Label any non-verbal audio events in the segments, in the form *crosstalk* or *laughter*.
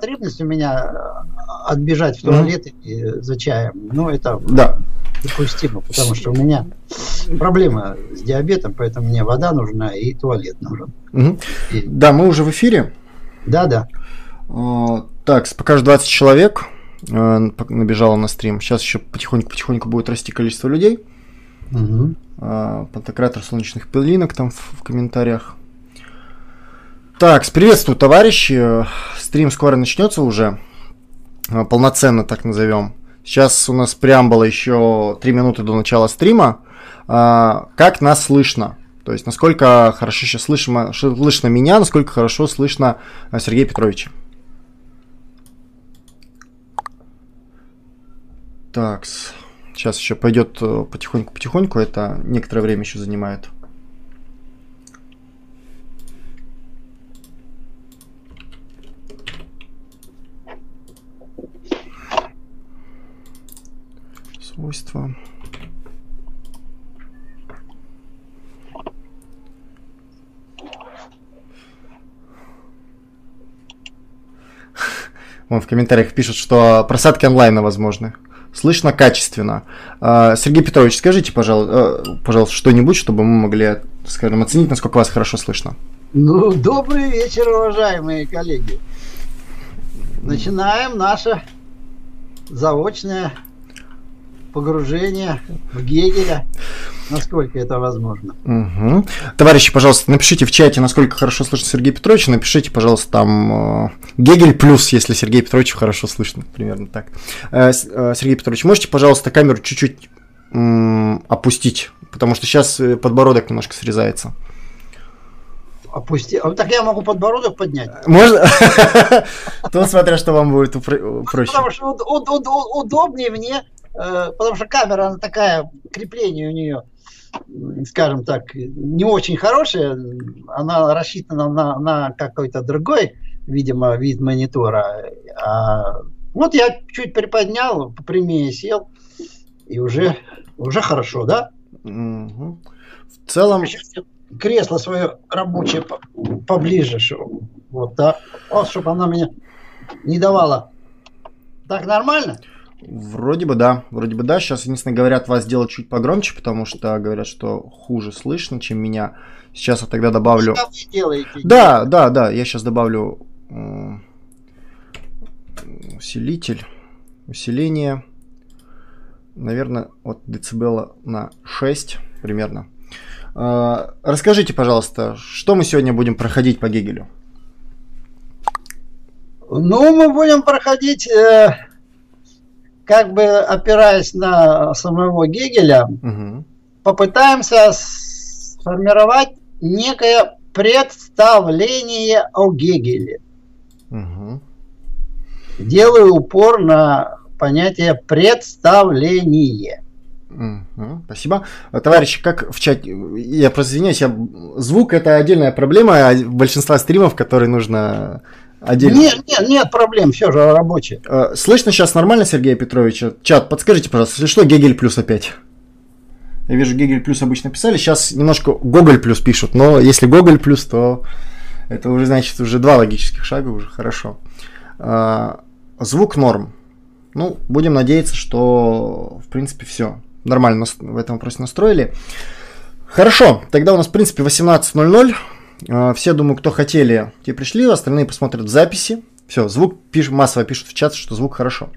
потребность у меня э, отбежать в туалет mm-hmm. за чаем. Ну, это да. допустимо, потому что у меня проблема с диабетом, поэтому мне вода нужна и туалет нужен. Mm-hmm. И... Да, мы уже в эфире. Да, да. Так, пока же 20 человек набежало на стрим. Сейчас еще потихоньку-потихоньку будет расти количество людей. Угу. Пантократор солнечных пылинок там в, в комментариях. Так, приветствую, товарищи. Стрим скоро начнется уже. А, полноценно, так назовем. Сейчас у нас преамбула еще 3 минуты до начала стрима. А, как нас слышно? То есть, насколько хорошо сейчас слышно, слышно меня, насколько хорошо слышно а, Сергея Петровича. Так, сейчас еще пойдет потихоньку-потихоньку, это некоторое время еще занимает. Свойства. Вон в комментариях пишут, что просадки онлайна возможны. Слышно качественно. А, Сергей Петрович, скажите, пожалуйста, э, пожалуйста, что-нибудь, чтобы мы могли, скажем, оценить, насколько вас хорошо слышно. Ну, добрый вечер, уважаемые коллеги. Начинаем наше заочное погружение в Гегеля, насколько это возможно. Угу. Товарищи, пожалуйста, напишите в чате, насколько хорошо слышно Сергей Петрович, напишите, пожалуйста, там э, Гегель плюс, если Сергей Петрович хорошо слышно, примерно так. Э, э, Сергей Петрович, можете, пожалуйста, камеру чуть-чуть опустить, потому что сейчас подбородок немножко срезается. Опусти. А, так я могу подбородок поднять. Можно? *laughs* То смотря, что вам будет проще. Потому что удобнее мне Э, потому что камера, она такая, крепление у нее, скажем так, не очень хорошее, она рассчитана на, на какой-то другой, видимо, вид монитора. А вот я чуть приподнял, попрямее сел, и уже, уже хорошо, да? Угу. В целом... Кресло свое рабочее поближе, вот, да, вот, чтобы она меня не давала. Так нормально? Вроде бы да, вроде бы да. Сейчас, единственное, говорят вас сделать чуть погромче, потому что говорят, что хуже слышно, чем меня. Сейчас я тогда добавлю... Что вы делаете? Да, да, да, я сейчас добавлю усилитель, усиление, наверное, от децибела на 6 примерно. А, расскажите, пожалуйста, что мы сегодня будем проходить по Гегелю? Ну, мы будем проходить э, как бы опираясь на самого Гегеля, угу. попытаемся сформировать некое представление о Гегеле. Угу. Делаю упор на понятие представление. Угу, спасибо. Товарищи, как в чате, я просто извиняюсь, я... звук это отдельная проблема а большинства стримов, которые нужно Отдельно. Нет, нет, нет проблем, все же рабочее. Э, слышно сейчас нормально Сергея Петровича? Чат, подскажите, пожалуйста, если что, Гегель плюс опять. Я вижу, Гегель плюс обычно писали, сейчас немножко Гоголь плюс пишут, но если Гоголь плюс, то это уже значит уже два логических шага, уже хорошо. Э, звук норм. Ну, будем надеяться, что в принципе все нормально в этом вопросе настроили. Хорошо, тогда у нас в принципе 18.00. А, все, думаю, кто хотели, те пришли, остальные посмотрят записи. Все, звук пиш, массово пишут в чат, что звук хорошо.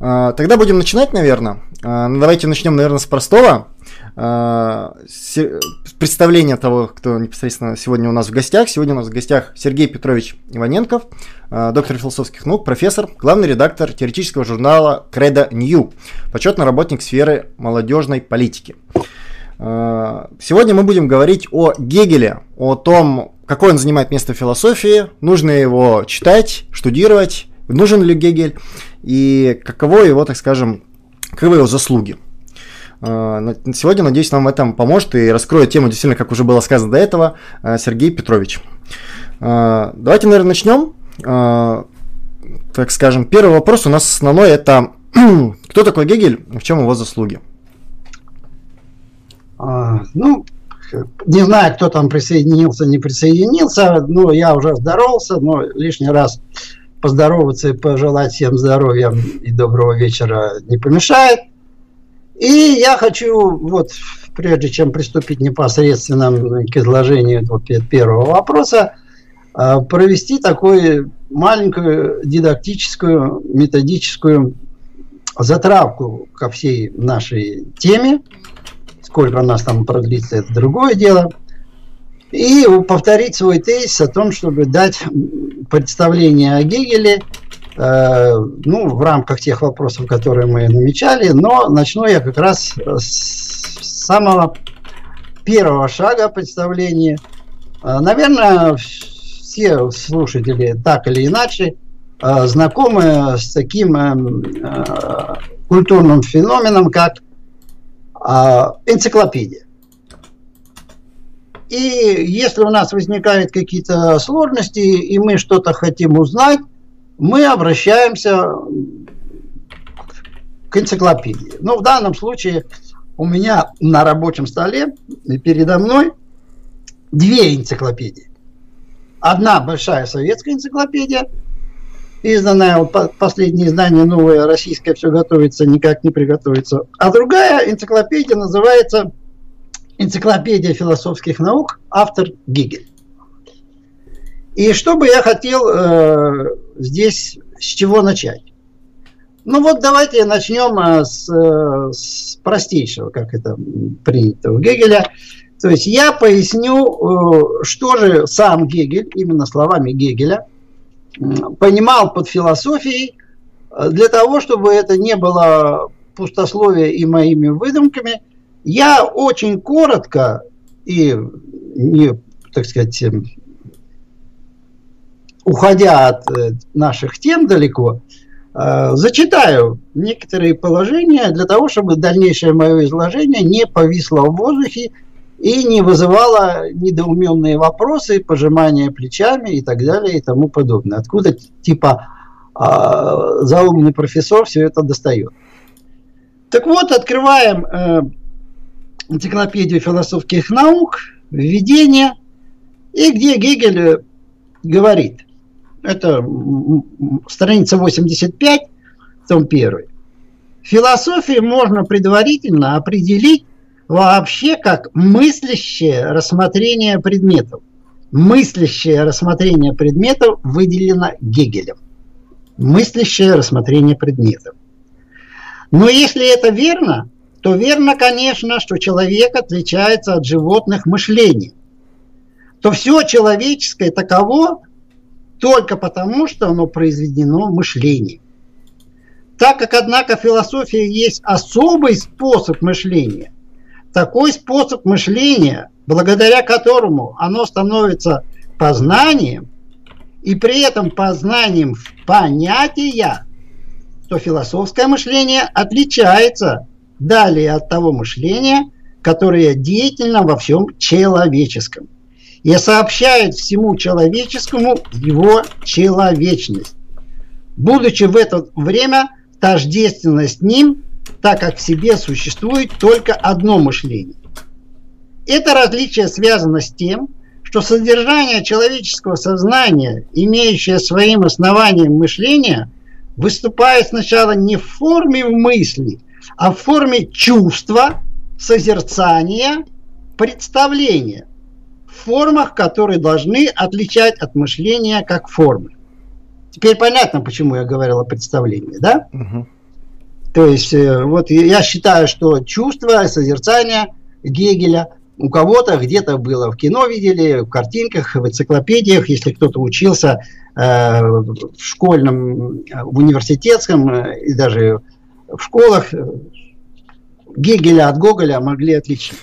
А, тогда будем начинать, наверное. А, давайте начнем, наверное, с простого. Представление того, кто непосредственно сегодня у нас в гостях. Сегодня у нас в гостях Сергей Петрович Иваненков, доктор философских наук, профессор, главный редактор теоретического журнала Credo New, почетный работник сферы молодежной политики. Э, сегодня мы будем говорить о Гегеле, о том, какое он занимает место в философии, нужно его читать, штудировать, нужен ли Гегель и каково его, так скажем, каковы его заслуги. Э, сегодня, надеюсь, нам в этом поможет и раскроет тему, действительно, как уже было сказано до этого, э, Сергей Петрович. Давайте, наверное, начнем. Так скажем, первый вопрос у нас основной это *clears throat* кто такой Гегель, в чем его заслуги? А, ну, не знаю, кто там присоединился, не присоединился, но я уже здоровался, но лишний раз поздороваться и пожелать всем здоровья и доброго вечера не помешает. И я хочу, вот, прежде чем приступить непосредственно к изложению вот, первого вопроса, а, провести такую маленькую дидактическую, методическую затравку ко всей нашей теме. Сколько у нас там продлится, это другое дело. И повторить свой тезис о том, чтобы дать представление о Гегеле, э, ну, в рамках тех вопросов, которые мы намечали, но начну я как раз с самого первого шага представления. Э, наверное, все слушатели так или иначе э, знакомы с таким э, культурным феноменом, как энциклопедия. И если у нас возникают какие-то сложности, и мы что-то хотим узнать, мы обращаемся к энциклопедии. Но в данном случае у меня на рабочем столе передо мной две энциклопедии. Одна большая советская энциклопедия, изданная, вот последнее издание, новое российское, все готовится, никак не приготовится. А другая энциклопедия называется «Энциклопедия философских наук», автор Гигель. И что бы я хотел э, здесь, с чего начать? Ну вот давайте начнем э, с, э, с простейшего, как это принято у Гегеля – то есть я поясню, э, что же сам Гегель, именно словами Гегеля, понимал под философией, э, для того, чтобы это не было пустословие и моими выдумками, я очень коротко и не, так сказать, эм, уходя от э, наших тем далеко, зачитаю некоторые положения для того, чтобы дальнейшее мое изложение не повисло в воздухе и не вызывала недоуменные вопросы, пожимания плечами и так далее и тому подобное. Откуда типа э, заумный профессор все это достает. Так вот, открываем э, энциклопедию философских наук, введение, и где Гегель говорит, это страница 85, том 1. В философии можно предварительно определить вообще как мыслящее рассмотрение предметов. Мыслящее рассмотрение предметов выделено Гегелем. Мыслящее рассмотрение предметов. Но если это верно, то верно, конечно, что человек отличается от животных мышлением. То все человеческое таково только потому, что оно произведено мышлением. Так как, однако, философия есть особый способ мышления, такой способ мышления, благодаря которому оно становится познанием, и при этом познанием в понятия, то философское мышление отличается далее от того мышления, которое деятельно во всем человеческом и сообщает всему человеческому его человечность, будучи в это время тождественно с ним так как в себе существует только одно мышление. Это различие связано с тем, что содержание человеческого сознания, имеющее своим основанием мышления, выступает сначала не в форме мысли, а в форме чувства, созерцания, представления, в формах, которые должны отличать от мышления как формы. Теперь понятно, почему я говорил о представлении, да? Угу. То есть, э, вот я считаю, что чувство, созерцание Гегеля у кого-то где-то было в кино видели, в картинках, в энциклопедиях, если кто-то учился э, в школьном, в университетском э, и даже в школах, э, Гегеля от Гоголя могли отличить.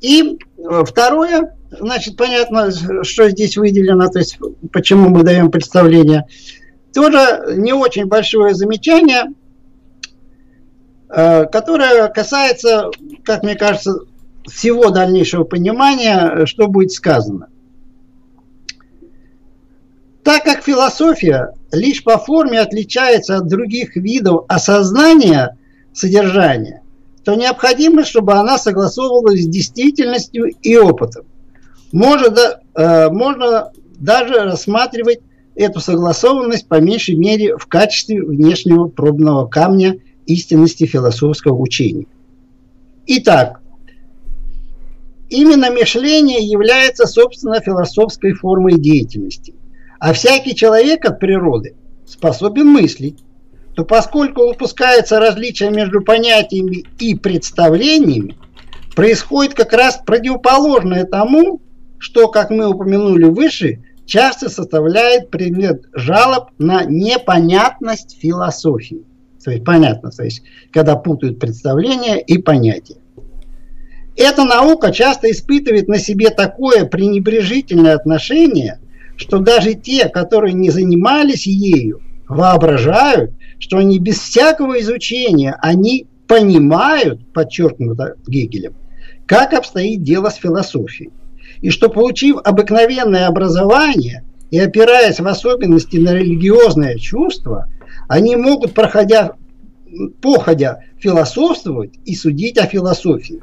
И второе, значит, понятно, что здесь выделено, то есть почему мы даем представление. Тоже не очень большое замечание – Э, которая касается, как мне кажется, всего дальнейшего понимания, что будет сказано. Так как философия лишь по форме отличается от других видов осознания содержания, то необходимо, чтобы она согласовывалась с действительностью и опытом. Можно, э, можно даже рассматривать эту согласованность по меньшей мере в качестве внешнего пробного камня истинности философского учения. Итак, именно мышление является, собственно, философской формой деятельности. А всякий человек от природы способен мыслить, то поскольку упускается различие между понятиями и представлениями, происходит как раз противоположное тому, что, как мы упомянули выше, часто составляет предмет жалоб на непонятность философии. То есть понятно, то есть когда путают представления и понятия. Эта наука часто испытывает на себе такое пренебрежительное отношение, что даже те, которые не занимались ею, воображают, что они без всякого изучения, они понимают, подчеркнуто Гегелем, как обстоит дело с философией. И что, получив обыкновенное образование и опираясь в особенности на религиозное чувство, они могут, проходя, походя, философствовать и судить о философии.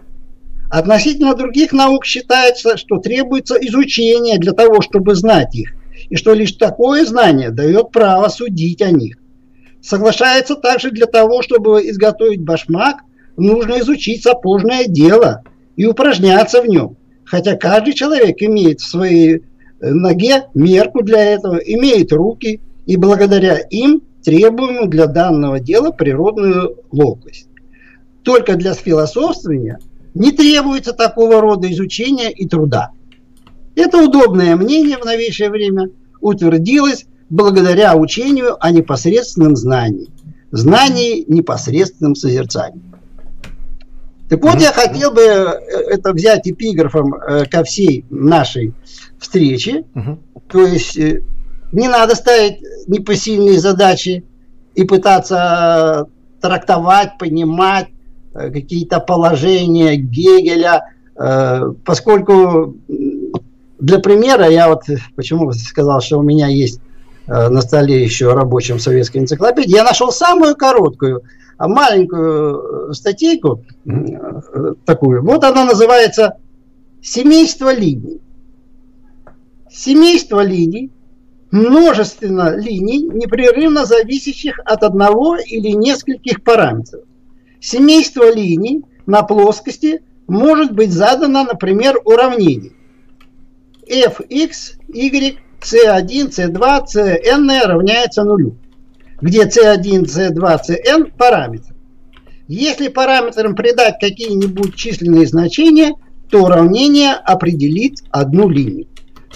Относительно других наук считается, что требуется изучение для того, чтобы знать их, и что лишь такое знание дает право судить о них. Соглашается также для того, чтобы изготовить башмак, нужно изучить сапожное дело и упражняться в нем. Хотя каждый человек имеет в своей э, ноге мерку для этого, имеет руки, и благодаря им требуемую для данного дела природную ловкость. Только для философствования не требуется такого рода изучения и труда. Это удобное мнение в новейшее время утвердилось благодаря учению о непосредственном знании, знании непосредственном созерцании. Так вот, я хотел бы э, это взять эпиграфом э, ко всей нашей встрече. То есть э, не надо ставить непосильные задачи и пытаться трактовать, понимать какие-то положения Гегеля, поскольку для примера, я вот почему сказал, что у меня есть на столе еще рабочем советской энциклопедии, я нашел самую короткую – а маленькую э, статейку э, такую. Вот она называется «Семейство линий». Семейство линий, множественно линий, непрерывно зависящих от одного или нескольких параметров. Семейство линий на плоскости может быть задано, например, уравнение fx, y, c1, c2, cn равняется нулю где C1, C2, Cn параметры. Если параметрам придать какие-нибудь численные значения, то уравнение определит одну линию.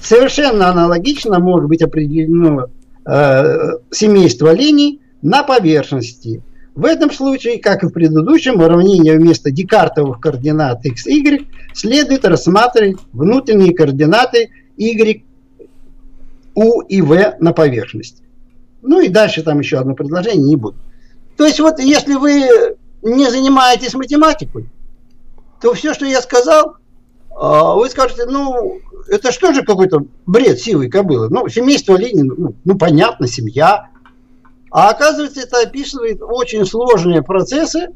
Совершенно аналогично может быть определено э, семейство линий на поверхности. В этом случае, как и в предыдущем, уравнение вместо декартовых координат x, y следует рассматривать внутренние координаты y, u и v на поверхности. Ну и дальше там еще одно предложение, не буду. То есть вот если вы не занимаетесь математикой, то все, что я сказал, вы скажете, ну, это что же какой-то бред силы кобылы? Ну, семейство Ленина, ну, ну, понятно, семья. А оказывается, это описывает очень сложные процессы,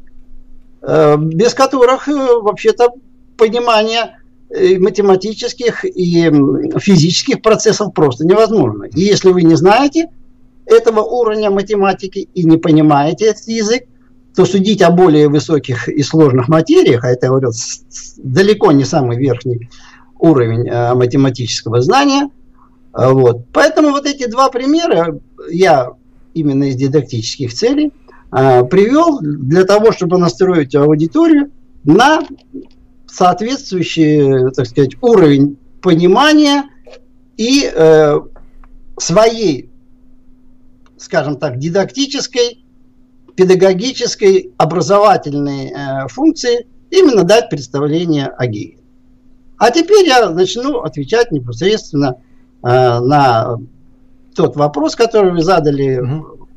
э, без которых э, вообще-то понимание э, математических и физических процессов просто невозможно. И если вы не знаете, этого уровня математики и не понимаете этот язык, то судить о более высоких и сложных материях, а это, говорю, далеко не самый верхний уровень э, математического знания. Э, вот. Поэтому вот эти два примера я именно из дидактических целей э, привел для того, чтобы настроить аудиторию на соответствующий, так сказать, уровень понимания и э, своей скажем так, дидактической, педагогической, образовательной э, функции именно дать представление о Гегеле. А теперь я начну отвечать непосредственно э, на тот вопрос, который вы задали. Угу.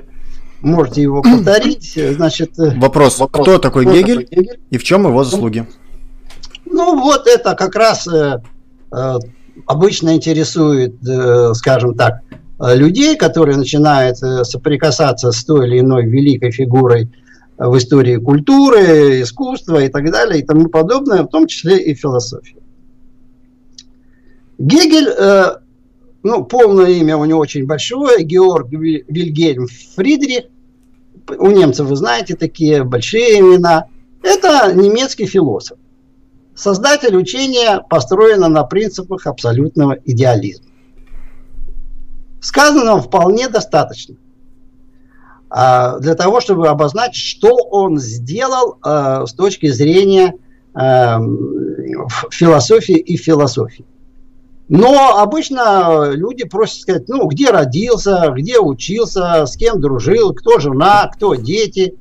Можете его повторить. Значит, э, вопрос, вопрос кто такой кто Гегель, такой Гегель и в чем его заслуги? Ну вот это как раз э, э, обычно интересует, э, скажем так, людей, которые начинают э, соприкасаться с той или иной великой фигурой в истории культуры, искусства и так далее и тому подобное, в том числе и философии. Гегель, э, ну, полное имя у него очень большое, Георг Вильгельм Фридрих, у немцев, вы знаете, такие большие имена. Это немецкий философ. Создатель учения построено на принципах абсолютного идеализма. Сказанного вполне достаточно а, для того, чтобы обозначить, что он сделал а, с точки зрения а, философии и философии. Но обычно люди просят сказать, ну, где родился, где учился, с кем дружил, кто жена, кто дети.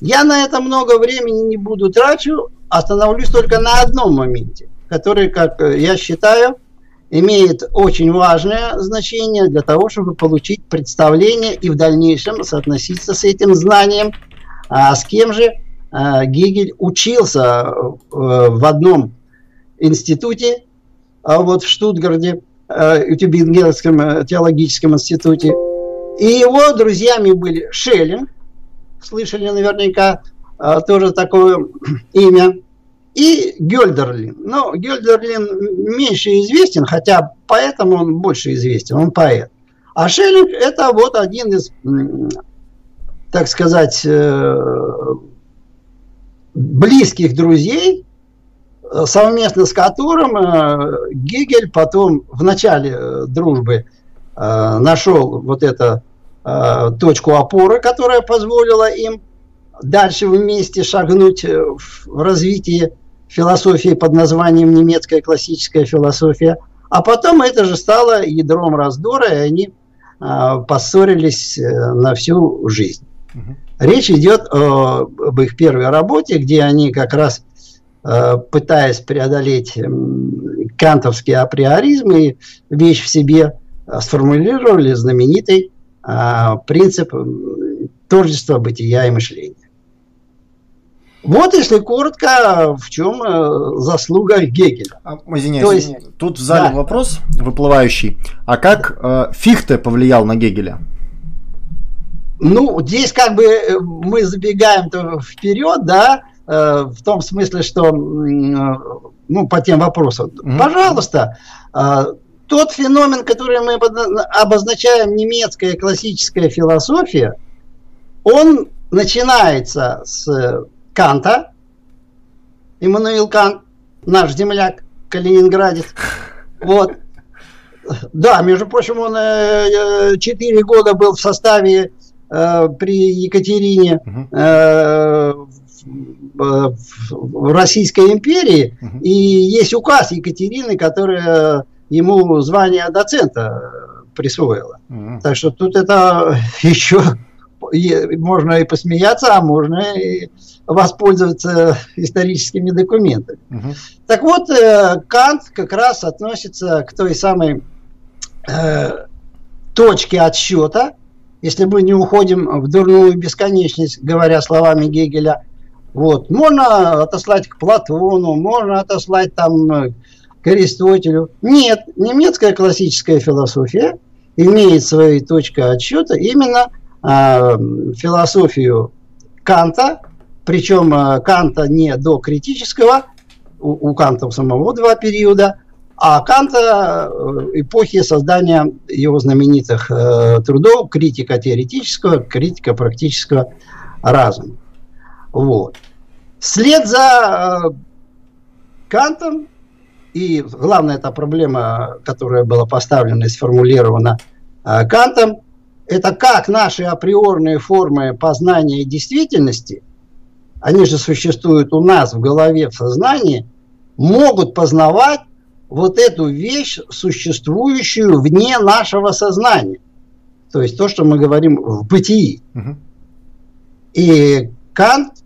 Я на это много времени не буду трачу, остановлюсь только на одном моменте, который, как я считаю, имеет очень важное значение для того, чтобы получить представление и в дальнейшем соотноситься с этим знанием, а с кем же а, Гегель учился э, в одном институте, а вот в Штутгарте, э, в Тюбингенском э, теологическом институте. И его друзьями были Шеллинг, слышали наверняка тоже такое имя, и Гёльдерлин. Но Гёльдерлин меньше известен, хотя поэтому он больше известен, он поэт. А Шеллинг это вот один из, так сказать, э, близких друзей, совместно с которым э, Гегель потом в начале э, дружбы нашел вот эту точку опоры, которая позволила им дальше вместе шагнуть в развитии философии под названием немецкая классическая философия. А потом это же стало ядром раздора, и они а, поссорились э, на всю жизнь. Угу. Речь идет о, об их первой работе, где они как раз э, пытаясь преодолеть кантовский априоризм и вещь в себе, э, сформулировали знаменитый а, принцип тождества бытия и мышления. Вот, если коротко, в чем э, заслуга Гегеля. А, извиняюсь, То есть, тут в зале да. вопрос выплывающий. А как э, Фихте повлиял на Гегеля? Ну, здесь как бы э, мы забегаем вперед, да, э, в том смысле, что, э, ну, по тем вопросам. Mm-hmm. Пожалуйста, э, тот феномен, который мы обозначаем немецкая классическая философия, он начинается с Канта, Иммануил Кант, наш земляк, Калининградец. Вот. Да, между прочим, он э, 4 э, года был в составе э, при Екатерине э, в, Российской империи, и есть указ Екатерины, которая ему звание доцента присвоила. Так что тут это *laughs* еще можно и посмеяться, а можно и воспользоваться историческими документами. Угу. Так вот, э, Кант как раз относится к той самой э, точке отсчета, если мы не уходим в дурную бесконечность, говоря словами Гегеля, вот, можно отослать к Платону, можно отослать там э, к Аристотелю. Нет, немецкая классическая философия имеет своей точкой отсчета именно философию Канта, причем э, Канта не до критического, у, у Канта самого два периода, а Канта э, эпохи создания его знаменитых э, трудов критика теоретического, критика практического разума. Вот. Вслед за э, Кантом, и главная эта проблема, которая была поставлена и сформулирована э, Кантом, это как наши априорные формы познания действительности – они же существуют у нас в голове, в сознании, могут познавать вот эту вещь, существующую вне нашего сознания. То есть то, что мы говорим в бытии. Угу. И Кант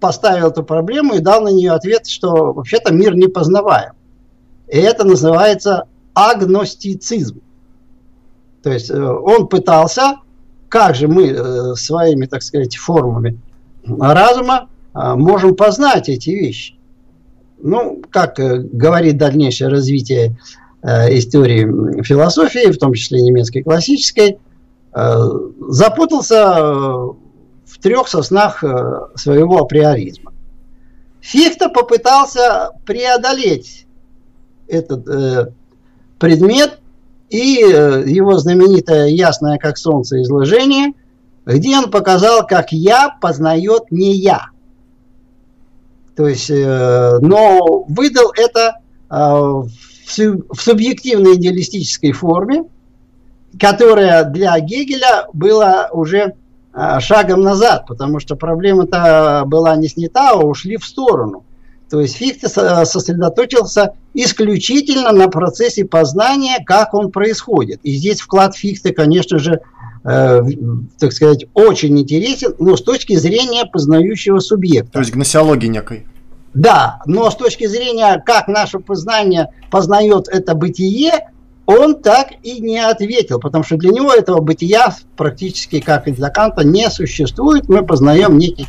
поставил эту проблему и дал на нее ответ, что вообще-то мир не познаваем. И это называется агностицизм. То есть э, он пытался, как же мы э, своими, так сказать, формами разума а, можем познать эти вещи. Ну, как э, говорит дальнейшее развитие э, истории философии, в том числе немецкой классической, э, запутался в трех соснах своего априоризма. Фихта попытался преодолеть этот э, предмет и э, его знаменитое ясное как солнце изложение, где он показал, как я познает не я. То есть, э, но выдал это э, в, субъективной идеалистической форме, которая для Гегеля была уже шагом назад, потому что проблема-то была не снята, а ушли в сторону. То есть Фихте сосредоточился исключительно на процессе познания, как он происходит. И здесь вклад Фихте, конечно же, э, так сказать, очень интересен, но с точки зрения познающего субъекта. То есть гносеологии некой. Да, но с точки зрения, как наше познание познает это бытие, он так и не ответил, потому что для него этого бытия практически, как и для Канта, не существует. Мы познаем некий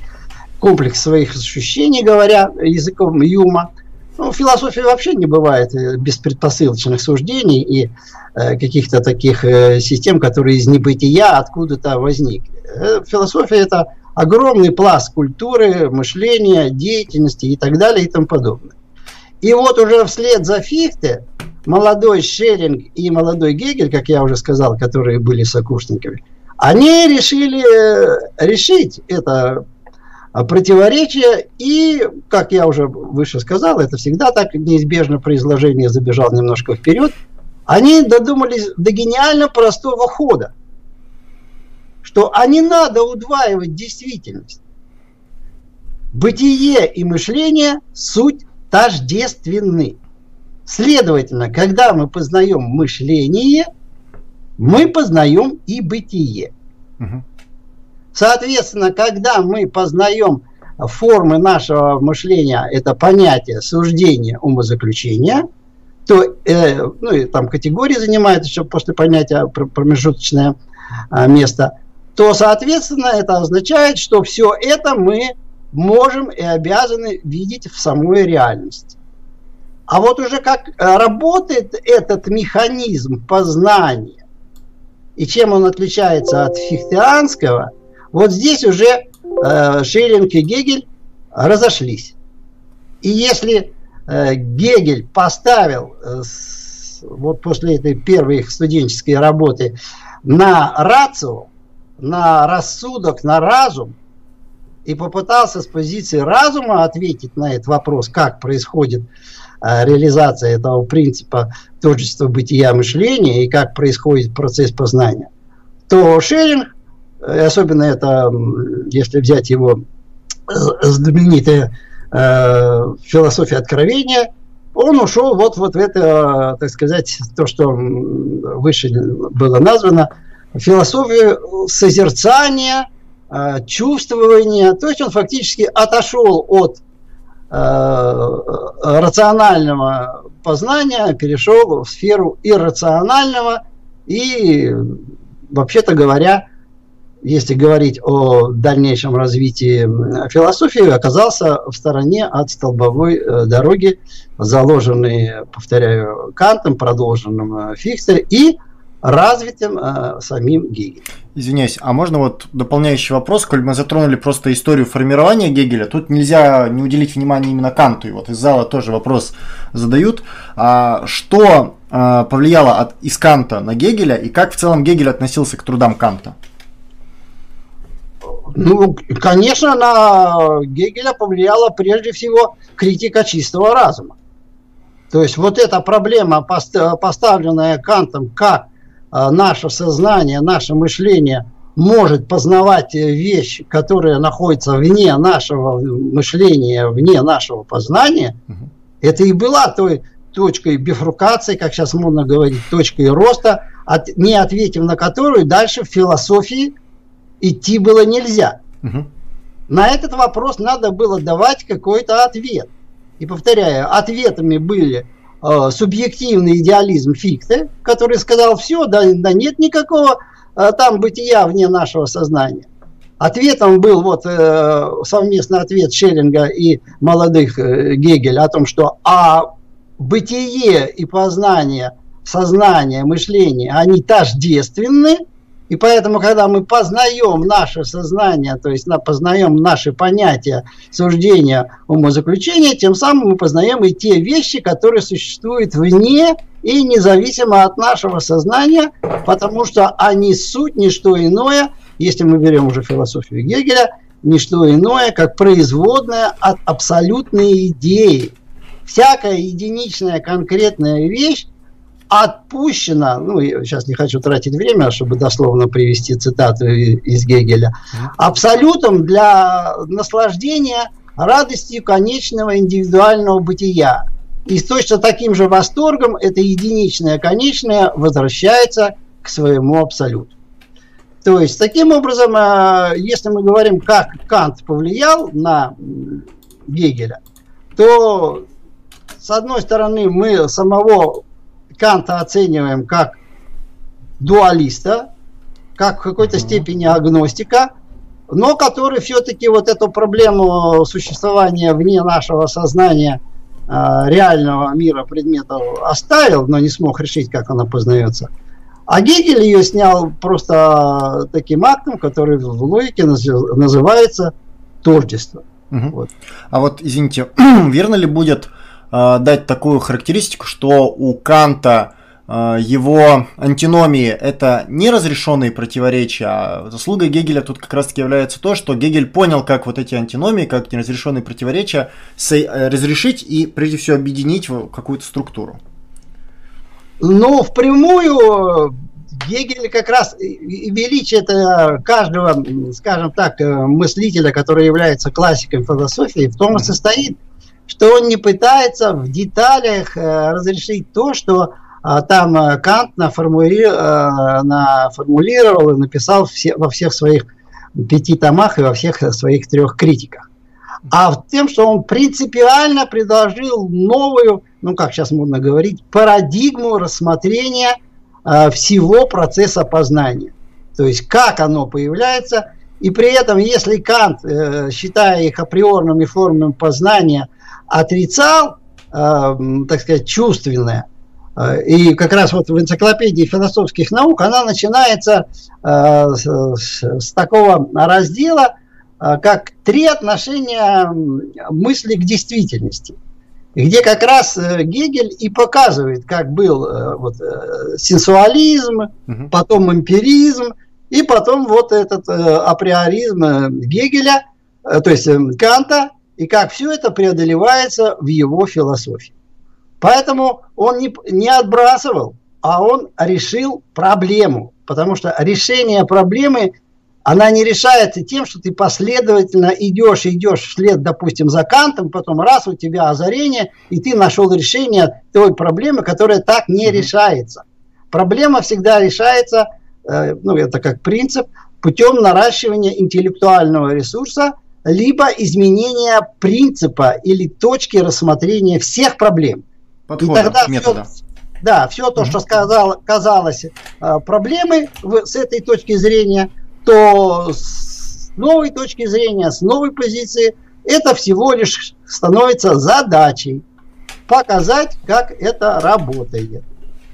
комплекс своих ощущений, говоря языком Юма. Ну, в философии вообще не бывает э, без предпосылочных суждений и э, каких-то таких э, систем, которые из небытия откуда-то возникли. Э, философия – это огромный пласт культуры, мышления, деятельности и так далее и тому подобное. И вот уже вслед за Фихте молодой Шеринг и молодой Гегель, как я уже сказал, которые были сокурсниками, они решили э, решить это противоречие, и, как я уже выше сказал, это всегда так неизбежно при изложении забежал немножко вперед, они додумались до гениально простого хода, что а не надо удваивать действительность. Бытие и мышление – суть тождественны. Следовательно, когда мы познаем мышление, мы познаем и бытие. Соответственно, когда мы познаем формы нашего мышления, это понятие суждения, умозаключения, то э, ну, и там категории занимает еще после понятия промежуточное э, место, то, соответственно, это означает, что все это мы можем и обязаны видеть в самой реальности. А вот уже как работает этот механизм познания и чем он отличается от фихтеанского, вот здесь уже э, Шеллинг и Гегель разошлись. И если э, Гегель поставил э, с, вот после этой первой их студенческой работы на рацию, на рассудок, на разум, и попытался с позиции разума ответить на этот вопрос, как происходит Э, реализация этого принципа творчества бытия мышления и как происходит процесс познания, то Шеринг, э, особенно это, если взять его знаменитая э, философия откровения, он ушел вот, вот в это, так сказать, то, что выше было названо, философию созерцания, э, чувствования. То есть он фактически отошел от Э, рационального познания перешел в сферу иррационального и, вообще-то говоря, если говорить о дальнейшем развитии философии, оказался в стороне от столбовой э, дороги, заложенной, повторяю, Кантом, продолженным э, Фихте и развитым э, самим Гегелем. Извиняюсь, а можно вот дополняющий вопрос, коль мы затронули просто историю формирования Гегеля, тут нельзя не уделить внимания именно Канту, и вот из зала тоже вопрос задают, а, что а, повлияло от, из Канта на Гегеля, и как в целом Гегель относился к трудам Канта? Ну, конечно, на Гегеля повлияла прежде всего критика чистого разума. То есть вот эта проблема, поставленная Кантом как а, наше сознание, наше мышление может познавать вещь, которая находится вне нашего мышления, вне нашего познания, угу. это и была той точкой бифрукации, как сейчас модно говорить, точкой роста, от, не ответив на которую дальше в философии идти было нельзя. Угу. На этот вопрос надо было давать какой-то ответ. И повторяю, ответами были э, субъективный идеализм Фикте, который сказал, все, да, да нет никакого э, там бытия вне нашего сознания. Ответом был вот э, совместный ответ Шеллинга и молодых э, Гегеля о том, что а бытие и познание, сознание, мышление, они тождественны, И поэтому, когда мы познаем наше сознание, то есть познаем наши понятия, суждения, умозаключения, тем самым мы познаем и те вещи, которые существуют вне и независимо от нашего сознания, потому что они суть не что иное, если мы берем уже философию Гегеля, не что иное, как производная от абсолютной идеи. Всякая единичная конкретная вещь отпущено, ну, я сейчас не хочу тратить время, чтобы дословно привести цитату из Гегеля, абсолютом для наслаждения радостью конечного индивидуального бытия. И с точно таким же восторгом это единичное конечное возвращается к своему абсолюту. То есть, таким образом, э, если мы говорим, как Кант повлиял на Гегеля, то, с одной стороны, мы самого Канта оцениваем как дуалиста, как в какой-то степени агностика, но который все-таки вот эту проблему существования вне нашего сознания э, реального мира предметов оставил, но не смог решить, как она познается. А Гегель ее снял просто таким актом, который в логике называется тождество. Угу. Вот. А вот, извините, *clears throat* верно ли будет дать такую характеристику, что у Канта э, его антиномии это неразрешенные противоречия, а заслугой Гегеля тут как раз таки является то, что Гегель понял, как вот эти антиномии, как неразрешенные противоречия э, разрешить и прежде всего объединить в какую-то структуру. Ну, впрямую Гегель как раз величие это каждого, скажем так, мыслителя, который является классиком философии, в том и состоит, что он не пытается в деталях э, разрешить то, что э, там э, Кант наформули, наформулировал и написал во всех своих пяти томах и во всех своих трех критиках. А в тем, что он принципиально предложил новую, ну как сейчас можно говорить, парадигму рассмотрения всего процесса познания. То есть как оно появляется, и при этом, если Кант, считая их априорными формами познания, отрицал, э, так сказать, чувственное. Э, и как раз вот в энциклопедии философских наук она начинается э, с, с такого раздела, э, как три отношения мысли к действительности где как раз Гегель и показывает, как был вот, сенсуализм, угу. потом эмпиризм, и потом вот этот априоризм Гегеля, то есть Канта, и как все это преодолевается в его философии. Поэтому он не, не отбрасывал, а он решил проблему. Потому что решение проблемы, она не решается тем, что ты последовательно идешь, идешь вслед, допустим, за Кантом, потом раз у тебя озарение, и ты нашел решение той проблемы, которая так не mm-hmm. решается. Проблема всегда решается, э, ну это как принцип, путем наращивания интеллектуального ресурса – либо изменение принципа или точки рассмотрения всех проблем. Подхода, и тогда метода. Все, да, все то, что сказал, казалось э, проблемой с этой точки зрения, то с новой точки зрения, с новой позиции, это всего лишь становится задачей показать, как это работает.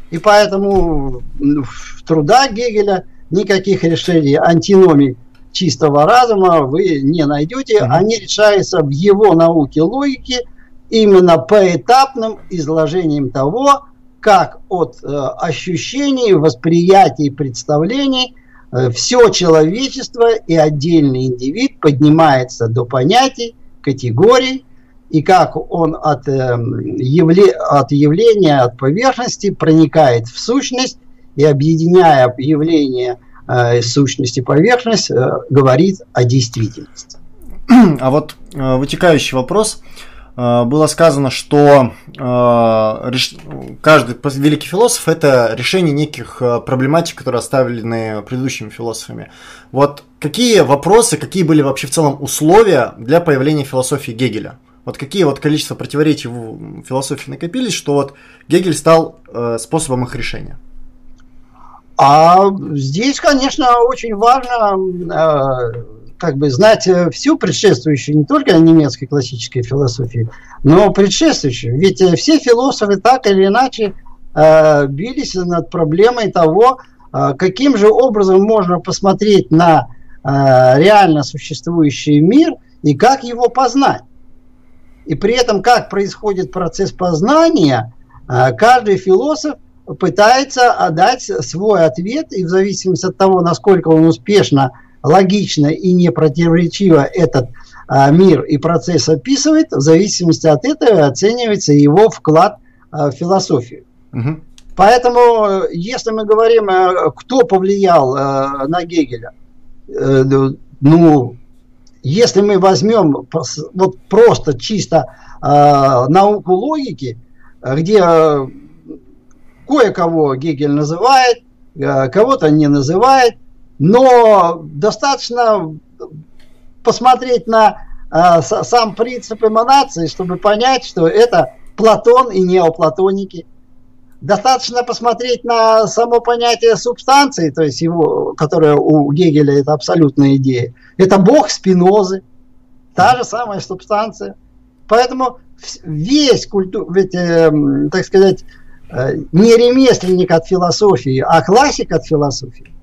И поэтому в трудах Гегеля никаких решений антиномий чистого разума вы не найдете. Они решаются в его науке логики именно поэтапным изложением того, как от э, ощущений, восприятий, представлений э, все человечество и отдельный индивид поднимается до понятий, категорий, и как он от, э, явле, от явления, от поверхности проникает в сущность и объединяя явление э, сущность поверхность э, говорит о действительности. А вот э, вытекающий вопрос. Э, было сказано, что э, реш... каждый великий философ это решение неких э, проблематик, которые оставлены предыдущими философами. Вот какие вопросы, какие были вообще в целом условия для появления философии Гегеля? Вот какие вот количество противоречий в философии накопились, что вот Гегель стал э, способом их решения? А здесь, конечно, очень важно э, как бы знать э, всю предшествующую не только немецкой классической философии, но предшествующую. Ведь э, все философы так или иначе бились над проблемой того, каким же образом можно посмотреть на реально существующий мир и как его познать. И при этом, как происходит процесс познания, каждый философ пытается отдать свой ответ, и в зависимости от того, насколько он успешно, логично и непротиворечиво этот а, мир и процесс описывает, в зависимости от этого оценивается его вклад а, в философию. Угу. Поэтому, если мы говорим, а, кто повлиял на Гегеля, э, ну, если мы возьмем вот просто чисто науку логики, где кое-кого Гегель называет, кого-то не называет, но достаточно посмотреть на э, сам принцип эманации, чтобы понять, что это Платон и неоплатоники. Достаточно посмотреть на само понятие субстанции, то есть его, которое у Гегеля это абсолютная идея. Это бог Спинозы, та же самая субстанция. Поэтому весь культур, ведь, э, так сказать, э, не ремесленник от философии, а классик от философии,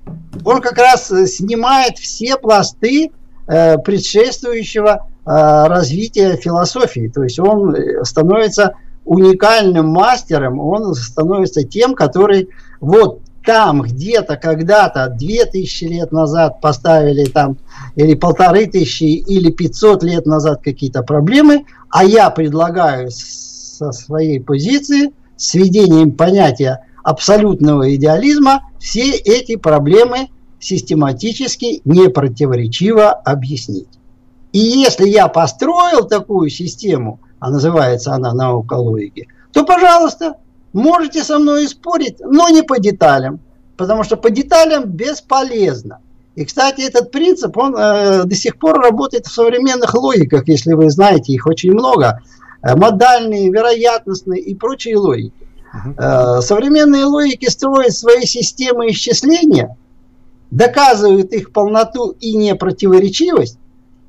он как раз снимает все пласты Э, предшествующего э, развития философии. То есть он э, становится уникальным мастером, он становится тем, который вот там где-то когда-то две тысячи лет назад поставили там или полторы тысячи или пятьсот лет назад какие-то проблемы, а я предлагаю со своей позиции с введением понятия абсолютного идеализма все эти проблемы систематически, непротиворечиво объяснить. И если я построил такую систему, а называется она наука логики, то, пожалуйста, можете со мной спорить, но не по деталям, потому что по деталям бесполезно. И, кстати, этот принцип, он э, до сих пор работает в современных логиках, если вы знаете, их очень много. Э, модальные, вероятностные и прочие логики. Uh-huh. Э, современные логики строят свои системы исчисления – доказывают их полноту и непротиворечивость,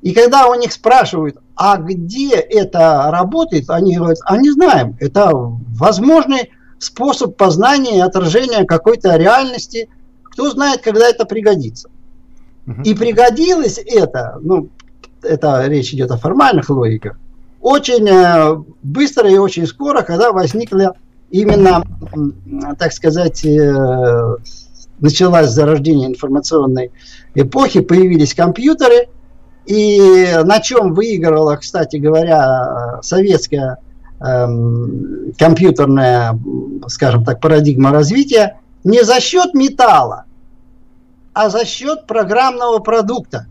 и когда у них спрашивают, а где это работает, они говорят, а не знаем, это возможный способ познания и отражения какой-то реальности, кто знает, когда это пригодится. Угу. И пригодилось это, ну, это речь идет о формальных логиках, очень э, быстро и очень скоро, когда возникла именно, так сказать, э, началось зарождение информационной эпохи, появились компьютеры, и на чем выигрывала, кстати говоря, советская эм, компьютерная, скажем так, парадигма развития, не за счет металла, а за счет программного продукта.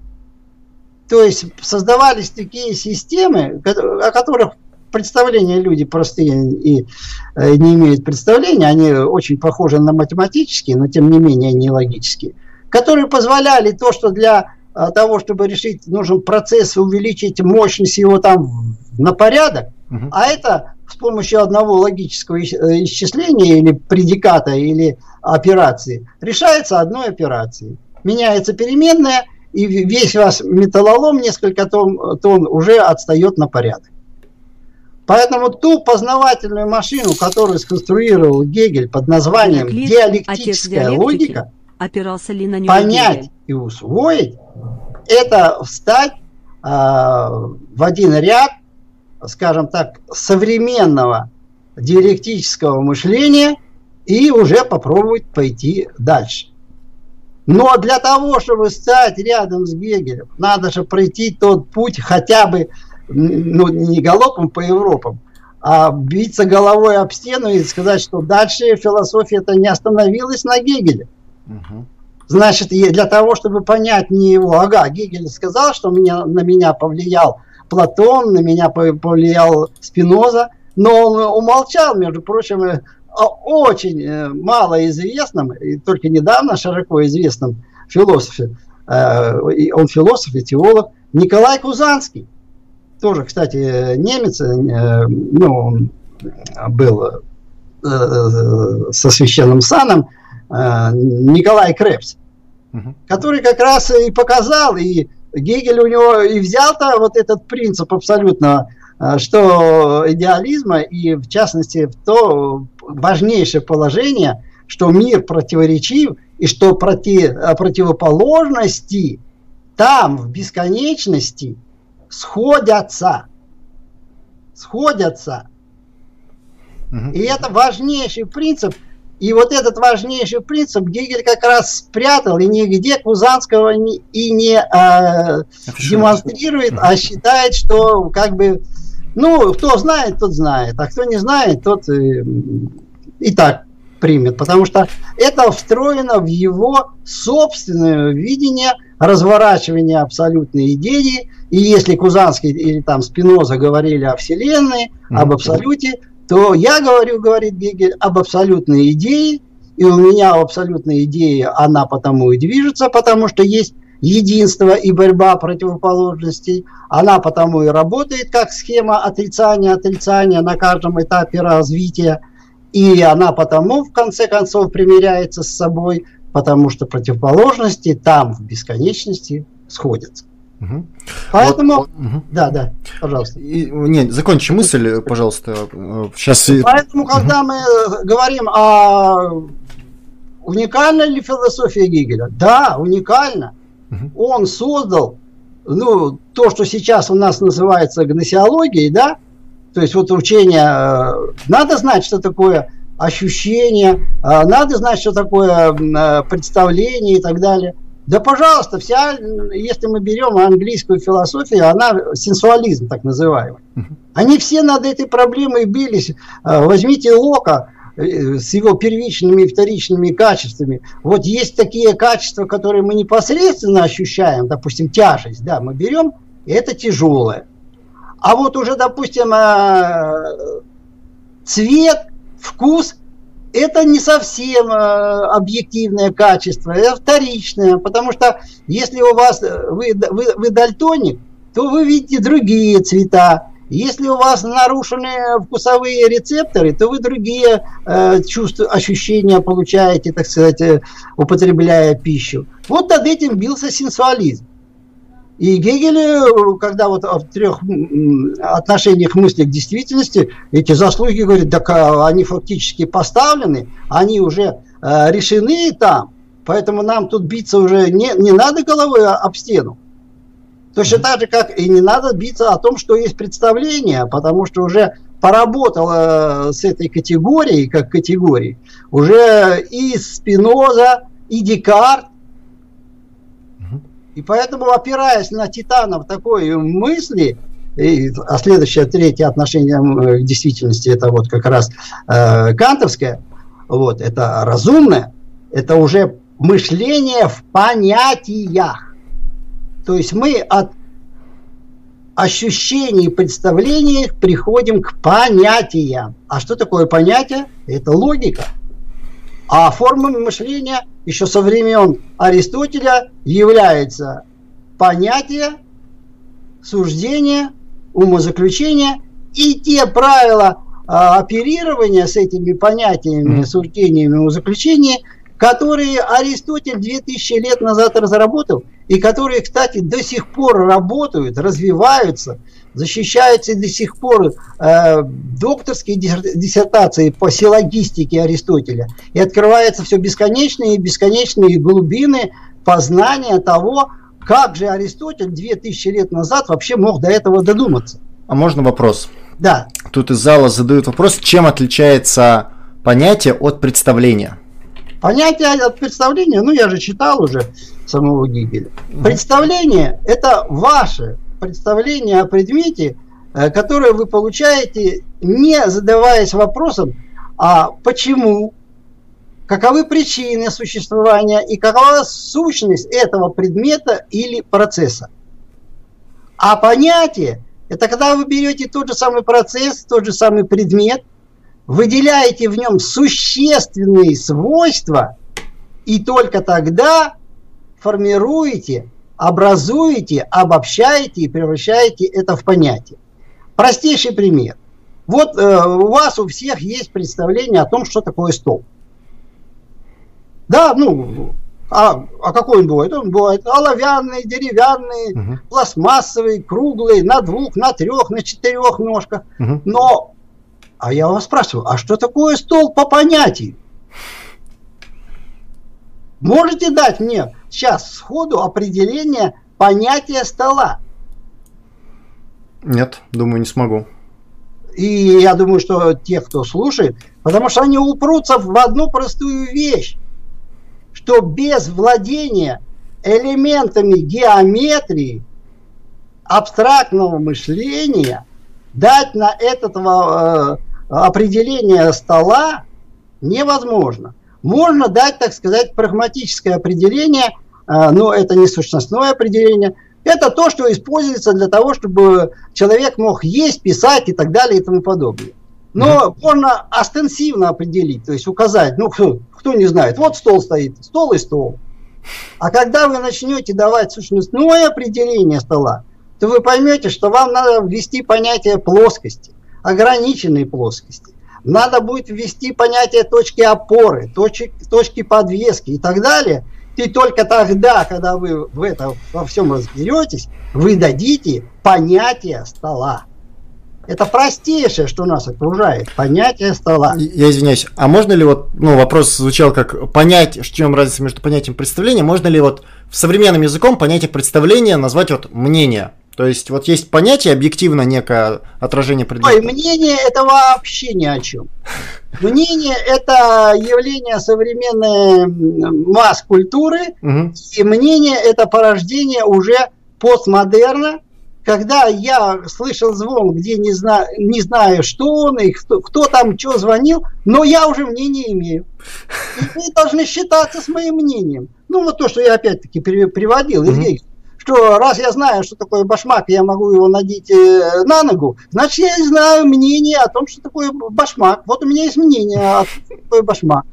То есть создавались такие системы, о которых представления люди простые и э, не имеют представления, они очень похожи на математические, но тем не менее не логические, которые позволяли то, что для э, того, чтобы решить, нужен процесс увеличить мощность его там на порядок, угу. а это с помощью одного логического э, исчисления или предиката или операции решается одной операцией. Меняется переменная, и весь ваш металлолом несколько тонн, тонн уже отстает на порядок. Поэтому ту познавательную машину, которую сконструировал Гегель под названием Клит, диалектическая логика, опирался ли на понять Гегель? и усвоить, это встать э, в один ряд, скажем так, современного диалектического мышления и уже попробовать пойти дальше. Но для того, чтобы стать рядом с Гегелем, надо же пройти тот путь хотя бы ну, не галопом по Европам, а биться головой об стену и сказать, что дальше философия-то не остановилась на Гегеле. Угу. Значит, для того, чтобы понять не его, ага, Гегель сказал, что меня, на меня повлиял Платон, на меня повлиял Спиноза, но он умолчал, между прочим, очень э, малоизвестном, и только недавно широко известном философе, э, он философ и теолог, Николай Кузанский тоже, кстати, немец, э, ну, он был со священным саном, Николай Крепс, угу. который как раз и показал, и Гегель у него и взял-то вот этот принцип абсолютно, что идеализма, и в частности в то важнейшее положение, что мир противоречив, и что против, противоположности там, в бесконечности, сходятся. Сходятся. Угу. И это важнейший принцип. И вот этот важнейший принцип Гегель как раз спрятал и нигде Кузанского не, и не э, демонстрирует, а считает, что как бы, ну, кто знает, тот знает, а кто не знает, тот э, и так примет, потому что это встроено в его собственное видение разворачивания абсолютной идеи. И если Кузанский или там Спиноза говорили о Вселенной, об абсолюте, то я говорю, говорит Гегель, об абсолютной идее, и у меня абсолютная идея, она потому и движется, потому что есть единство и борьба противоположностей. Она потому и работает как схема отрицания, отрицания на каждом этапе развития. И она потому, в конце концов, примиряется с собой, потому что противоположности там, в бесконечности, сходятся. Угу. Поэтому, вот, угу. да, да, пожалуйста. И, не, закончи мысль, пожалуйста. Сейчас. Поэтому, когда угу. мы говорим о уникальна ли философия Гегеля, да, уникальна. Он создал, ну, то, что сейчас у нас называется гносеологией, да, то есть вот учение, э, надо знать, что такое ощущение, э, надо знать, что такое э, представление и так далее. Да, пожалуйста, вся, если мы берем английскую философию, она сенсуализм так называемый. Они все над этой проблемой бились. Возьмите Лока с его первичными и вторичными качествами. Вот есть такие качества, которые мы непосредственно ощущаем, допустим, тяжесть, да, мы берем, и это тяжелое. А вот уже, допустим, э, цвет, вкус – это не совсем э, объективное качество, это вторичное, потому что если у вас, э, вы, вы, вы дальтоник, то вы видите другие цвета. Если у вас нарушены вкусовые рецепторы, то вы другие э, чувства, ощущения получаете, так сказать, употребляя пищу. Вот над этим бился сенсуализм. И Гегель, когда вот в трех отношениях мысли к действительности, эти заслуги, говорит, так а, они фактически поставлены, они уже э, решены там, поэтому нам тут биться уже не, не надо головой об стену. Точно так же, как и не надо биться о том, что есть представление, потому что уже поработал э, с этой категорией, как категорией, уже и Спиноза, и Декарт, и поэтому, опираясь на титанов такой мысли, и, а следующее, третье отношение к действительности, это вот как раз э, кантовское, вот, это разумное, это уже мышление в понятиях. То есть мы от ощущений и представлений приходим к понятиям. А что такое понятие? Это логика. А формами мышления еще со времен Аристотеля является понятие, суждение, умозаключение и те правила а, оперирования с этими понятиями, суждениями, умозаключениями, которые Аристотель 2000 лет назад разработал, и которые, кстати, до сих пор работают, развиваются, защищаются до сих пор э, докторские диссертации по силлогистике Аристотеля. И открываются все бесконечные и бесконечные глубины познания того, как же Аристотель 2000 лет назад вообще мог до этого додуматься. А можно вопрос? Да. Тут из зала задают вопрос, чем отличается понятие от представления? Понятие от представления, ну я же читал уже самого Гегеля. Представление – это ваше представление о предмете, э, которое вы получаете, не задаваясь вопросом, а почему, каковы причины существования и какова сущность этого предмета или процесса. А понятие – это когда вы берете тот же самый процесс, тот же самый предмет, выделяете в нем существенные свойства, и только тогда формируете образуете, обобщаете и превращаете это в понятие. Простейший пример. Вот э, у вас у всех есть представление о том, что такое стол. Да, ну, а, а какой он бывает? Он бывает оловянный, деревянный, угу. пластмассовый, круглый, на двух, на трех, на четырех ножках. Угу. Но, а я вас спрашиваю, а что такое стол по понятию? Можете дать мне сейчас сходу определение понятия стола? Нет, думаю, не смогу. И я думаю, что те, кто слушает, потому что они упрутся в одну простую вещь, что без владения элементами геометрии, абстрактного мышления, дать на этого э, определение стола невозможно. Можно дать, так сказать, прагматическое определение, э, но это не сущностное определение. Это то, что используется для того, чтобы человек мог есть, писать и так далее и тому подобное. Но mm-hmm. можно остенсивно определить, то есть указать, ну кто, кто не знает, вот стол стоит, стол и стол. А когда вы начнете давать сущностное определение стола, то вы поймете, что вам надо ввести понятие плоскости, ограниченной плоскости. Надо будет ввести понятие точки опоры, точки, точки подвески и так далее. И только тогда, когда вы в этом во всем разберетесь, вы дадите понятие стола. Это простейшее, что нас окружает, понятие стола. Я извиняюсь, а можно ли вот, ну, вопрос звучал как понять, в чем разница между понятием представления, можно ли вот в современном языком понятие представления назвать вот мнение? То есть вот есть понятие объективно некое отражение предмета. Ой, мнение это вообще ни о чем. Мнение это явление современной масс-культуры, угу. и мнение это порождение уже постмодерна, когда я слышал звон, где не знаю, не знаю, что он и кто, кто там что звонил, но я уже мнение имею. И вы должны считаться с моим мнением. Ну, вот то, что я опять-таки приводил из mm что раз я знаю, что такое башмак, я могу его надеть э, на ногу, значит, я знаю мнение о том, что такое башмак. Вот у меня есть мнение о том, что такое башмак.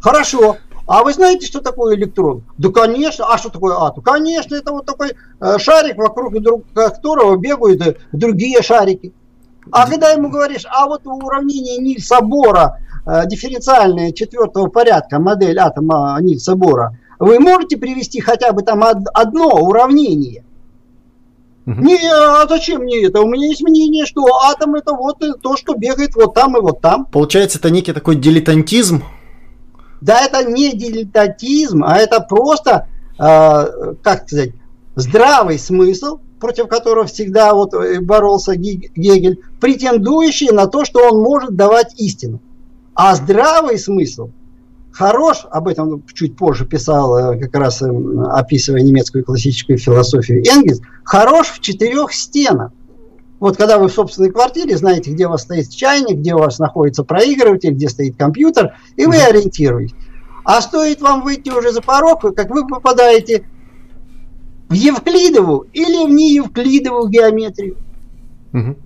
Хорошо. А вы знаете, что такое электрон? Да, конечно. А что такое атом? Конечно, это вот такой э, шарик, вокруг которого бегают э, другие шарики. А когда ему говоришь, а вот уравнение Нильса Бора, дифференциальное четвертого порядка, модель атома Нильса Бора, вы можете привести хотя бы там одно уравнение? Угу. Не, а зачем мне это? У меня есть мнение, что атом это вот то, что бегает вот там и вот там. Получается, это некий такой дилетантизм? Да, это не дилетантизм, а это просто, э, как сказать, здравый смысл, против которого всегда вот э, боролся Гегель, претендующий на то, что он может давать истину. А здравый смысл – хорош, об этом чуть позже писал, э, как раз эм, описывая немецкую классическую философию Энгельс, хорош в четырех стенах. Вот когда вы в собственной квартире, знаете, где у вас стоит чайник, где у вас находится проигрыватель, где стоит компьютер, и вы ориентируетесь. А стоит вам выйти уже за порог, как вы попадаете в Евклидову или в неевклидову геометрию. Угу.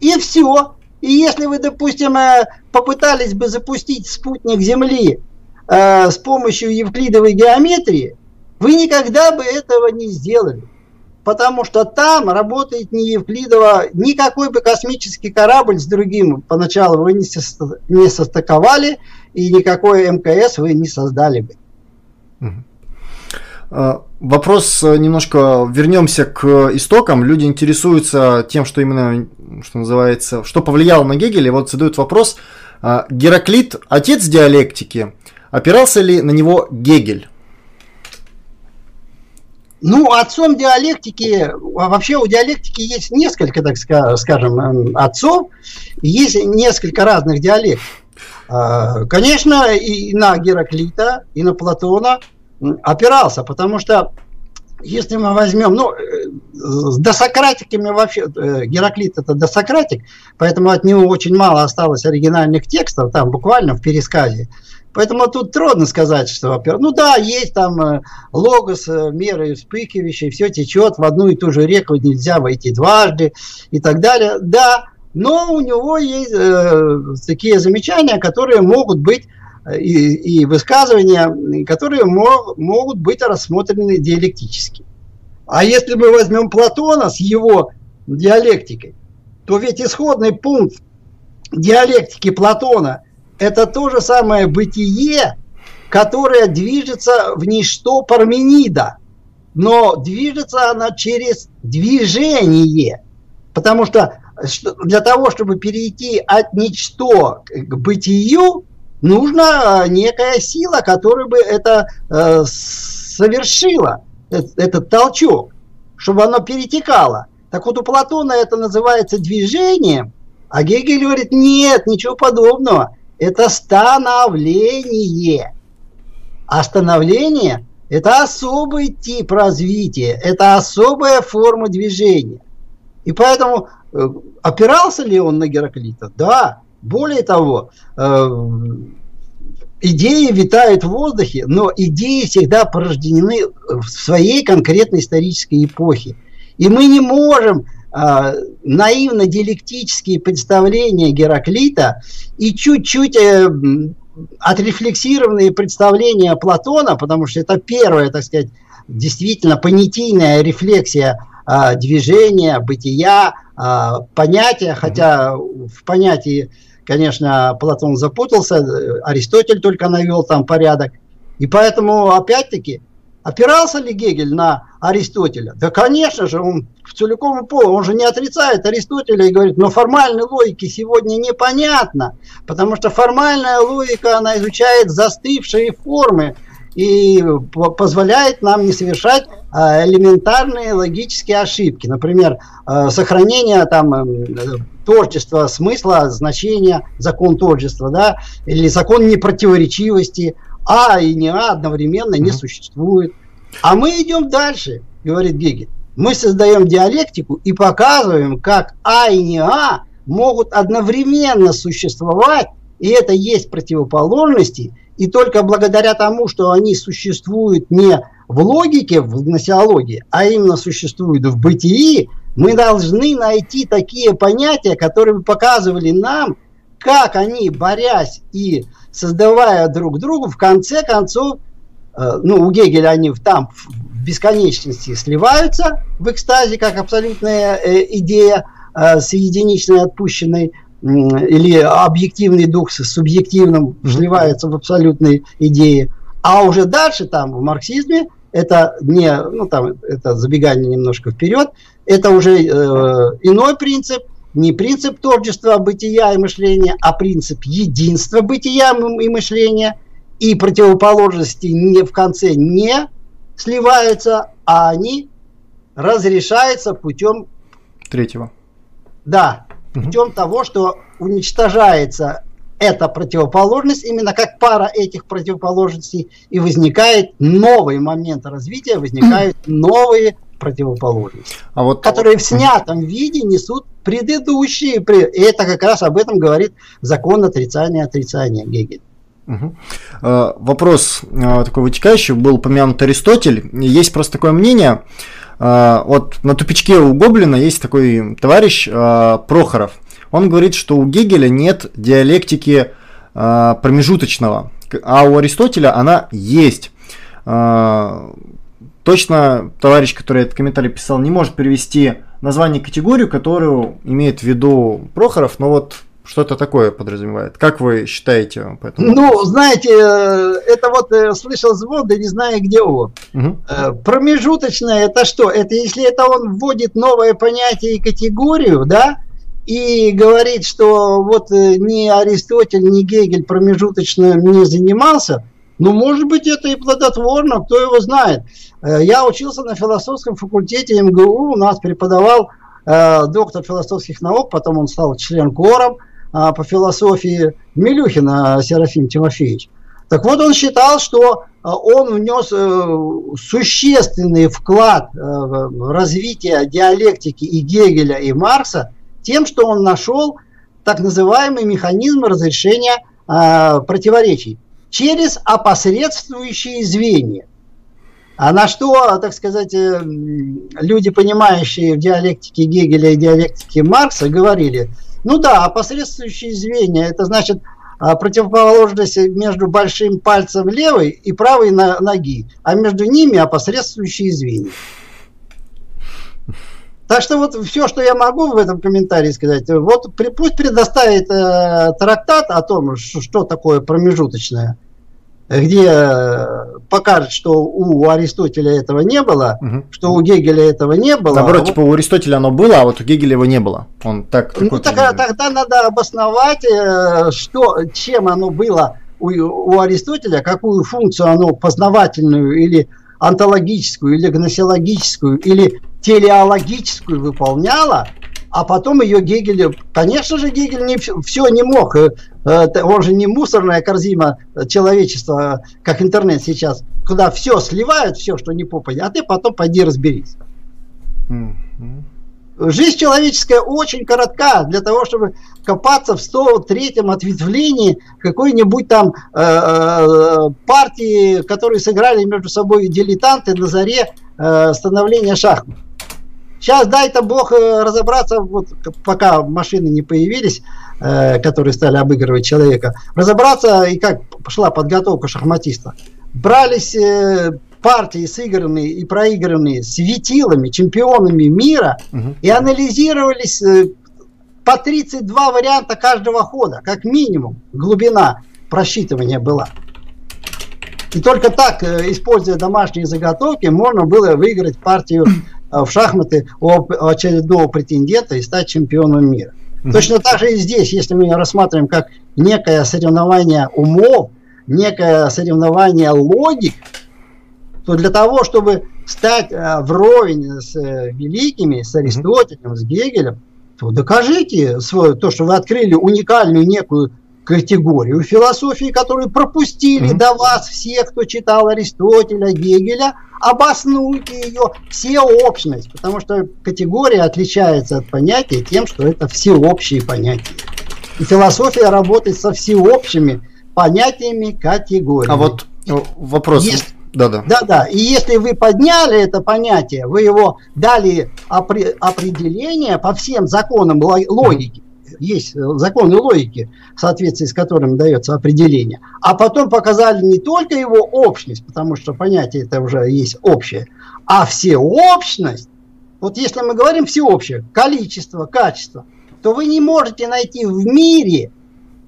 И все. И если вы, допустим, э, попытались бы запустить спутник Земли э, с помощью евклидовой геометрии, вы никогда бы этого не сделали. Потому что там работает не Евклидова, никакой бы космический корабль с другим поначалу вы не, со, не состыковали, и никакой МКС вы не создали бы. А, вопрос э, немножко вернемся к истокам. Люди интересуются тем, что именно, что называется, что повлияло на Гегеля. Вот задают вопрос. А, Гераклит, отец диалектики, опирался ли на него Гегель? Ну, отцом диалектики, а вообще у диалектики есть несколько, так скажем, отцов, есть несколько разных диалектов. Конечно, и на Гераклита, и на Платона – опирался, потому что если мы возьмем, ну, э, с досократиками вообще, э, Гераклит это досократик, поэтому от него очень мало осталось оригинальных текстов, там буквально в пересказе. Поэтому тут трудно сказать, что, ну да, есть там э, логос, меры вспыхивающие, все течет в одну и ту же реку, нельзя войти дважды и так далее. Да, но у него есть э, такие замечания, которые могут быть и, и высказывания, которые мог, могут быть рассмотрены диалектически. А если мы возьмем Платона с его диалектикой, то ведь исходный пункт диалектики Платона – это то же самое бытие, которое движется в ничто Парменида, но движется она через движение, потому что для того, чтобы перейти от ничто к бытию, нужна некая сила, которая бы это э, совершила, этот толчок, чтобы оно перетекало. Так вот у Платона это называется движением, а Гегель говорит, нет, ничего подобного. Это становление. А становление – это особый тип развития, это особая форма движения. И поэтому э, опирался ли он на Гераклита? Да. Более того, э, идеи витают в воздухе, но идеи всегда порождены в своей конкретной исторической эпохе. И мы не можем э, наивно-диалектические представления Гераклита и чуть-чуть э, отрефлексированные представления Платона, потому что это первая, так сказать, действительно понятийная рефлексия э, движения, бытия, э, понятия, хотя в понятии, конечно, Платон запутался, Аристотель только навел там порядок. И поэтому, опять-таки, Опирался ли Гегель на Аристотеля? Да, конечно же, он в целиком и полу, он же не отрицает Аристотеля и говорит, но формальной логики сегодня непонятно, потому что формальная логика, она изучает застывшие формы и позволяет нам не совершать элементарные логические ошибки. Например, а, сохранение там эм, творчества, смысла, значения, закон творчества, да, или закон непротиворечивости – а и не А одновременно не существует. А мы идем дальше, говорит Гегель. Мы создаем диалектику и показываем, как А и не А могут одновременно существовать, и это есть противоположности, и только благодаря тому, что они существуют не в логике, в гносеологии, а именно существуют в бытии, мы должны найти такие понятия, которые бы показывали нам, как они, борясь и создавая друг другу, в конце концов, э, ну, у Гегеля они там в бесконечности сливаются в экстазе, как абсолютная э, идея э, с единичной отпущенной или объективный дух с субъективным вливается в абсолютные идеи. А уже дальше там в марксизме это не, ну там это забегание немножко вперед, это уже э, иной принцип – не принцип творчества бытия и мышления, а принцип единства бытия и мышления, и противоположности не, в конце не сливаются, а они разрешаются путем... Третьего. Да, путем угу. того, что уничтожается эта противоположность, именно как пара этих противоположностей, и возникает новый момент развития, возникают новые противоположности, а вот, которые в снятом виде несут предыдущие. И это как раз об этом говорит закон отрицания отрицания Гегель. Угу. Вопрос а, такой вытекающий, был упомянут Аристотель. Есть просто такое мнение, а, вот на тупичке у Гоблина есть такой товарищ Прохоров. Он говорит, что у Гегеля нет диалектики промежуточного, а у Аристотеля она есть. Точно товарищ, который этот комментарий писал, не может перевести название категорию, которую имеет в виду Прохоров, но вот что-то такое подразумевает. Как вы считаете по этому? Ну, знаете, э, это вот э, слышал звон, да не знаю, где он. Угу. Промежуточное это что? Это если это он вводит новое понятие и категорию, да, и говорит, что вот ни Аристотель, ни Гегель промежуточным не занимался, ну, может быть, это и плодотворно, кто его знает. Э, я учился на философском факультете МГУ, у нас преподавал э, доктор философских наук, потом он стал член кором э, по философии Милюхина Серафим Тимофеевич. Так вот, он считал, что э, он внес э, существенный вклад э, в развитие диалектики и Гегеля, и Маркса тем, что он нашел так называемый механизм разрешения противоречий через опосредствующие звенья. А на что, так сказать, э, люди, понимающие в диалектике Гегеля и диалектике Маркса, говорили, ну да, опосредствующие звенья, это значит а, противоположность между большим пальцем левой и правой ноги, а между ними опосредствующие звенья. Так что вот все, что я могу в этом комментарии сказать, вот пусть предоставит э, трактат о том, что, что такое промежуточное, где э, покажет, что у Аристотеля этого не было, угу. что у Гегеля этого не было. Наоборот, а типа у Аристотеля оно было, а вот у Гегеля его не было. Он так. Ну тогда, тогда надо обосновать, э, что, чем оно было у, у Аристотеля, какую функцию оно познавательную или онтологическую, или гносеологическую, или телеологическую выполняло, а потом ее Гегель, конечно же, Гегель не, все не мог, э, он же не мусорная корзина человечества, как интернет сейчас, куда все сливают, все, что не попадет, а ты потом пойди разберись. Mm-hmm. Жизнь человеческая очень коротка для того, чтобы копаться в 103-м ответвлении какой-нибудь там э, э, партии, которые сыграли между собой дилетанты на заре э, становления шахмат. Сейчас дай-то бог э, разобраться, вот пока машины не появились, э, которые стали обыгрывать человека, разобраться и как пошла подготовка шахматиста. Брались э, партии сыгранные и проигранные светилами, чемпионами мира, угу. и анализировались э, по 32 варианта каждого хода, как минимум, глубина просчитывания была. И только так, э, используя домашние заготовки, можно было выиграть партию в шахматы у очередного претендента и стать чемпионом мира. Mm-hmm. Точно так же и здесь, если мы рассматриваем как некое соревнование умов, некое соревнование логик, то для того, чтобы стать э, вровень с э, великими, с Аристотелем, с Гегелем, то докажите свое, то, что вы открыли уникальную некую категорию философии, которую пропустили mm-hmm. до вас все, кто читал Аристотеля, Гегеля, обоснуйте ее всеобщность, потому что категория отличается от понятия тем, что это всеобщие понятия. И философия работает со всеобщими понятиями категориями. А вот э, вопрос. Есть да, да. Да, да. И если вы подняли это понятие, вы его дали опри- определение по всем законам логики, есть законы логики, в соответствии с которыми дается определение, а потом показали не только его общность, потому что понятие это уже есть общее, а всеобщность. Вот если мы говорим всеобщее, количество, качество, то вы не можете найти в мире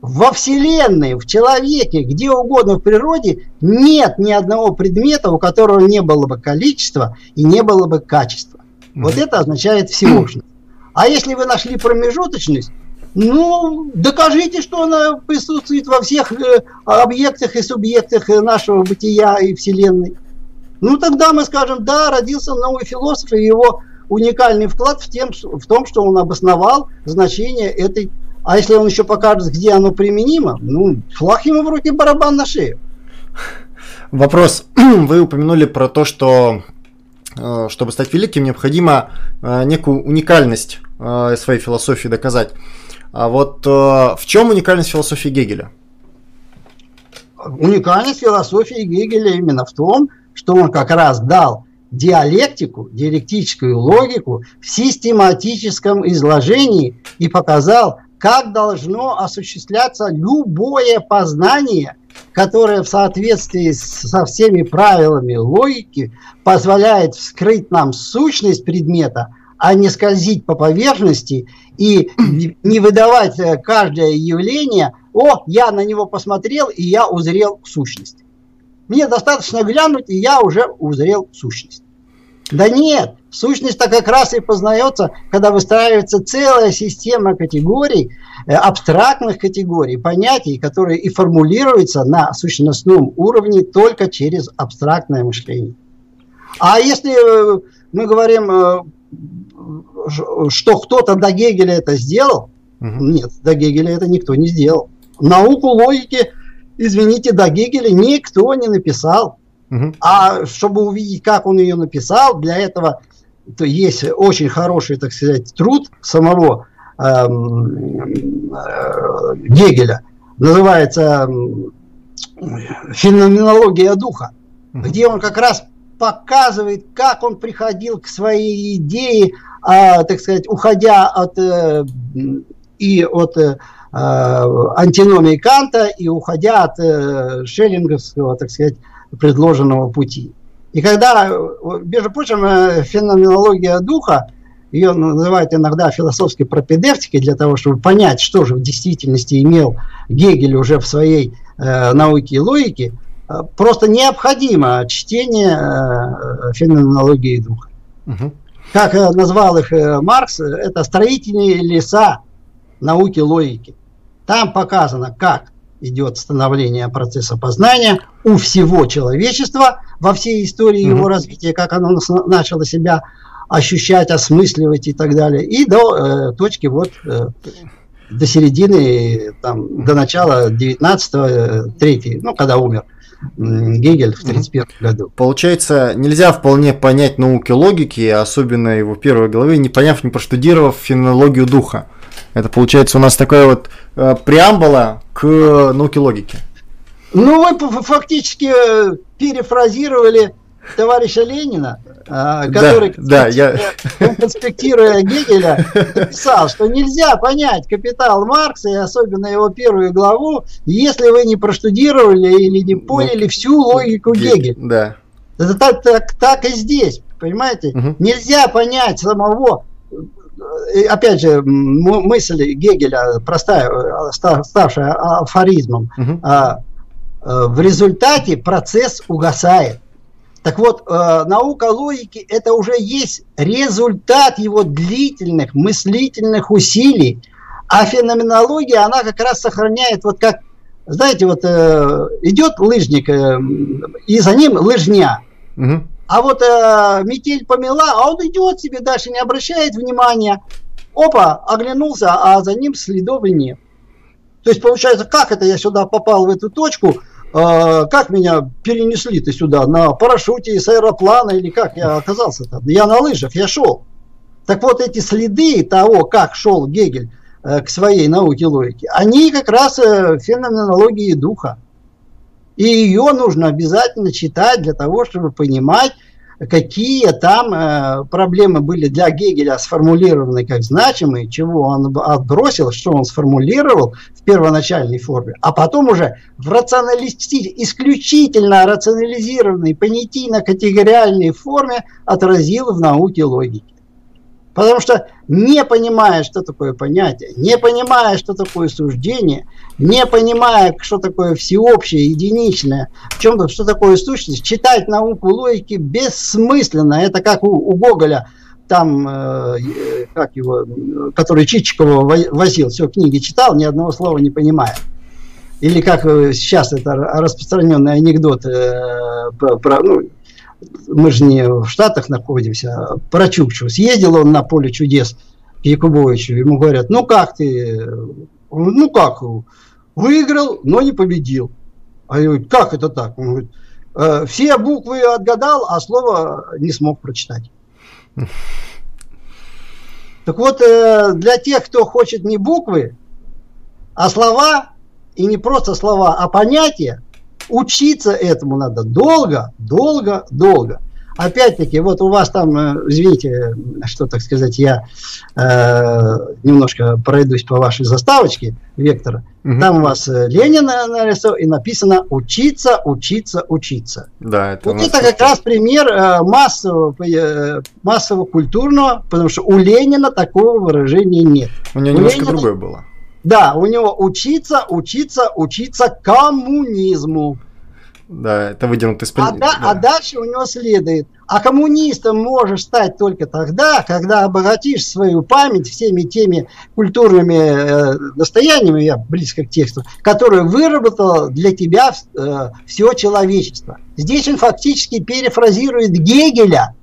во Вселенной, в человеке, где угодно в природе нет ни одного предмета, у которого не было бы количества и не было бы качества. Mm-hmm. Вот это означает всеобщность. А если вы нашли промежуточность, ну, докажите, что она присутствует во всех э, объектах и субъектах нашего бытия и Вселенной. Ну, тогда мы скажем, да, родился новый философ, и его уникальный вклад в, тем, в том, что он обосновал значение этой а если он еще покажет, где оно применимо, ну, флаг ему в руки, барабан на шею. Вопрос. *clears throat* Вы упомянули про то, что э, чтобы стать великим, необходимо э, некую уникальность э, своей философии доказать. А вот в чем уникальность философии Гегеля? Уникальность философии Гегеля именно в том, что он как раз дал диалектику, диалектическую логику в систематическом изложении и показал, как должно осуществляться любое познание, которое в соответствии со всеми правилами логики позволяет вскрыть нам сущность предмета, а не скользить по поверхности и не выдавать э, каждое явление, о, я на него посмотрел, и я узрел сущность. Мне достаточно глянуть, и я уже узрел сущность. Да нет, сущность-то как раз и познается, когда выстраивается целая система категорий, э, абстрактных категорий, понятий, которые и формулируются на сущностном уровне только через абстрактное мышление. А если э, мы говорим, что кто-то до Гегеля это сделал, угу. нет, до Гегеля это никто не сделал. Науку логики, извините, до Гегеля никто не написал. А чтобы увидеть, как он ее написал, для этого то есть очень хороший, так сказать, труд самого эм, э, Гегеля. Называется э, «Феноменология духа», угу. где он как раз показывает, как он приходил к своей идее, э, так сказать, уходя от э, и от э, антиномии Канта, и уходя от э, шеллинговского, так сказать, предложенного пути. И когда, между прочим, феноменология духа, ее называют иногда философской пропедевтикой для того, чтобы понять, что же в действительности имел Гегель уже в своей науке и логике, просто необходимо чтение феноменологии духа. Угу. Как э, назвал их э, Маркс, это строительные леса науки логики. Там показано, как идет становление процесса познания у всего человечества во всей истории mm-hmm. его развития, как оно начало себя ощущать, осмысливать и так далее, и до э, точки вот э, до середины, там, до начала 19-го, э, третий, ну, когда умер Гегель в 1931 mm-hmm. году. Получается, нельзя вполне понять науки логики, особенно его первой главы, не поняв, не проштудировав фенологию духа. Это получается у нас такая вот э, преамбула к науке логики. Ну, вы фактически э, перефразировали товарища Ленина, а, который, да, да, я... конспектируя Гегеля, написал, что нельзя понять капитал Маркса и особенно его первую главу, если вы не проштудировали или не поняли ну, всю логику Гегеля. Да. Это так, так, так и здесь, понимаете? Угу. Нельзя понять самого э, опять же, мысль Гегеля, простая, э, ставшая афоризмом, угу. в результате процесс угасает. Так вот, э, наука логики – это уже есть результат его длительных мыслительных усилий, а феноменология, она как раз сохраняет, вот как, знаете, вот э, идет лыжник, э, и за ним лыжня. Угу. А вот э, метель помела, а он идет себе дальше, не обращает внимания. Опа, оглянулся, а за ним следов и нет. То есть получается, как это я сюда попал в эту точку – как меня перенесли-то сюда, на парашюте с аэроплана или как я оказался там? Я на лыжах, я шел. Так вот эти следы того, как шел Гегель э, к своей науке логики, они как раз э, феноменологии духа. И ее нужно обязательно читать для того, чтобы понимать, какие там э, проблемы были для Гегеля сформулированы как значимые, чего он отбросил, что он сформулировал в первоначальной форме, а потом уже в рационалисти... исключительно рационализированной понятийно-категориальной форме отразил в науке логики. Потому что не понимая, что такое понятие, не понимая, что такое суждение, не понимая, что такое всеобщее, единичное, в чем-то, что такое сущность, читать науку логики бессмысленно. Это как у, у Гоголя, там, э, как его, который Чичикова возил, все книги читал, ни одного слова не понимая. Или как э, сейчас это распространенный анекдот э, про, ну, мы же не в Штатах находимся, а про Чукчу. Съездил он на поле чудес к Якубовичу, ему говорят, ну как ты, ну как, выиграл, но не победил. А я говорю, как это так? Он говорит, «Э, все буквы отгадал, а слово не смог прочитать. Так вот, э, для тех, кто хочет не буквы, а слова, и не просто слова, а понятия, Учиться этому надо долго, долго, долго. Опять-таки, вот у вас там, э, извините, что так сказать, я э, немножко пройдусь по вашей заставочке, Вектора. Угу. Там у вас э, Ленин нарисован и написано «учиться, учиться, учиться». Да, это вот это как раз пример э, массового, э, массового культурного, потому что у Ленина такого выражения нет. У него у немножко Ленина, другое было. Да, у него учиться, учиться, учиться коммунизму. Да, это выдернуто из а, да, а дальше у него следует. А коммунистом можешь стать только тогда, когда обогатишь свою память всеми теми культурными э, достояниями, я близко к тексту, которые выработало для тебя э, все человечество. Здесь он фактически перефразирует Гегеля,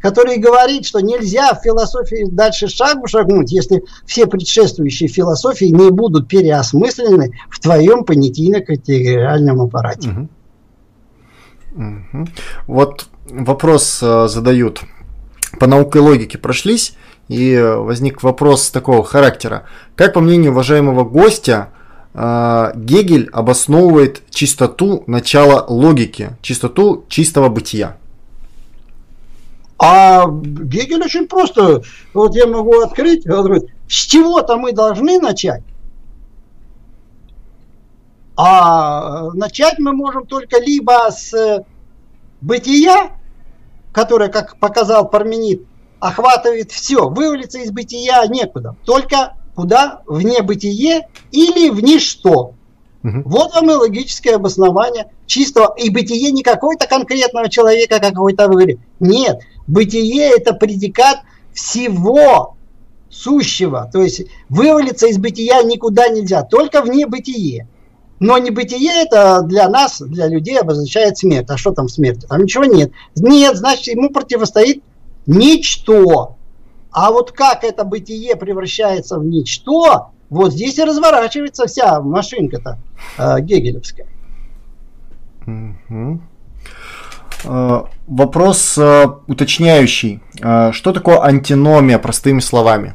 который говорит, что нельзя в философии дальше шагу шагнуть, если все предшествующие философии не будут переосмыслены в твоем понятийно-категориальном аппарате. Угу. Угу. Вот вопрос э, задают. По науке логики прошлись, и возник вопрос такого характера. Как, по мнению уважаемого гостя, э, Гегель обосновывает чистоту начала логики, чистоту чистого бытия? А Гегель очень просто. Вот я могу открыть, он говорит, с чего-то мы должны начать. А начать мы можем только либо с бытия, которое, как показал Парменид, охватывает все. Вывалиться из бытия некуда. Только куда? В небытие или в ничто. Угу. Вот вам и логическое обоснование чистого. И бытие не какой-то конкретного человека, как какой-то вы Нет, Бытие – это предикат всего сущего. То есть вывалиться из бытия никуда нельзя, только вне бытие. Но небытие это для нас, для людей обозначает смерть. А что там смерть? Там ничего нет. Нет, значит, ему противостоит ничто. А вот как это бытие превращается в ничто, вот здесь и разворачивается вся машинка-то э, гегелевская. Угу. Вопрос э, уточняющий. Э, что такое антиномия, простыми словами?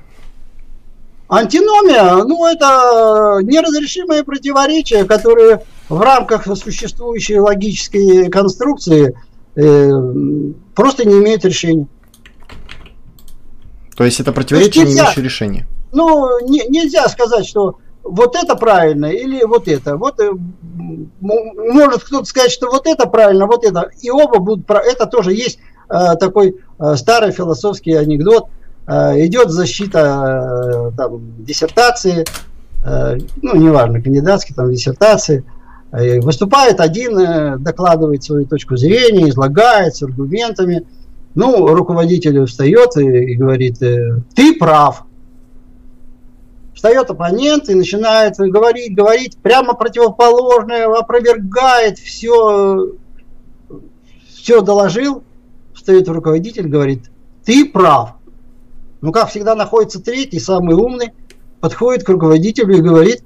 Антиномия, ну, это неразрешимые противоречия, которые в рамках существующей логической конструкции э, просто не имеют решения. То есть это противоречие, есть нельзя, не имеющее решения? Ну, не, нельзя сказать, что вот это правильно или вот это. Вот э, может кто-то сказать, что вот это правильно, вот это. И оба будут Это тоже есть э, такой э, старый философский анекдот. Э, идет защита э, там, диссертации, э, ну, неважно, кандидатской там диссертации. Э, выступает один, э, докладывает свою точку зрения, излагает с аргументами. Ну, руководитель встает и, и говорит, э, ты прав встает оппонент и начинает говорить, говорить прямо противоположное, опровергает все, все доложил, встает руководитель, говорит, ты прав. Ну, как всегда, находится третий, самый умный, подходит к руководителю и говорит,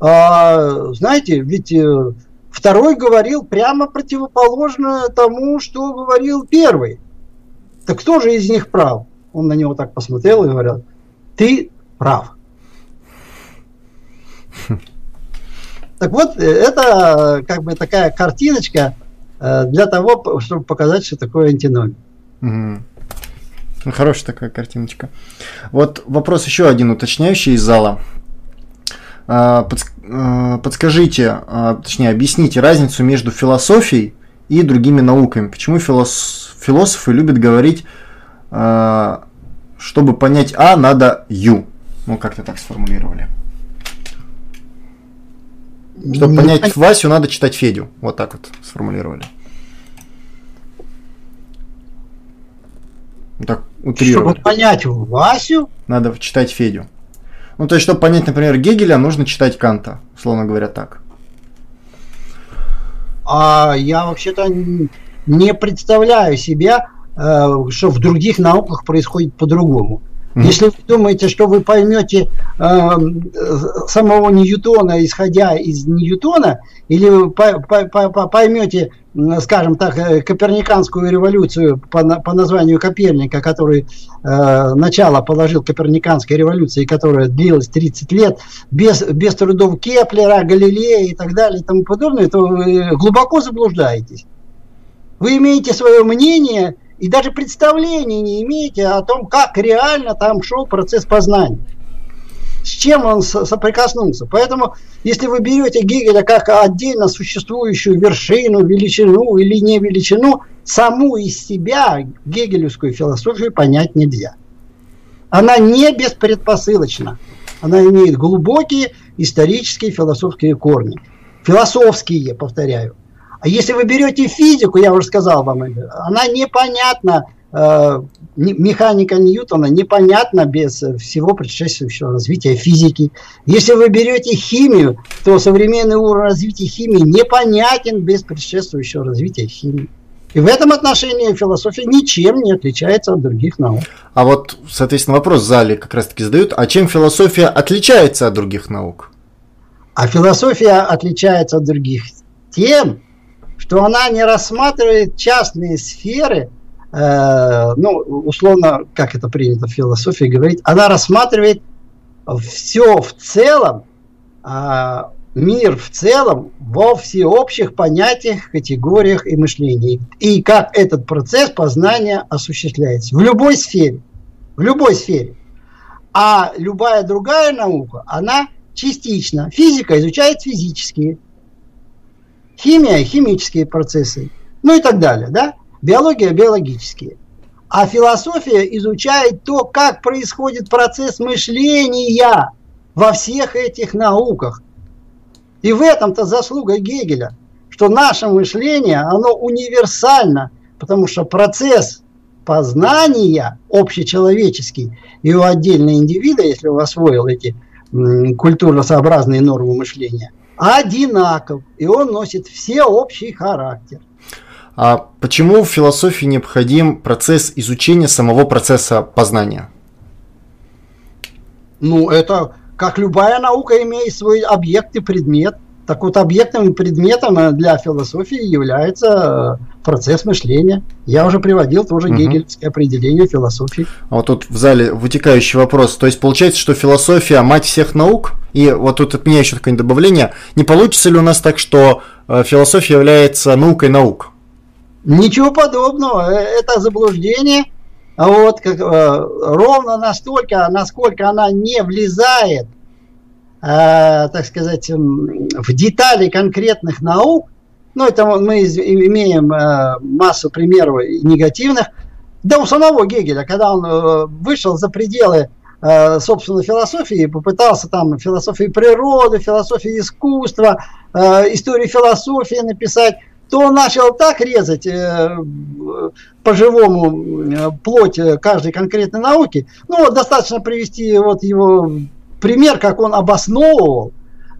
а, знаете, ведь э, второй говорил прямо противоположно тому, что говорил первый. Так кто же из них прав? Он на него так посмотрел и говорил, ты прав. *laughs* Так вот, э, это как бы такая картиночка э, для того, чтобы показать, что такое антиномия. Угу. Хорошая такая картиночка. Вот вопрос еще один уточняющий из зала. А, а, подскажите, а, точнее, объясните разницу между философией и другими науками. Почему философы любят говорить, чтобы понять А, надо Ю? Ну, как-то так сформулировали. Чтобы ну, понять а... Васю, надо читать Федю. Вот так вот сформулировали. Так утрировали. Чтобы понять Васю? Надо читать Федю. Ну, то есть, чтобы понять, например, Гегеля, нужно читать Канта, условно говоря, так. А я вообще-то не представляю себя, э, что в других науках происходит по-другому. Если вы думаете, что вы поймете э, самого Ньютона, исходя из Ньютона, или вы по, по, по, поймете, скажем так, э, Коперниканскую революцию по, по названию Коперника, который э, начало положил Коперниканской революции, которая длилась 30 лет, без, без трудов Кеплера, Галилея и так далее и тому подобное, то вы глубоко заблуждаетесь. Вы имеете свое мнение, и даже представления не имеете о том, как реально там шел процесс познания. С чем он соприкоснулся. Поэтому, если вы берете Гегеля как отдельно существующую вершину, величину или не величину, саму из себя гегелевскую философию понять нельзя. Она не беспредпосылочна. Она имеет глубокие исторические философские корни. Философские, повторяю. А если вы берете физику, я уже сказал вам, она непонятна, э, механика Ньютона непонятна без всего предшествующего развития физики. Если вы берете химию, то современный уровень развития химии непонятен без предшествующего развития химии. И в этом отношении философия ничем не отличается от других наук. А вот, соответственно, вопрос в зале как раз таки задают, а чем философия отличается от других наук? А философия отличается от других тем, что она не рассматривает частные сферы, э, ну, условно, как это принято в философии говорить, она рассматривает все в целом, э, мир в целом во всеобщих понятиях, категориях и мышлении. И как этот процесс познания осуществляется в любой сфере. В любой сфере. А любая другая наука, она частично. Физика изучает физические, Химия – химические процессы, ну и так далее, да? Биология – биологические. А философия изучает то, как происходит процесс мышления во всех этих науках. И в этом-то заслуга Гегеля, что наше мышление, оно универсально, потому что процесс познания общечеловеческий и у отдельного индивида, если он освоил эти культурно-сообразные нормы мышления – одинаков, и он носит все общий характер. А почему в философии необходим процесс изучения самого процесса познания? Ну, это как любая наука имеет свой объект и предмет. Так вот, объектом и предметом для философии является э, процесс мышления. Я уже приводил тоже угу. гегельское определение философии. А вот тут в зале вытекающий вопрос. То есть получается, что философия мать всех наук? И вот тут от меня еще такое добавление. Не получится ли у нас так, что э, философия является наукой наук? Ничего подобного. Э, это заблуждение. Вот, как, ровно настолько, насколько она не влезает Э, так сказать, в детали конкретных наук, ну, это мы имеем э, массу примеров негативных, да у самого Гегеля, когда он э, вышел за пределы собственно, философии, попытался там философии природы, философии искусства, историю философии написать, то он начал так резать по-живому плоть каждой конкретной науки. Ну, вот достаточно привести вот его пример, как он обосновывал,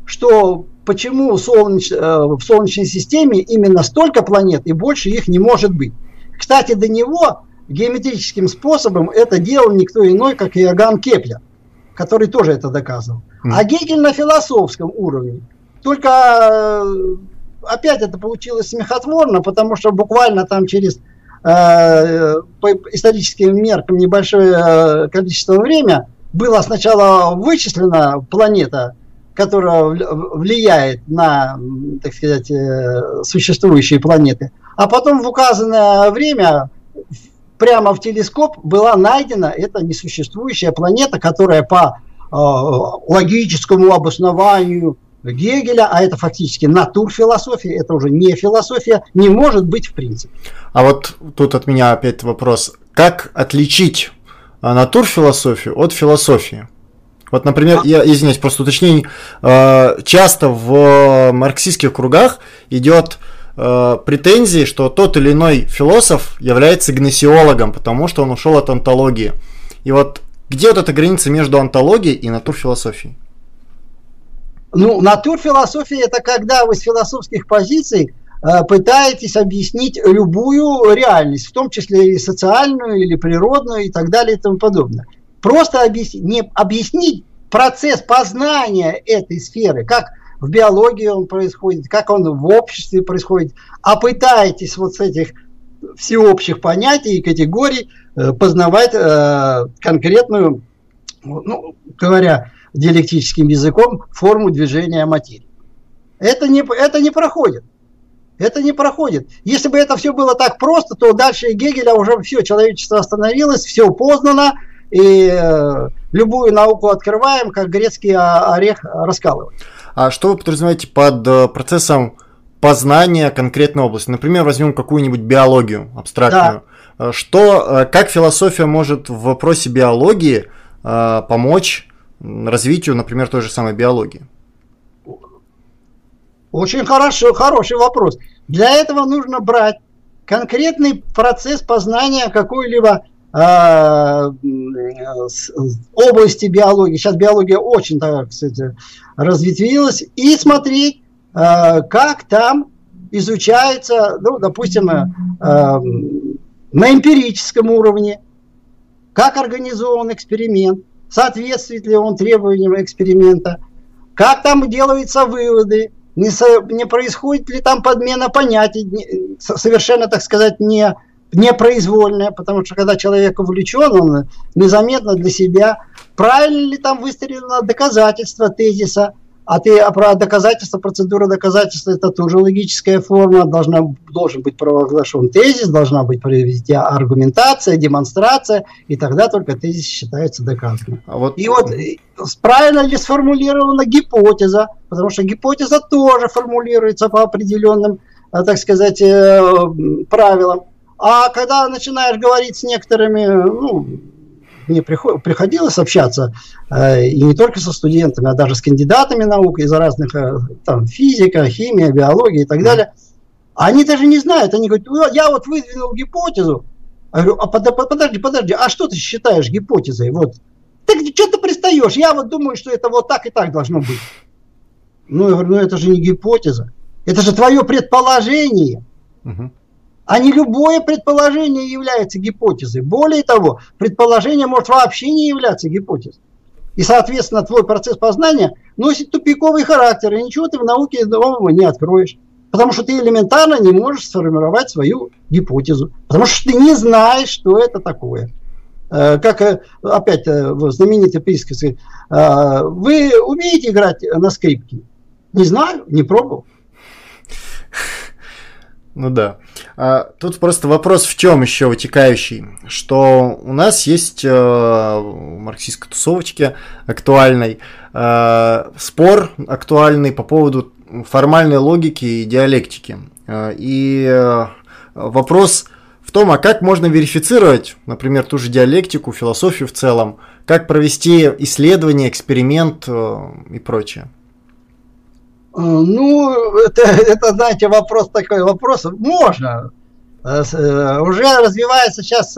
что почему солнеч, э, в Солнечной системе именно столько планет и больше их не может быть. Кстати, до него геометрическим способом это делал никто иной, как Иоганн Кеплер, который тоже это доказывал. А Гегель на философском уровне. Только э, опять это получилось смехотворно, потому что буквально там через э, по историческим меркам небольшое э, количество времени была сначала вычислена планета, которая влияет на, так сказать, э, существующие планеты, а потом в указанное время прямо в телескоп была найдена эта несуществующая планета, которая по э, логическому обоснованию Гегеля, а это фактически натурфилософия, это уже не философия, не может быть в принципе. А вот тут от меня опять вопрос. Как отличить натурфилософию от философии. Вот, например, я извиняюсь, просто уточнение. А, часто в марксистских кругах идет а, претензии, что тот или иной философ является гносеологом, потому что он ушел от антологии. И вот где вот эта граница между антологией и натурфилософией? Ну, натурфилософия это когда вы с философских позиций Э, пытаетесь объяснить любую реальность, в том числе и социальную, или природную, и так далее, и тому подобное. Просто объяснить, не объяснить процесс познания этой сферы, как в биологии он происходит, как он в обществе происходит, а пытаетесь вот с этих всеобщих понятий и категорий э, познавать э, конкретную, ну, говоря диалектическим языком, форму движения материи. Это не, это не проходит. Это не проходит. Если бы это все было так просто, то дальше Гегеля уже все, человечество остановилось, все познано, и э, любую науку открываем, как грецкий орех раскалываем. А что вы подразумеваете под э, процессом познания конкретной области? Например, возьмем какую-нибудь биологию абстрактную. Да. Э, что, как философия может в вопросе биологии помочь развитию, например, той же самой биологии? Очень хорошо, хороший вопрос. Для этого нужно брать конкретный процесс познания какой-либо э, области биологии. Сейчас биология очень, так сказать, разветвилась. И смотреть, э, как там изучается, ну, допустим, э, на эмпирическом уровне, как организован эксперимент, соответствует ли он требованиям эксперимента, как там делаются выводы, не, со, не происходит ли там подмена понятий, не, совершенно, так сказать, не, непроизвольная, потому что когда человек увлечен, он незаметно для себя, правильно ли там выстроено доказательство тезиса, а ты а про доказательство, процедура доказательства, это тоже логическая форма, должна, должен быть провозглашен тезис, должна быть проведена аргументация, демонстрация, и тогда только тезис считается доказанным. А вот... И вот правильно ли сформулирована гипотеза, потому что гипотеза тоже формулируется по определенным, э, так сказать, э, правилам. А когда начинаешь говорить с некоторыми, ну, мне приходилось общаться э, и не только со студентами, а даже с кандидатами наук из разных, э, там, физика, химия, биология и так далее. Они даже не знают, они говорят, «Ну, я вот выдвинул гипотезу. Я говорю, а подожди, подожди, а что ты считаешь гипотезой? Вот. Так что ты пристаешь? Я вот думаю, что это вот так и так должно быть. Ну, я говорю, ну это же не гипотеза. Это же твое предположение. Угу. А не любое предположение является гипотезой. Более того, предположение может вообще не являться гипотезой. И, соответственно, твой процесс познания носит тупиковый характер, и ничего ты в науке нового не откроешь. Потому что ты элементарно не можешь сформировать свою гипотезу. Потому что ты не знаешь, что это такое. Э, как э, опять э, знаменитый присказка, вы умеете играть на скрипке? Не знаю, не пробовал. Ну да. А, тут просто вопрос в чем еще вытекающий, что у нас есть э, в марксистской тусовочке актуальный э, спор актуальный по поводу формальной логики и диалектики. Э, и э, вопрос в том, а как можно верифицировать, например, ту же диалектику, философию в целом, как провести исследование, эксперимент э, и прочее. Э, ну, это, это, знаете, вопрос такой, вопрос можно. Э, э, уже развивается сейчас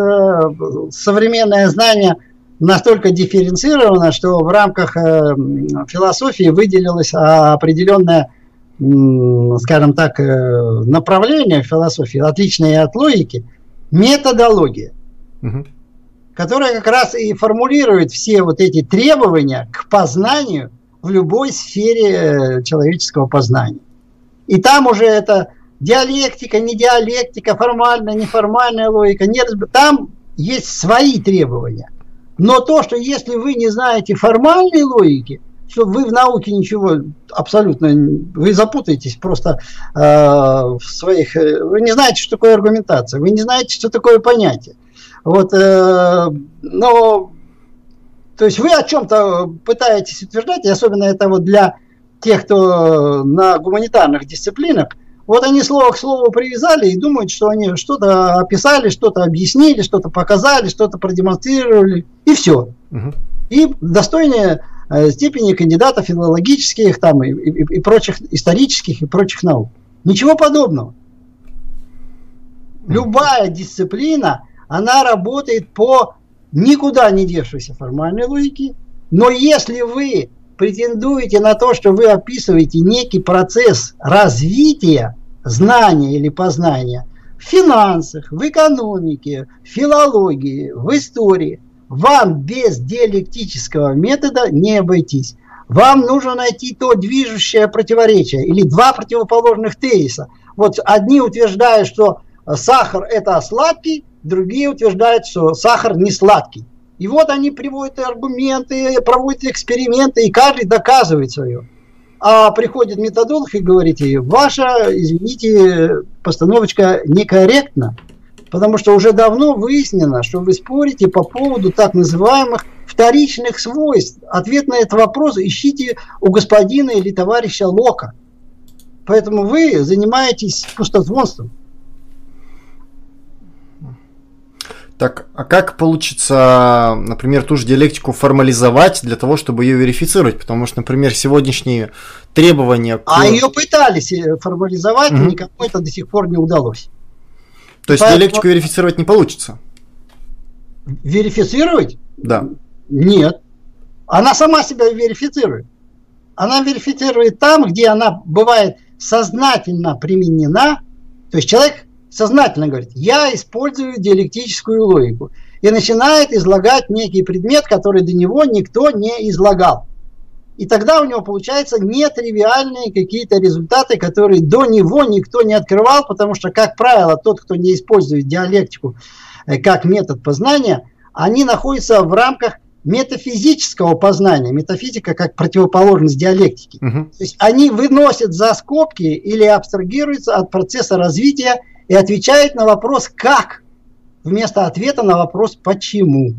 современное знание настолько дифференцировано, что в рамках философии выделилось определенное, скажем так, направление философии, отличное от логики, методология, угу. которая как раз и формулирует все вот эти требования к познанию в любой сфере э, человеческого познания. И там уже это диалектика, не диалектика, формальная, неформальная логика. Нет, там есть свои требования. Но то, что если вы не знаете формальной логики, что вы в науке ничего абсолютно, вы запутаетесь просто э, в своих, э, вы не знаете, что такое аргументация, вы не знаете, что такое понятие. Вот, э, но то есть вы о чем-то пытаетесь утверждать, и особенно это вот для тех, кто на гуманитарных дисциплинах, вот они слово к слову привязали и думают, что они что-то описали, что-то объяснили, что-то показали, что-то продемонстрировали, и все. Угу. И достойнее э, степени кандидатов филологических там, и, и, и прочих исторических и прочих наук. Ничего подобного. Любая дисциплина, она работает по никуда не девшейся формальной логики. Но если вы претендуете на то, что вы описываете некий процесс развития знания или познания в финансах, в экономике, в филологии, в истории, вам без диалектического метода не обойтись. Вам нужно найти то движущее противоречие или два противоположных тезиса. Вот одни утверждают, что сахар это сладкий, другие утверждают, что сахар не сладкий. И вот они приводят аргументы, проводят эксперименты, и каждый доказывает свое. А приходит методолог и говорит ей, ваша, извините, постановочка некорректна, потому что уже давно выяснено, что вы спорите по поводу так называемых вторичных свойств. Ответ на этот вопрос ищите у господина или товарища Лока. Поэтому вы занимаетесь пустозвонством. Так, а как получится, например, ту же диалектику формализовать для того, чтобы ее верифицировать? Потому что, например, сегодняшние требования... К... А ее пытались э, формализовать, угу. но никому это до сих пор не удалось. То есть Поэтому... диалектику верифицировать не получится? Верифицировать? Да. Нет. Она сама себя верифицирует. Она верифицирует там, где она бывает сознательно применена. То есть человек сознательно говорит, я использую диалектическую логику. И начинает излагать некий предмет, который до него никто не излагал. И тогда у него получаются нетривиальные какие-то результаты, которые до него никто не открывал, потому что, как правило, тот, кто не использует диалектику э, как метод познания, они находятся в рамках метафизического познания, метафизика как противоположность диалектики. Угу. То есть они выносят за скобки или абстрагируются от процесса развития и отвечает на вопрос «как» вместо ответа на вопрос «почему».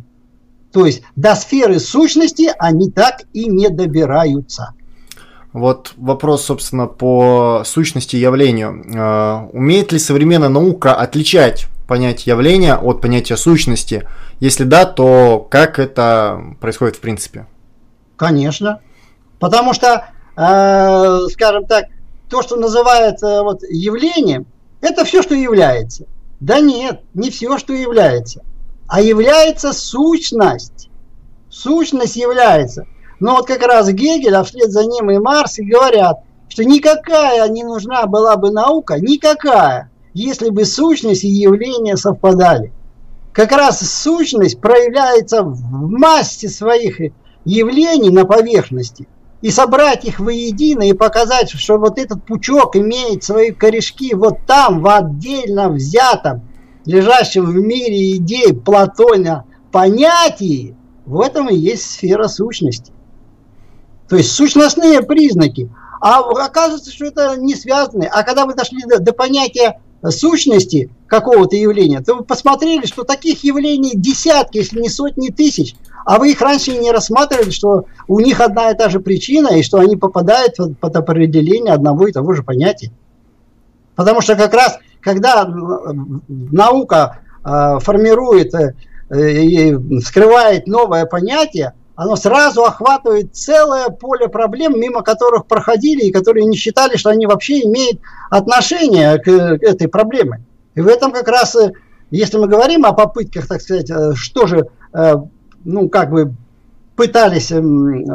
То есть до сферы сущности они так и не добираются. Вот вопрос, собственно, по сущности явлению. Э, умеет ли современная наука отличать понятие явления от понятия сущности? Если да, то как это происходит в принципе? Конечно. Потому что, э, скажем так, то, что называется вот явлением, это все, что является. Да нет, не все, что является. А является сущность. Сущность является. Но вот как раз Гегель, а вслед за ним и Марс, и говорят, что никакая не нужна была бы наука, никакая, если бы сущность и явления совпадали. Как раз сущность проявляется в массе своих явлений на поверхности. И собрать их воедино и показать, что вот этот пучок имеет свои корешки вот там, в отдельно взятом, лежащем в мире идей Платона понятии, в этом и есть сфера сущности. То есть сущностные признаки. А оказывается, что это не связано. А когда вы дошли до, до понятия сущности какого-то явления, то вы посмотрели, что таких явлений десятки, если не сотни тысяч. А вы их раньше не рассматривали, что у них одна и та же причина, и что они попадают под определение одного и того же понятия. Потому что как раз, когда наука э, формирует э, и скрывает новое понятие, оно сразу охватывает целое поле проблем, мимо которых проходили и которые не считали, что они вообще имеют отношение к, к этой проблеме. И в этом как раз, э, если мы говорим о попытках, так сказать, э, что же, э, ну, как бы пытались эм,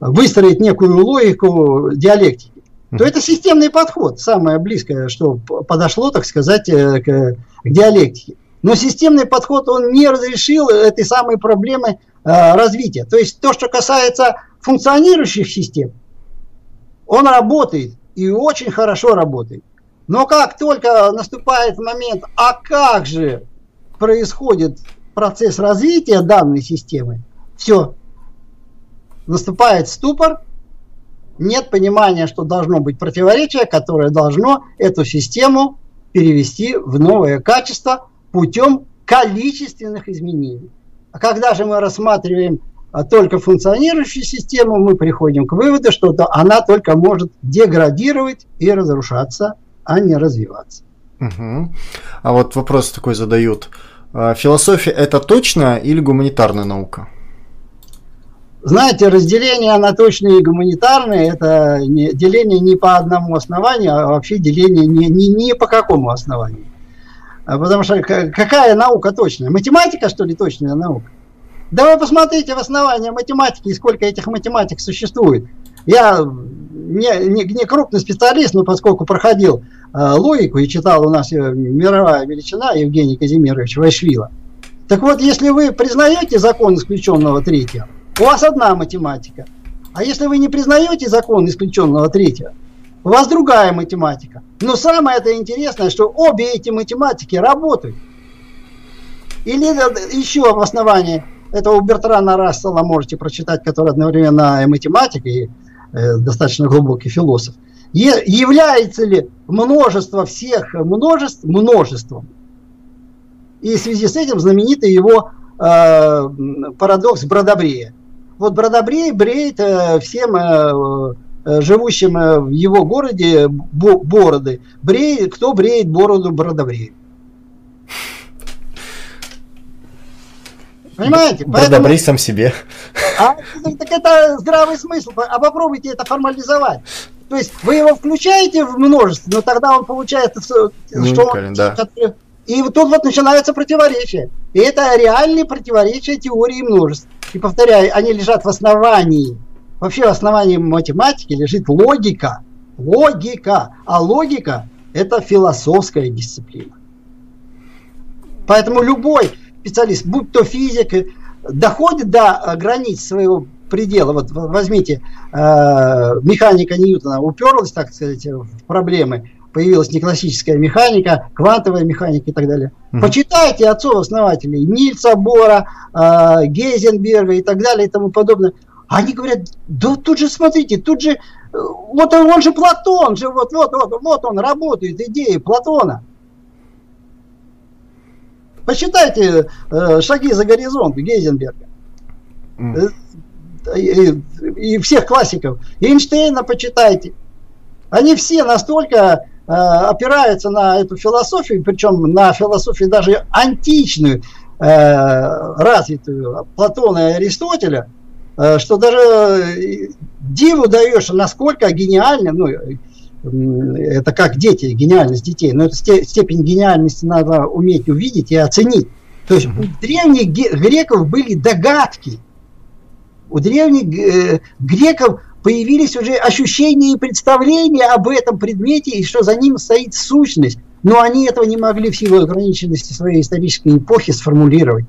выстроить некую логику диалектики, то это системный подход, самое близкое, что подошло, так сказать, к, к диалектике. Но системный подход, он не разрешил этой самой проблемы Э, развития. То есть то, что касается функционирующих систем, он работает и очень хорошо работает. Но как только наступает момент, а как же происходит процесс развития данной системы, все, наступает ступор, нет понимания, что должно быть противоречие, которое должно эту систему перевести в новое качество путем количественных изменений. А когда же мы рассматриваем а, только функционирующую систему, мы приходим к выводу, что она только может деградировать и разрушаться, а не развиваться. Угу. А вот вопрос такой задают. А, философия это точно или гуманитарная наука? Знаете, разделение на точные и гуманитарные – это не, деление не по одному основанию, а вообще деление не, не, не по какому основанию. А потому что какая наука точная? Математика, что ли, точная наука? Да вы посмотрите в основании математики и сколько этих математик существует. Я не, не, не крупный специалист, но поскольку проходил э, логику и читал у нас мировая величина Евгений Казимирович Вайшвила. Так вот, если вы признаете закон исключенного третьего, у вас одна математика. А если вы не признаете закон исключенного третьего, у вас другая математика. Но самое это интересное, что обе эти математики работают. Или еще в основании, это у Бертрана Рассела можете прочитать, который одновременно и математик, и э, достаточно глубокий философ. Е, является ли множество всех множеств множеством? И в связи с этим знаменитый его э, парадокс Бродобрея. Вот Бродобрей бреет э, всем э, Э, живущим э, в его городе бороды. Бреет, кто бреет бороду бородобреет. Понимаете? Бородобрей сам себе. А, так это здравый смысл. А попробуйте это формализовать. То есть вы его включаете в множество, но тогда он получается, что он, да. И вот тут вот начинается противоречие. И это реальные противоречия теории множеств. И повторяю, они лежат в основании Вообще в основании математики лежит логика. Логика. А логика – это философская дисциплина. Поэтому любой специалист, будь то физик, доходит до границ своего предела. Вот возьмите, э, механика Ньютона уперлась, так сказать, в проблемы. Появилась неклассическая механика, квантовая механика и так далее. Угу. Почитайте отцов-основателей Нильса Бора, э, Гейзенберга и так далее и тому подобное. Они говорят, да тут же смотрите, тут же, э, вот он, он же Платон, же вот, вот, вот, вот он работает, идеи Платона. Посчитайте э, шаги за горизонт Гейзенберга. Mm. И, и всех классиков. Эйнштейна почитайте. Они все настолько э, опираются на эту философию, причем на философию даже античную, э, развитую Платона и Аристотеля, что даже э, диву даешь, насколько гениально, ну, это как дети, гениальность детей, но эту степень гениальности надо уметь увидеть и оценить. То есть у древних греков были догадки. у древних э, греков появились уже ощущения и представления об этом предмете, и что за ним стоит сущность. Но они этого не могли в силу ограниченности своей исторической эпохи сформулировать.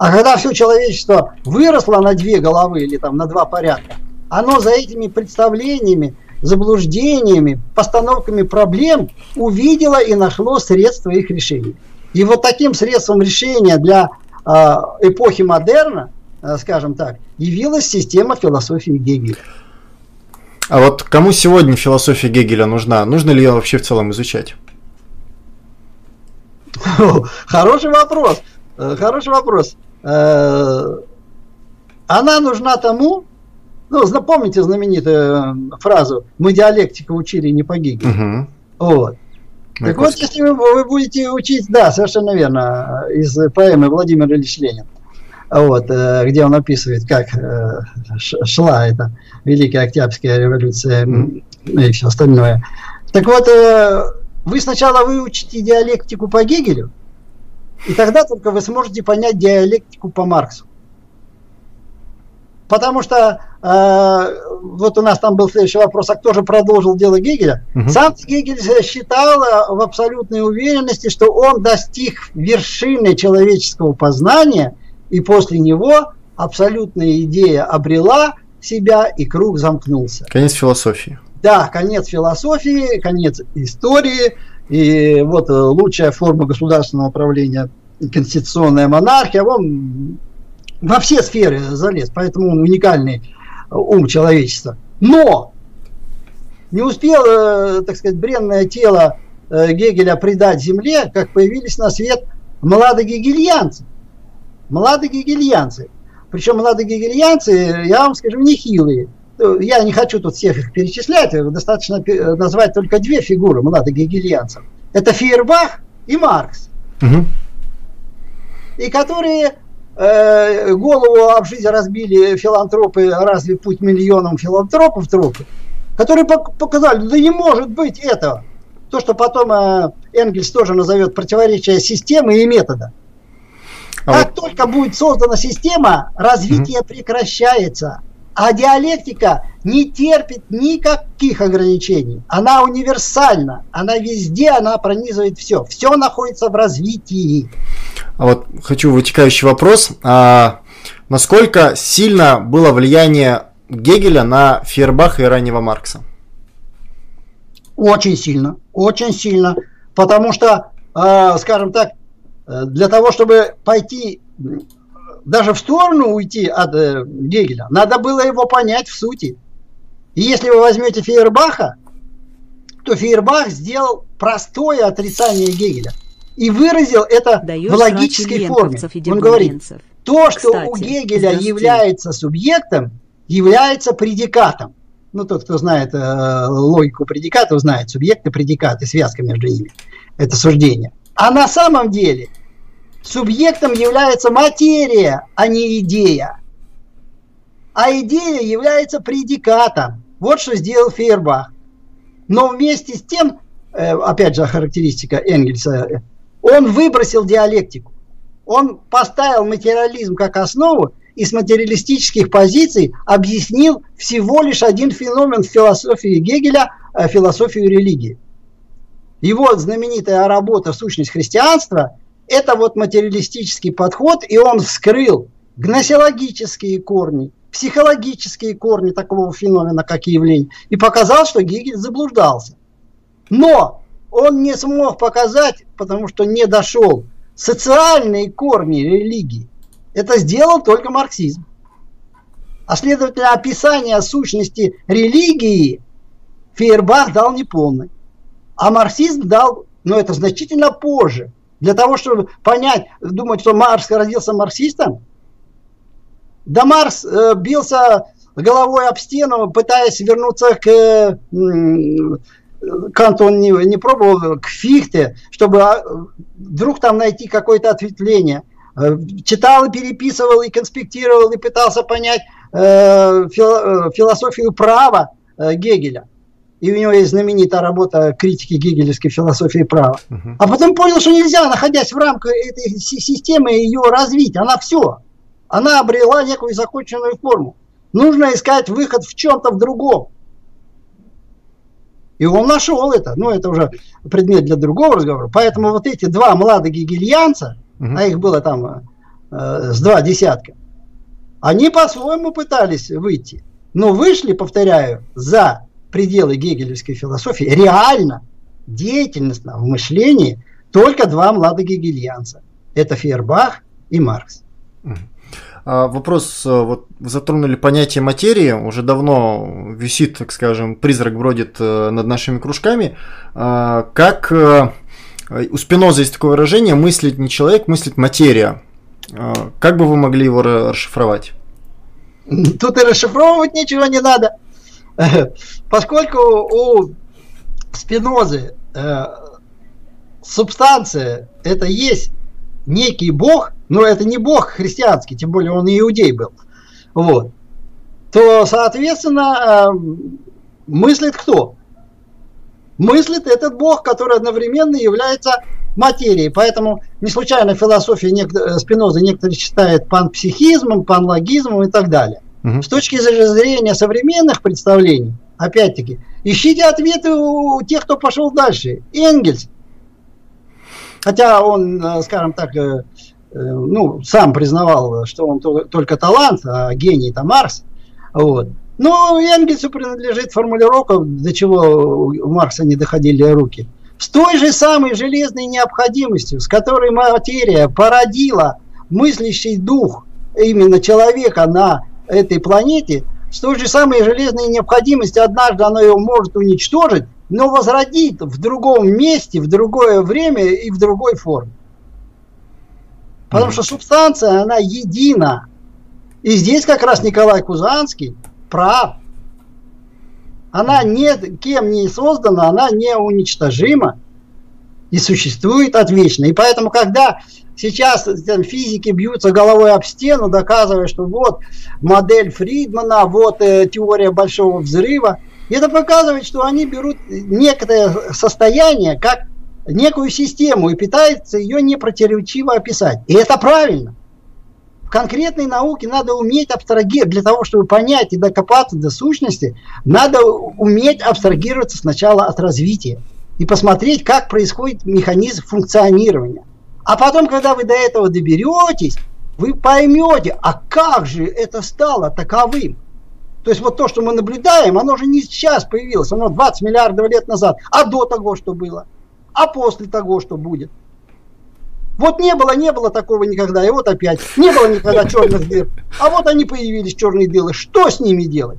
А когда все человечество выросло на две головы или там на два порядка, оно за этими представлениями, заблуждениями, постановками проблем увидело и нашло средства их решения. И вот таким средством решения для э, эпохи модерна, э, скажем так, явилась система философии Гегеля. А вот кому сегодня философия Гегеля нужна? Нужно ли ее вообще в целом изучать? Хороший вопрос. Э, хороший вопрос. Э, она нужна тому, ну, запомните знаменитую фразу «Мы диалектику учили не по Гегелю». Угу. Вот. Так вот, если вы, вы будете учить, да, совершенно верно, из поэмы Владимира Ильич Ленин, вот, э, где он описывает, как шла эта Великая Октябрьская революция и все остальное. Так вот, вы сначала выучите диалектику по Гегелю, и тогда только вы сможете понять диалектику по Марксу. Потому что э, вот у нас там был следующий вопрос, а кто же продолжил дело Гегеля? Угу. Сам Гегель считал э, в абсолютной уверенности, что он достиг вершины человеческого познания, и после него абсолютная идея обрела себя, и круг замкнулся. Конец философии. Да, конец философии, конец истории, и вот э, лучшая форма государственного управления конституционная монархия, он во все сферы залез, поэтому он уникальный ум человечества. Но не успел, э, так сказать, бренное тело э, Гегеля предать земле, как появились на свет младогегельянцы. Младогегельянцы. Причем младогегельянцы, я вам скажу, нехилые. Я не хочу тут всех их перечислять, достаточно назвать только две фигуры младогегельянцев. Это Фейербах и Маркс. Угу. И которые э, голову об жизнь разбили филантропы, разве путь миллионам филантропов тропы, которые показали, да не может быть этого. То, что потом э, Энгельс тоже назовет противоречие системы и метода. А как вот... только будет создана система, развитие mm прекращается. А диалектика не терпит никаких ограничений. Она универсальна. Она везде, она пронизывает все. Все находится в развитии. А вот хочу вытекающий вопрос. А насколько сильно было влияние Гегеля на Фейербаха и раннего Маркса? Очень сильно, очень сильно. Потому что, э, скажем так, э, для того, чтобы пойти даже в сторону уйти от э, Гегеля, надо было его понять в сути. И если вы возьмете Фейербаха, то Фейербах сделал простое отрицание Гегеля и выразил это Даешь в логической форме. Он говорит, то, что Кстати, у Гегеля является субъектом, является предикатом. Ну, тот, кто знает э, логику предикатов, знает субъект и предикат, и связка между ними. Это суждение. А на самом деле субъектом является материя, а не идея. А идея является предикатом. Вот что сделал Фейербах. Но вместе с тем, э, опять же, характеристика Энгельса, он выбросил диалектику. Он поставил материализм как основу и с материалистических позиций объяснил всего лишь один феномен в философии Гегеля, э, философию религии. Его знаменитая работа «Сущность христианства» – это вот материалистический подход, и он вскрыл гносеологические корни, психологические корни такого феномена, как явление, и показал, что Гегель заблуждался. Но он не смог показать, потому что не дошел, социальные корни религии. Это сделал только марксизм. А следовательно, описание сущности религии Фейербах дал неполный. А марксизм дал, но это значительно позже. Для того, чтобы понять, думать, что Маркс родился марксистом, да Марс э, бился головой об стену, пытаясь вернуться к э, Кант он не, не пробовал к Фихте, чтобы а, вдруг там найти какое-то ответвление. Э, читал и переписывал, и конспектировал, и пытался понять э, философию права э, Гегеля. И у него есть знаменитая работа критики гегелевской философии права. Uh-huh. А потом понял, что нельзя, находясь в рамках этой системы, ее развить. Она все. Она обрела некую законченную форму. Нужно искать выход в чем-то в другом. И он нашел это. Ну, это уже предмет для другого разговора. Поэтому вот эти два молодых гегельянца, угу. а их было там э, с два десятка, они по-своему пытались выйти. Но вышли, повторяю, за пределы гегелевской философии, реально, деятельностно, в мышлении, только два молодых гегельянца. Это Фейербах и Маркс. А, вопрос, э, вот затронули понятие материи, уже давно висит, так скажем, призрак бродит э, над нашими кружками. А, как э, у Спиноза есть такое выражение «мыслить не человек, мыслит материя». А, как бы вы могли его расшифровать? Тут и расшифровывать ничего не надо, *laughs* поскольку у Спинозы субстанция это есть некий бог, но это не бог христианский, тем более он иудей был, вот, то, соответственно, эм, мыслит кто? Мыслит этот бог, который одновременно является материей. Поэтому не случайно философия э, Спиноза некоторые считают панпсихизмом, панлогизмом и так далее. Угу. С точки зрения современных представлений, опять-таки, ищите ответы у тех, кто пошел дальше. Энгельс Хотя он, э, скажем так, э, э, ну, сам признавал, что он только талант, а гений это Марс. Вот. Но Энгельсу принадлежит формулировка, до чего у Маркса не доходили руки. С той же самой железной необходимостью, с которой материя породила мыслящий дух именно человека на этой планете, с той же самой железной необходимостью однажды она его может уничтожить, но возродит в другом месте, в другое время и в другой форме. Потому что субстанция, она едина. И здесь как раз Николай Кузанский прав. Она не, кем не создана, она не уничтожима и существует отвечно. И поэтому, когда сейчас там, физики бьются головой об стену, доказывая, что вот модель Фридмана, вот э, теория большого взрыва – и это показывает, что они берут некое состояние как некую систему и пытаются ее непротиворечиво описать. И это правильно. В конкретной науке надо уметь абстрагировать. Для того, чтобы понять и докопаться до сущности, надо уметь абстрагироваться сначала от развития и посмотреть, как происходит механизм функционирования. А потом, когда вы до этого доберетесь, вы поймете, а как же это стало таковым. То есть вот то, что мы наблюдаем, оно же не сейчас появилось, оно 20 миллиардов лет назад. А до того, что было? А после того, что будет? Вот не было, не было такого никогда, и вот опять. Не было никогда черных дыр. А вот они появились, черные дыры. Что с ними делать?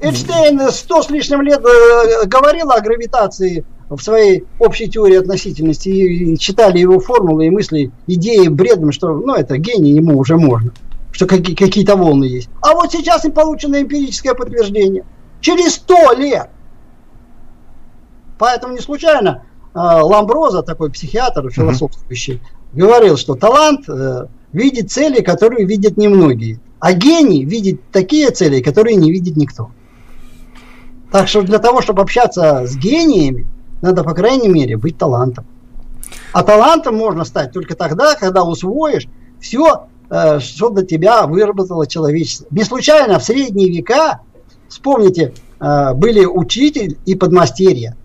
Эйнштейн сто с лишним лет э, говорил о гравитации в своей общей теории относительности и читали его формулы и мысли, идеи бредом, что ну это гений, ему уже можно что какие-то волны есть. А вот сейчас им получено эмпирическое подтверждение. Через сто лет. Поэтому не случайно э, Ламброза, такой психиатр, философствующий, uh-huh. говорил, что талант э, видит цели, которые видят немногие. А гений видит такие цели, которые не видит никто. Так что для того, чтобы общаться с гениями, надо, по крайней мере, быть талантом. А талантом можно стать только тогда, когда усвоишь все Э, что для тебя выработало человечество. Не случайно в средние века, вспомните, э, были учитель и подмастерье.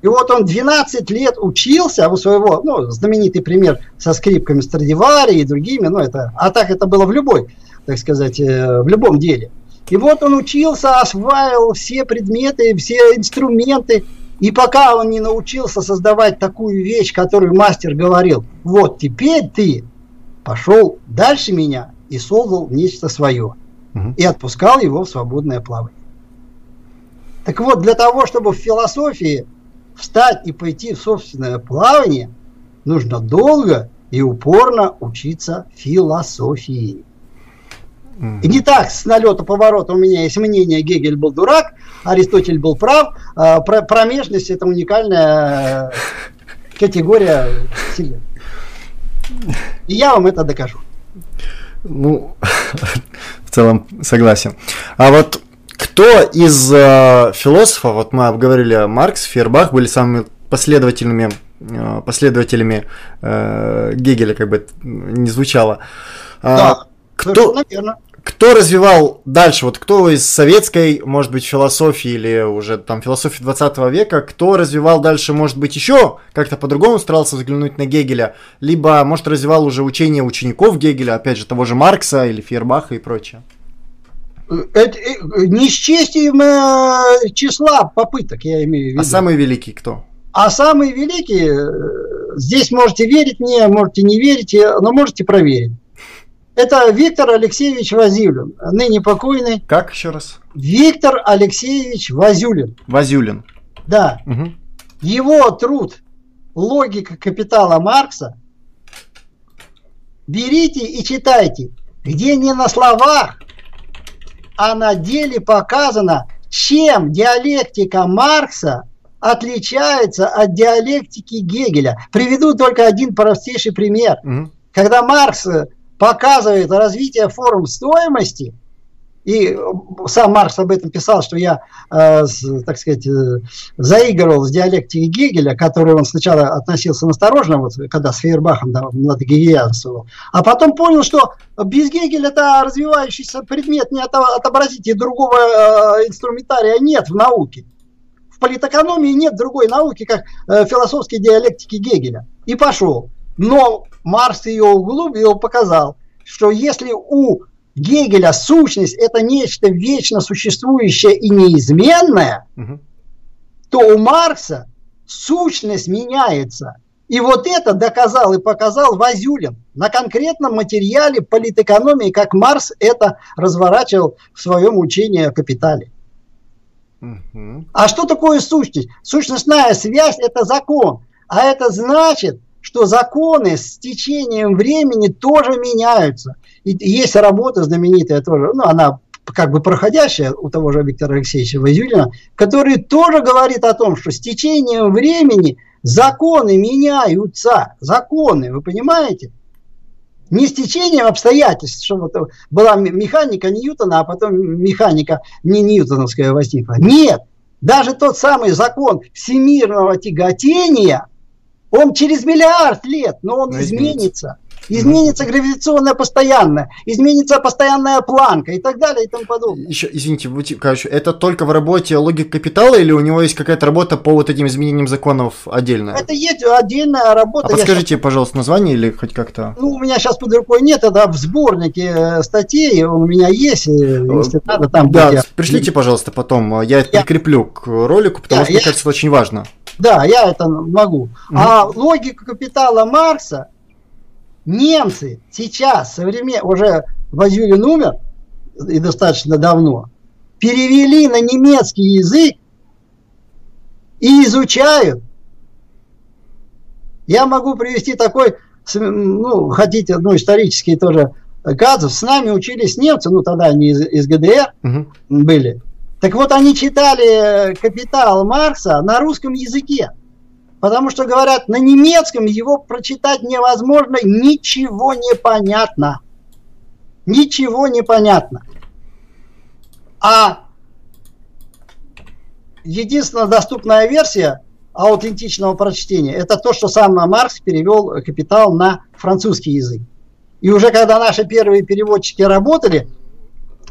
И вот он 12 лет учился у своего, ну, знаменитый пример со скрипками Страдивари и другими, ну, это, а так это было в любой, так сказать, э, в любом деле. И вот он учился, осваивал все предметы, все инструменты, и пока он не научился создавать такую вещь, которую мастер говорил, вот теперь ты пошел дальше меня и создал нечто свое. Угу. И отпускал его в свободное плавание. Так вот, для того, чтобы в философии встать и пойти в собственное плавание, нужно долго и упорно учиться философии. И не так с налета поворота у меня есть мнение, Гегель был дурак, Аристотель был прав, а промежность это уникальная категория вселенной. И я вам это докажу. Ну, *laughs* в целом согласен. А вот кто из э, философов, вот мы обговорили Маркс, Фербах, были самыми последовательными э, последователями э, Гегеля, как бы не звучало. А, да, кто, наверное. Кто развивал дальше, вот кто из советской, может быть, философии или уже там философии 20 века, кто развивал дальше, может быть, еще как-то по-другому старался взглянуть на Гегеля, либо, может, развивал уже учение учеников Гегеля, опять же, того же Маркса или Фейербаха и прочее? Это э, не счастьем э, числа попыток, я имею в виду. А самый великий кто? А самый великий, э, здесь можете верить мне, можете не верить, но можете проверить. Это Виктор Алексеевич Вазюлин, ныне покойный. Как еще раз? Виктор Алексеевич Вазюлин. Вазюлин. Да. Угу. Его труд «Логика капитала Маркса» берите и читайте, где не на словах, а на деле показано, чем диалектика Маркса отличается от диалектики Гегеля. Приведу только один простейший пример. Угу. Когда Маркс показывает развитие форм стоимости, и сам Маркс об этом писал, что я, э, так сказать, э, заигрывал с диалектикой Гегеля, который он сначала относился насторожно, вот, когда с Фейербахом да, младогегельянствовал, а потом понял, что без Гегеля это развивающийся предмет, не отобразите, другого э, инструментария нет в науке. В политэкономии нет другой науки, как э, философской диалектики Гегеля. И пошел. Но Марс ее углубил, показал, что если у Гегеля сущность это нечто вечно существующее и неизменное, угу. то у Маркса сущность меняется. И вот это доказал и показал Вазюлин на конкретном материале политэкономии, как Марс это разворачивал в своем учении о капитале. Угу. А что такое сущность? Сущностная связь – это закон. А это значит, что законы с течением времени тоже меняются. И есть работа знаменитая тоже, ну, она как бы проходящая у того же Виктора Алексеевича Вазюлина, который тоже говорит о том, что с течением времени законы меняются. Законы, вы понимаете? Не с течением обстоятельств, что вот была механика Ньютона, а потом механика не ньютоновская возникла. Нет, даже тот самый закон всемирного тяготения – он через миллиард лет, но он но изменится. Изменится гравитационная постоянная, изменится постоянная планка и так далее и тому подобное. Еще, извините, короче, это только в работе логик капитала или у него есть какая-то работа по вот этим изменениям законов отдельная? Это есть отдельная работа. А подскажите, сейчас... пожалуйста, название или хоть как-то? Ну, у меня сейчас под рукой нет, это в сборнике э, статей, он у меня есть, э, если надо, там Да, будет. пришлите, пожалуйста, потом, я это я... прикреплю к ролику, потому я, что, я... мне кажется, это очень важно. Да, я это могу. Угу. А логика капитала Маркса немцы сейчас, современ... уже Вазюлин умер, и достаточно давно, перевели на немецкий язык и изучают. Я могу привести такой, ну, хотите, ну, исторический тоже казус. С нами учились немцы, ну, тогда они из, из ГДР угу. были. Так вот, они читали «Капитал» Маркса на русском языке. Потому что, говорят, на немецком его прочитать невозможно, ничего не понятно. Ничего не понятно. А единственная доступная версия аутентичного прочтения – это то, что сам Маркс перевел «Капитал» на французский язык. И уже когда наши первые переводчики работали –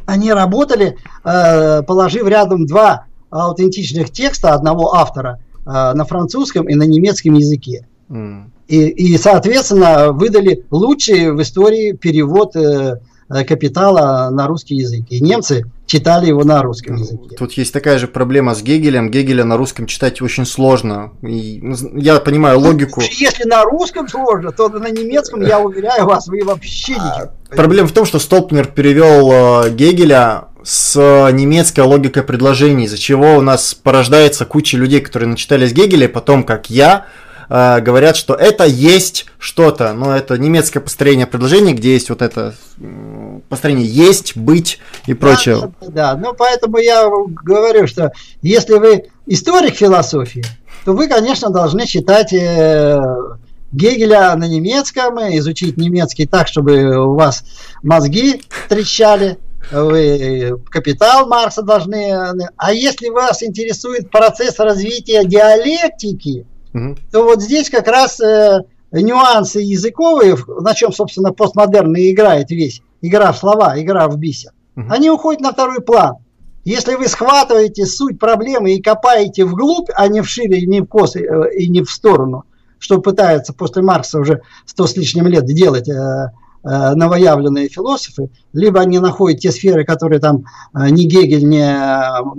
они работали, э, положив рядом два аутентичных текста одного автора э, на французском и на немецком языке. Mm. И, и, соответственно, выдали лучший в истории перевод э, капитала на русский язык. И немцы читали его на русском языке. Тут есть такая же проблема с Гегелем. Гегеля на русском читать очень сложно. И ну, я понимаю ну, логику. Если на русском сложно, то на немецком, я уверяю вас, вы вообще а, ничего. Проблема в том, что Столпнер перевел э, Гегеля с немецкой логикой предложений, из-за чего у нас порождается куча людей, которые начитались Гегеля, и потом, как я, э, говорят, что это есть что-то, но это немецкое построение предложений, где есть вот это построение есть, быть и прочее. Да, да, ну поэтому я говорю, что если вы историк философии, то вы, конечно, должны читать э, Гегеля на немецком, изучить немецкий так, чтобы у вас мозги трещали, вы капитал Маркса должны. А если вас интересует процесс развития диалектики, угу. то вот здесь как раз э, нюансы языковые, на чем, собственно, постмодерн и играет весь, игра в слова, игра в бисер, угу. они уходят на второй план. Если вы схватываете суть проблемы и копаете вглубь, а не вшире, и не в кос, э, и не в сторону, что пытаются после Маркса уже сто с лишним лет делать э, э, новоявленные философы, либо они находят те сферы, которые там ни Гегель, ни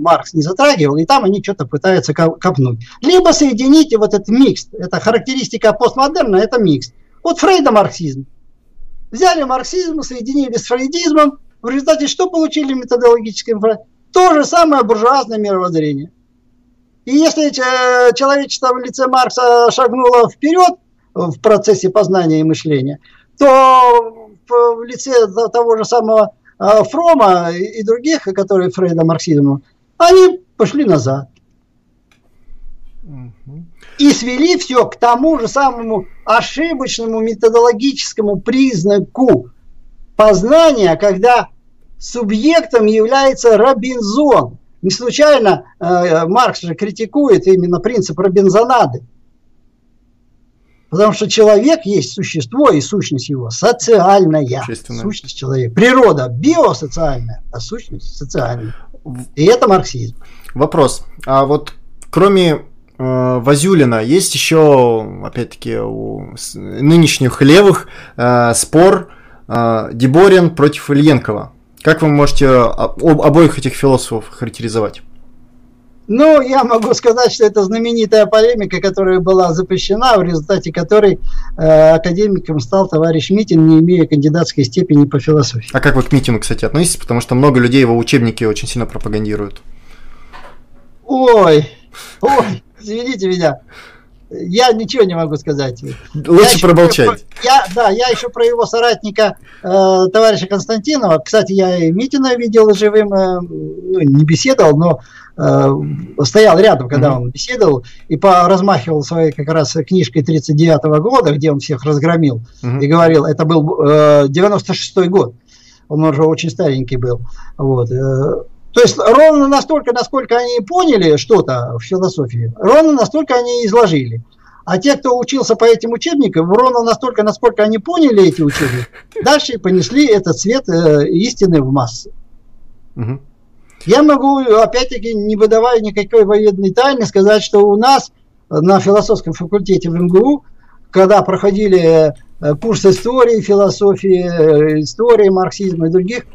Маркс не затрагивал, и там они что-то пытаются копнуть. Либо соедините вот этот микс. Это характеристика постмодерна, это микс. Вот Фрейда марксизм. Взяли марксизм, соединили с фрейдизмом, в результате что получили методологическим то же самое буржуазное мировоззрение. И если человечество в лице Маркса шагнуло вперед в процессе познания и мышления, то в лице того же самого а, Фрома и других, которые Фрейда марксизму, они пошли назад. И свели все к тому же самому ошибочному методологическому признаку познания, когда субъектом является Робинзон. Не случайно э, Маркс же критикует именно принцип Робинзонады. Потому что человек есть существо, и сущность его социальная. Сущность человека. Природа биосоциальная, а сущность социальная. И это марксизм. Вопрос. А вот кроме э, Вазюлина есть еще, опять-таки, у нынешних левых э, спор э, Деборин против Ильенкова. Как вы можете об, обоих этих философов характеризовать? Ну, я могу сказать, что это знаменитая полемика, которая была запрещена, в результате которой э, академиком стал товарищ Митин, не имея кандидатской степени по философии. А как вы к Митину, кстати, относитесь? Потому что много людей его учебники очень сильно пропагандируют. Ой, ой, извините меня я ничего не могу сказать. Лучше я промолчать. Про, я, да, я еще про его соратника, э, товарища Константинова. Кстати, я и Митина видел живым, э, ну, не беседовал, но стоял рядом, когда mm-hmm. он беседовал, и размахивал своей как раз книжкой 39 -го года, где он всех разгромил, mm-hmm. и говорил, это был э, 96-й год. Он уже очень старенький был. Вот. Э, то есть ровно настолько, насколько они поняли что-то в философии, ровно настолько они изложили. А те, кто учился по этим учебникам, ровно настолько, насколько они поняли эти учебники, *laughs* дальше понесли этот цвет э, истины в массы. Угу. Я могу, опять-таки, не выдавая никакой военной тайны, сказать, что у нас на философском факультете в МГУ, когда проходили э, курс истории, философии, э, истории марксизма и других,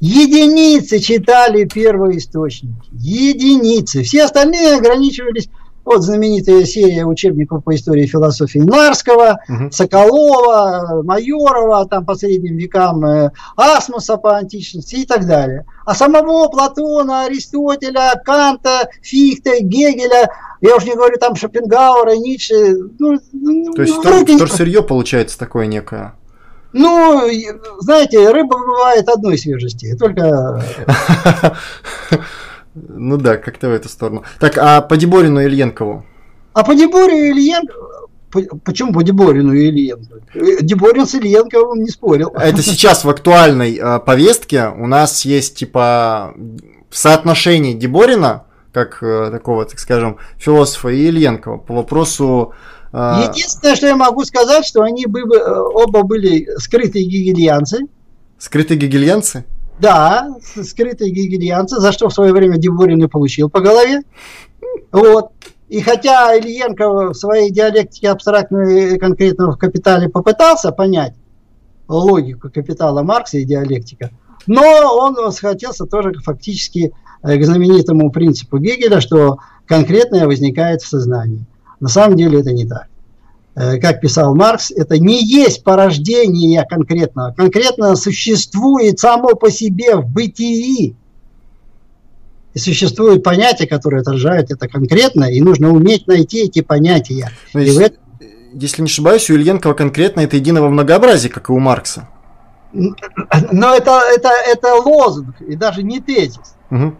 Единицы читали первые источники. Единицы. Все остальные ограничивались вот знаменитая серия учебников по истории и философии Нарского, угу. Соколова, Майорова, там по средним векам, э, Асмуса по античности и так далее. А самого Платона, Аристотеля, Канта, Фихта, Гегеля, я уже не говорю там Шопенгауэра, Ницше. Ну, То есть ну, вроде... сырье получается такое некое. Ну, знаете, рыба бывает одной свежести, только... *laughs* Ну да, как-то в эту сторону. Так, а по Деборину и Ильенкову? А по Деборину и Ильенкову... Почему по Деборину и Ильенкову? Деборин с Ильенковым не спорил. Это сейчас в актуальной э, повестке у нас есть, типа, в соотношении Деборина, как э, такого, так скажем, философа, и Ильенкова по вопросу а, Единственное, что я могу сказать, что они бы, э, оба были скрытые гегельянцы. Скрытые гегельянцы? Да, скрытые гегельянцы, за что в свое время Деборин и получил по голове. Вот. И хотя Ильенко в своей диалектике абстрактного и конкретного в капитале попытался понять логику капитала Маркса и диалектика, но он схватился тоже фактически э, к знаменитому принципу Гегеля, что конкретное возникает в сознании. На самом деле это не так. Э, как писал Маркс, это не есть порождение конкретного. Конкретно существует само по себе в бытии. И существуют понятия, которые отражают это конкретно, и нужно уметь найти эти понятия. Но и если, это... если не ошибаюсь, у Ильенкова конкретно это единого многообразия, как и у Маркса. Но это, это, это лозунг, и даже не тезис. Угу.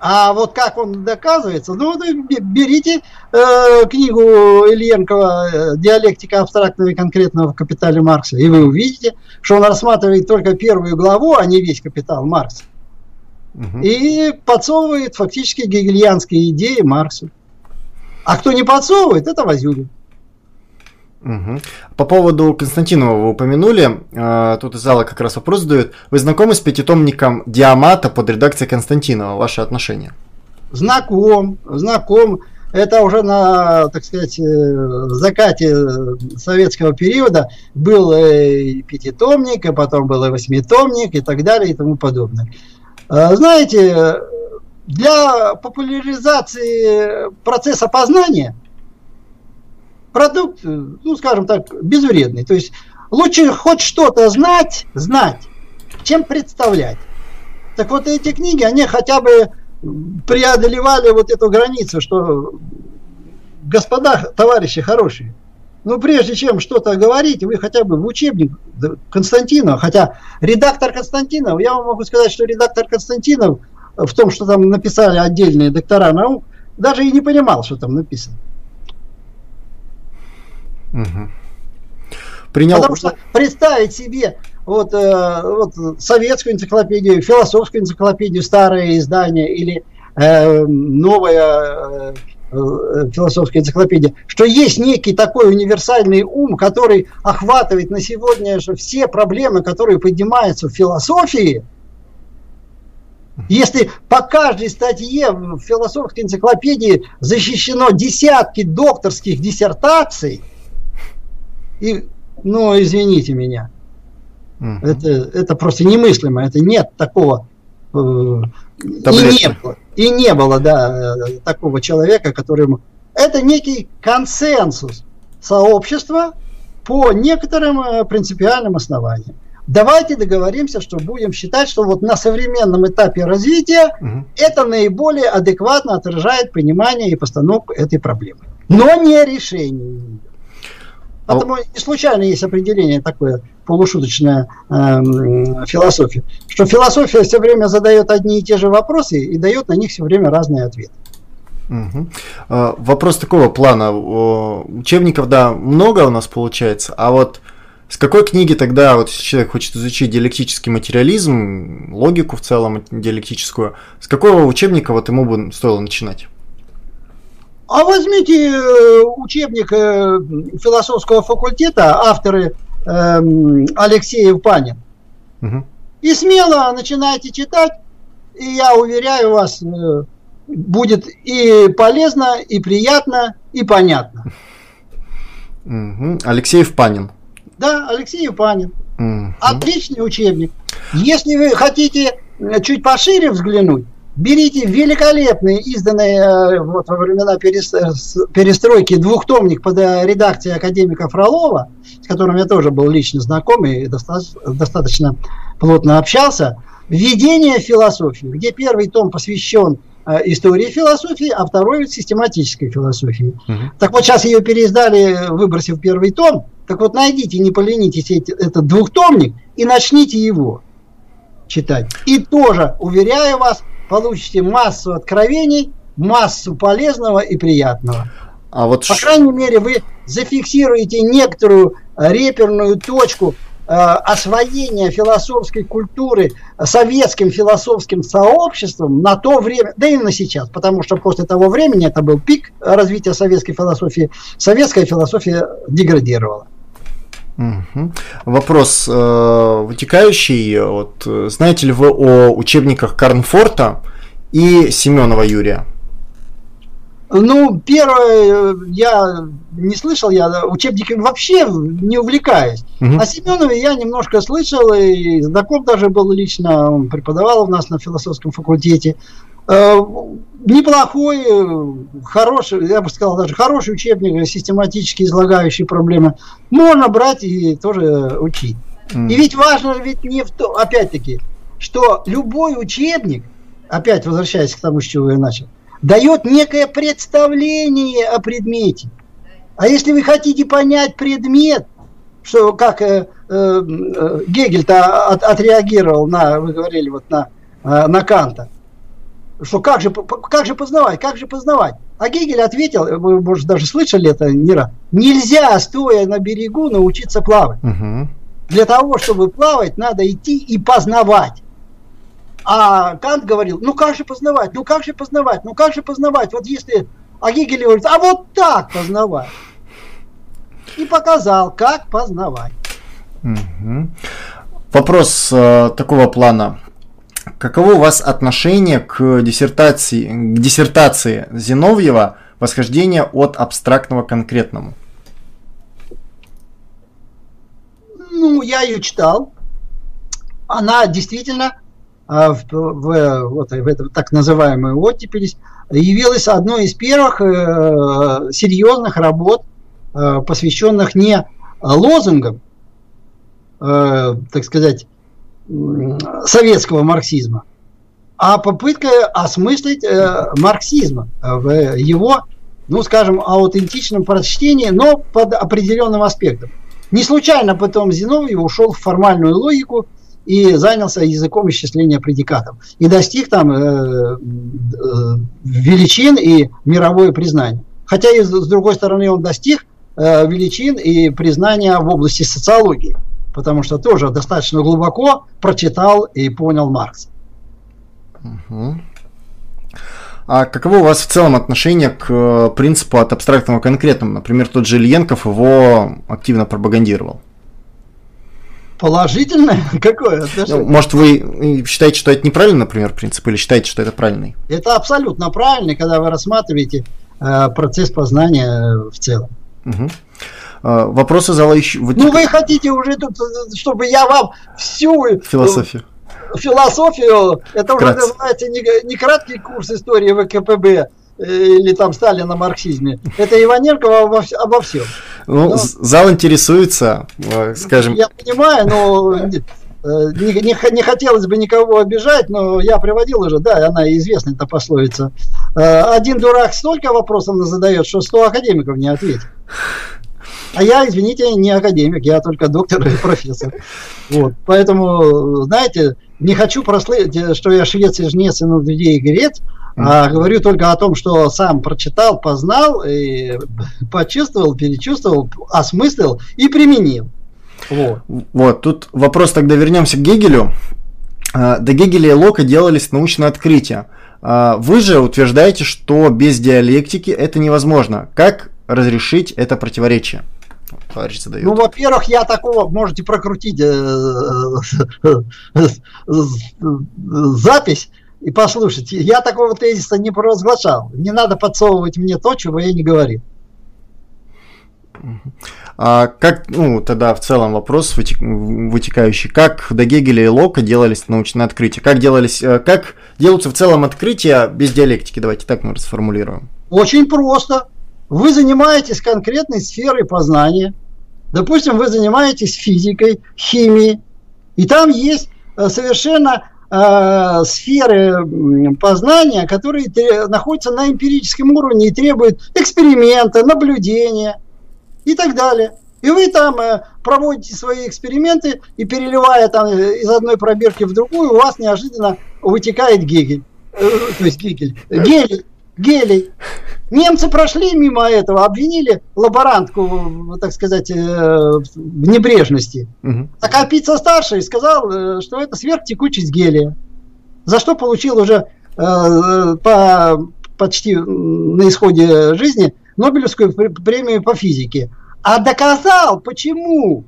А вот как он доказывается, ну, берите э, книгу Ильенкова э, «Диалектика абстрактного и конкретного в капитале Маркса», и вы увидите, что он рассматривает только первую главу, а не весь капитал Маркса. Угу. И подсовывает фактически гегельянские идеи Марксу. А кто не подсовывает, это Вазюлин. Угу. По поводу Константинова вы упомянули, э, тут из зала как раз вопрос задают. Вы знакомы с пятитомником Диамата под редакцией Константинова? Ваши отношения? Знаком, знаком. Это уже на, так сказать, э, закате советского периода был и пятитомник, а потом был и восьмитомник и так далее и тому подобное. Э, знаете, для популяризации процесса познания продукт, ну, скажем так, безвредный. То есть лучше хоть что-то знать, знать, чем представлять. Так вот эти книги, они хотя бы преодолевали вот эту границу, что господа, товарищи хорошие, ну, прежде чем что-то говорить, вы хотя бы в учебник Константинова, хотя редактор Константинов, я вам могу сказать, что редактор Константинов в том, что там написали отдельные доктора наук, даже и не понимал, что там написано. Угу. Принял... Потому что представить себе вот, э, вот советскую энциклопедию, философскую энциклопедию, старое издание или э, новая э, э, философская энциклопедия, что есть некий такой универсальный ум, который охватывает на сегодня все проблемы, которые поднимаются в философии, если по каждой статье в философской энциклопедии защищено десятки докторских диссертаций, и, ну, извините меня, угу. это, это просто немыслимо, это нет такого, э, и не было, и не было, да, такого человека, которому... Это некий консенсус сообщества по некоторым э, принципиальным основаниям. Давайте договоримся, что будем считать, что вот на современном этапе развития угу. это наиболее адекватно отражает понимание и постановку этой проблемы. Но не решение Потому не случайно есть определение такое полушуточное э, философия, что философия все время задает одни и те же вопросы и дает на них все время разные ответы. Угу. Вопрос такого плана. Учебников, да, много у нас получается, а вот с какой книги тогда, вот если человек хочет изучить диалектический материализм, логику в целом диалектическую, с какого учебника вот ему бы стоило начинать? А возьмите э, учебник э, философского факультета, авторы эм, Алексеев Панин, угу. и смело начинайте читать, и я уверяю вас, э, будет и полезно, и приятно, и понятно. Угу. Алексеев Панин. Да, Алексей Юпанин. Mm-hmm. Отличный учебник. Если вы хотите чуть пошире взглянуть, берите великолепный, изданный э, вот, во времена перестройки двухтомник под э, редакцией академика Фролова, с которым я тоже был лично знаком и достаточно, достаточно плотно общался, «Введение в философию», где первый том посвящен истории философии, а второй систематической философии. Угу. Так вот сейчас ее переиздали, выбросив первый том, так вот найдите, не поленитесь эти, этот двухтомник и начните его читать. И тоже, уверяю вас, получите массу откровений, массу полезного и приятного. А вот По крайней мере, вы зафиксируете некоторую реперную точку э, освоения философской культуры советским философским сообществом на то время, да и на сейчас, потому что после того времени это был пик развития советской философии, советская философия деградировала. Угу. Вопрос э, вытекающий. Вот, знаете ли вы о учебниках Карнфорта и Семенова Юрия? Ну, первое, я не слышал, я учебниками вообще не увлекаюсь. Угу. О Семенове я немножко слышал, и знаком даже был лично, он преподавал у нас на философском факультете. Э, неплохой, хороший, я бы сказал, даже хороший учебник, систематически излагающий проблемы. Можно брать и тоже учить. Mm. И ведь важно ведь не в том, опять-таки, что любой учебник, опять возвращаясь к тому, с чего я начал, дает некое представление о предмете. А если вы хотите понять предмет, что как э, э, Гегель-то от, отреагировал на, вы говорили вот на, э, на Канта, что как же, как же познавать, как же познавать? А Гегель ответил, вы, может, даже слышали это не раз, нельзя, стоя на берегу, научиться плавать. Угу. Для того, чтобы плавать, надо идти и познавать. А Кант говорил, ну как же познавать, ну как же познавать, ну как же познавать, вот если, а Гегель говорит, а вот так познавать. и показал, как познавать. Угу. Вопрос э, такого плана. Каково у вас отношение к диссертации, к диссертации Зиновьева «Восхождение от абстрактного к конкретному»? Ну, я ее читал. Она действительно а, в, в, вот, в эту так называемую оттепель явилась одной из первых э, серьезных работ, э, посвященных не лозунгам, э, так сказать, советского марксизма, а попытка осмыслить э, марксизма в его, ну, скажем, аутентичном прочтении, но под определенным аспектом. Не случайно потом Зиновьев ушел в формальную логику и занялся языком исчисления предикатов. И достиг там э, э, величин и мировое признание. Хотя и с другой стороны он достиг э, величин и признания в области социологии потому что тоже достаточно глубоко прочитал и понял Маркс. Угу. А каково у вас в целом отношение к э, принципу от абстрактного к конкретному? Например, тот же Ильенков его активно пропагандировал. Положительное? *laughs* Какое отношение? Ну, может, вы считаете, что это неправильный, например, принцип, или считаете, что это правильный? Это абсолютно правильный, когда вы рассматриваете э, процесс познания в целом. Угу. А, вопросы зала еще... Ну, вы хотите уже тут, чтобы я вам всю... Э, философию. Философию, это уже называется не, не краткий курс истории ВКПБ э, или там Сталина на марксизме. Это Иваненко обо, обо всем. Ну, но, зал интересуется, э, скажем... Я понимаю, но не, не, не хотелось бы никого обижать, но я приводил уже, да, она известная эта пословица. Один дурак столько вопросов задает, что сто академиков не ответит. А я, извините, не академик, я только доктор и профессор. Вот. Поэтому, знаете, не хочу прослыть, что я швец и жнец и над людей грец, а говорю только о том, что сам прочитал, познал, и почувствовал, перечувствовал, осмыслил и применил. Вот. вот, тут вопрос тогда вернемся к Гегелю. А, до Гегеля и Лока делались научные открытия. А, вы же утверждаете, что без диалектики это невозможно. Как разрешить это противоречие? Товарищ задает. Ну, во-первых, я такого, можете прокрутить э, запись и послушать. Я такого тезиса не провозглашал. Не надо подсовывать мне то, чего я не говорил. А как, ну, тогда в целом вопрос вытекающий, как до Гегеля и Лока делались научные открытия? Как делались, э, как делаются в целом открытия без диалектики? Давайте так мы расформулируем. Очень просто. Вы занимаетесь конкретной сферой познания. Допустим, вы занимаетесь физикой, химией, и там есть э, совершенно э, сферы познания, которые находятся на эмпирическом уровне и требуют эксперимента, наблюдения и так далее. И вы там э, проводите свои эксперименты и переливая там э, из одной пробирки в другую, у вас неожиданно вытекает гегель. То есть гегель. Гелий гелий. Немцы прошли мимо этого, обвинили лаборантку, так сказать, э, в небрежности. Угу. А Капица старший сказал, э, что это сверхтекучесть гелия. За что получил уже э, по, почти на исходе жизни Нобелевскую премию по физике. А доказал, почему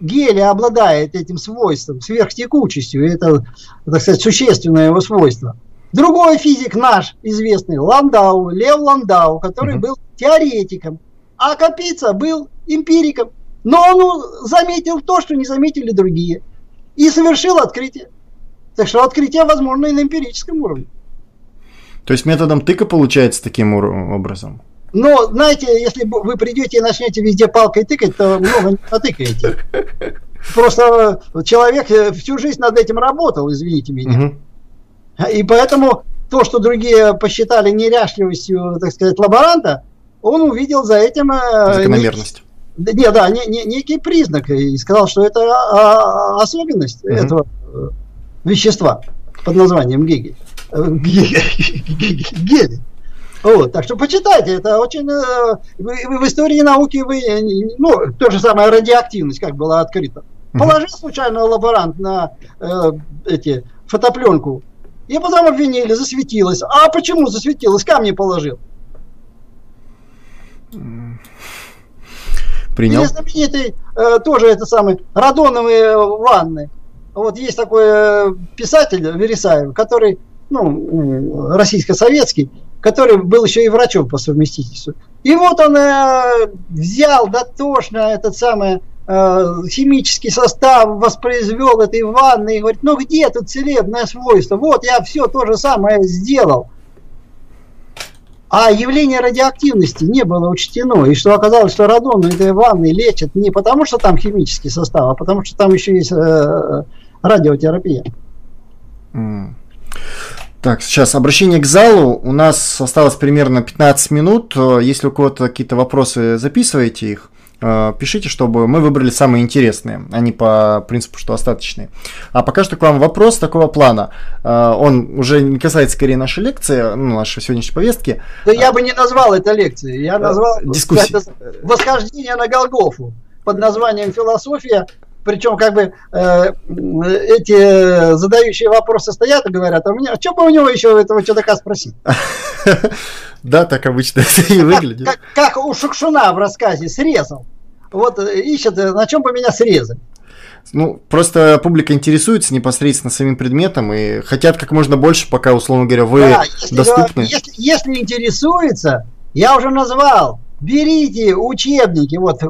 гелий обладает этим свойством, сверхтекучестью. Это, так сказать, существенное его свойство. Другой физик наш, известный, Ландау, Лев Ландау, который угу. был теоретиком, а Капица был эмпириком. Но он заметил то, что не заметили другие. И совершил открытие. Так что открытие возможно и на эмпирическом уровне. То есть методом тыка получается таким образом? Но, знаете, если вы придете и начнете везде палкой тыкать, то много не натыкаете. *laughs* Просто человек всю жизнь над этим работал, извините меня. Угу. И поэтому то, что другие посчитали неряшливостью, так сказать, лаборанта, он увидел за этим... Э, Закономерность. Не, не, да, не, не, некий признак и сказал, что это а, особенность угу. этого э, вещества под названием гегель. Э, гелий. Вот, так что почитайте, это очень... В, в истории науки вы... Ну, то же самое радиоактивность, как была открыта. Положил случайно лаборант на э, эти фотопленку и потом обвинили, засветилось. А почему засветилось? Камни положил. Принял. Или знаменитый э, тоже это самый радоновые ванны. Вот есть такой э, писатель Вересаев, который, ну, российско-советский, который был еще и врачом по совместительству. И вот он э, взял дотошно этот самый э, химический состав, воспроизвел этой ванны и говорит, ну где тут целебное свойство? Вот я все то же самое сделал. А явление радиоактивности не было учтено. И что оказалось, что радон этой ванны лечат не потому, что там химический состав, а потому что там еще есть э, радиотерапия. Так, сейчас обращение к залу. У нас осталось примерно 15 минут. Если у кого-то какие-то вопросы, записывайте их. Э, пишите, чтобы мы выбрали самые интересные, а не по принципу, что остаточные. А пока что к вам вопрос такого плана. Э, он уже не касается скорее нашей лекции, ну, нашей сегодняшней повестки. Да я бы не назвал это лекцией, я назвал Дискуссия. восхождение на Голгофу под названием «Философия причем как бы э, эти задающие вопросы стоят и говорят, а мне, а что бы у него еще этого чудака спросить? *laughs* Да, так обычно *laughs* это и выглядит. Как, как у Шукшуна в рассказе срезал. Вот э, ищет, э, на чем бы меня срезать. Ну, просто публика интересуется непосредственно самим предметом и хотят как можно больше, пока, условно говоря, вы да, если, доступны. Если, если интересуется, я уже назвал, берите учебники, вот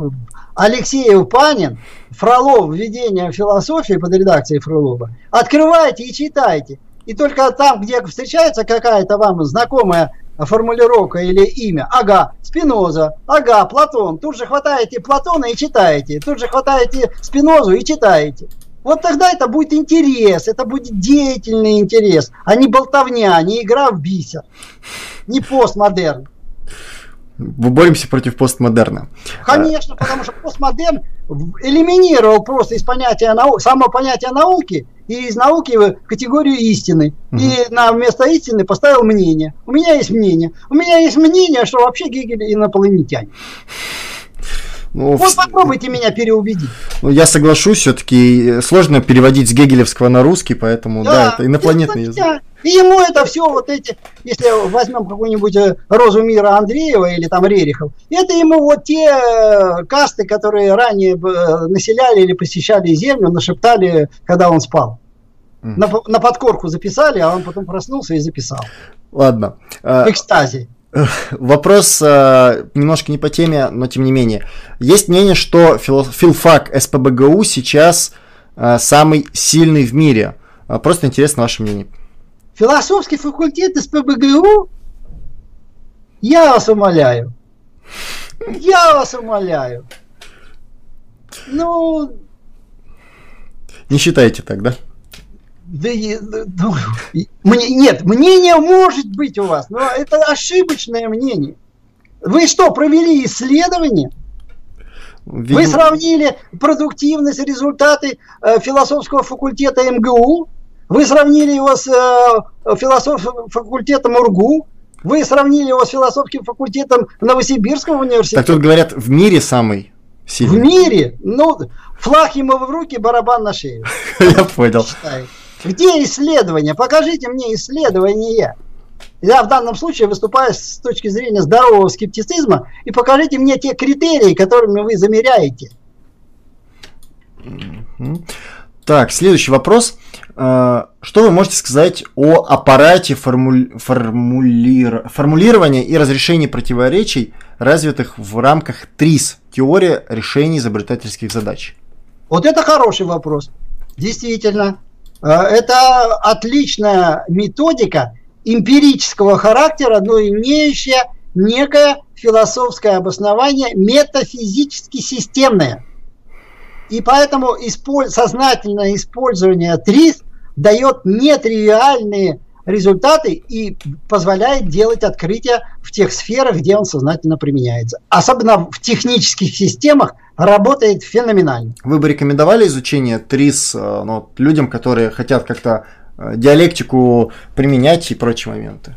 Алексеев Панин, Фролов «Введение в философии» под редакцией Фролова, открывайте и читайте. И только там, где встречается какая-то вам знакомая формулировка или имя, ага, Спиноза, ага, Платон, тут же хватаете Платона и читаете, тут же хватаете Спинозу и читаете. Вот тогда это будет интерес, это будет деятельный интерес, а не болтовня, не игра в бисер, не постмодерн. Мы боремся против постмодерна. Конечно, потому что постмодерн элиминировал просто из понятия нау... само понятие науки и из науки в категорию истины. Угу. И на вместо истины поставил мнение. У меня есть мнение. У меня есть мнение, что вообще Гегель инопланетянин. Ну, вот попробуйте меня переубедить. Ну, я соглашусь, все-таки сложно переводить с гегелевского на русский, поэтому да, да это инопланетный язык. И ему это все вот эти, если возьмем какую-нибудь э, Розу Мира Андреева или там Рерихов, это ему вот те э, касты, которые ранее э, населяли или посещали Землю, нашептали, когда он спал. На, на подкорку записали, а он потом проснулся и записал. Ладно. В экстазе. *laughs* Вопрос э, немножко не по теме, но тем не менее. Есть мнение, что фил, филфак СПБГУ сейчас э, самый сильный в мире. Просто интересно ваше мнение. Философский факультет СПБГУ? Я вас умоляю. Я вас умоляю. Ну... Не считаете так, да? Да, ну, мне, нет, мнение может быть у вас, но это ошибочное мнение. Вы что, провели исследование? Видимо... Вы сравнили продуктивность, результаты э, философского факультета МГУ? Вы сравнили его с э, философским факультетом УРГУ? Вы сравнили его с философским факультетом Новосибирского университета? Так тут говорят, в мире самый сильный. В мире? Ну, флаг ему в руки, барабан на шею. *laughs* Я понял. Где исследования? Покажите мне исследования. Я в данном случае выступаю с точки зрения здорового скептицизма и покажите мне те критерии, которыми вы замеряете. Так, следующий вопрос. А, что вы можете сказать о аппарате формули... формулир... формулирования и разрешения противоречий, развитых в рамках ТРИС, теория решений изобретательских задач? Вот это хороший вопрос. Действительно, Э, это отличная методика эмпирического характера, но имеющая некое философское обоснование метафизически системное. И поэтому исполь... сознательное использование ТРИС дает нетривиальные результаты и позволяет делать открытия в тех сферах, где он сознательно применяется. Особенно в технических системах работает феноменально. Вы бы рекомендовали изучение ТРИС э, ну, людям, которые хотят как-то э, диалектику применять и прочие моменты?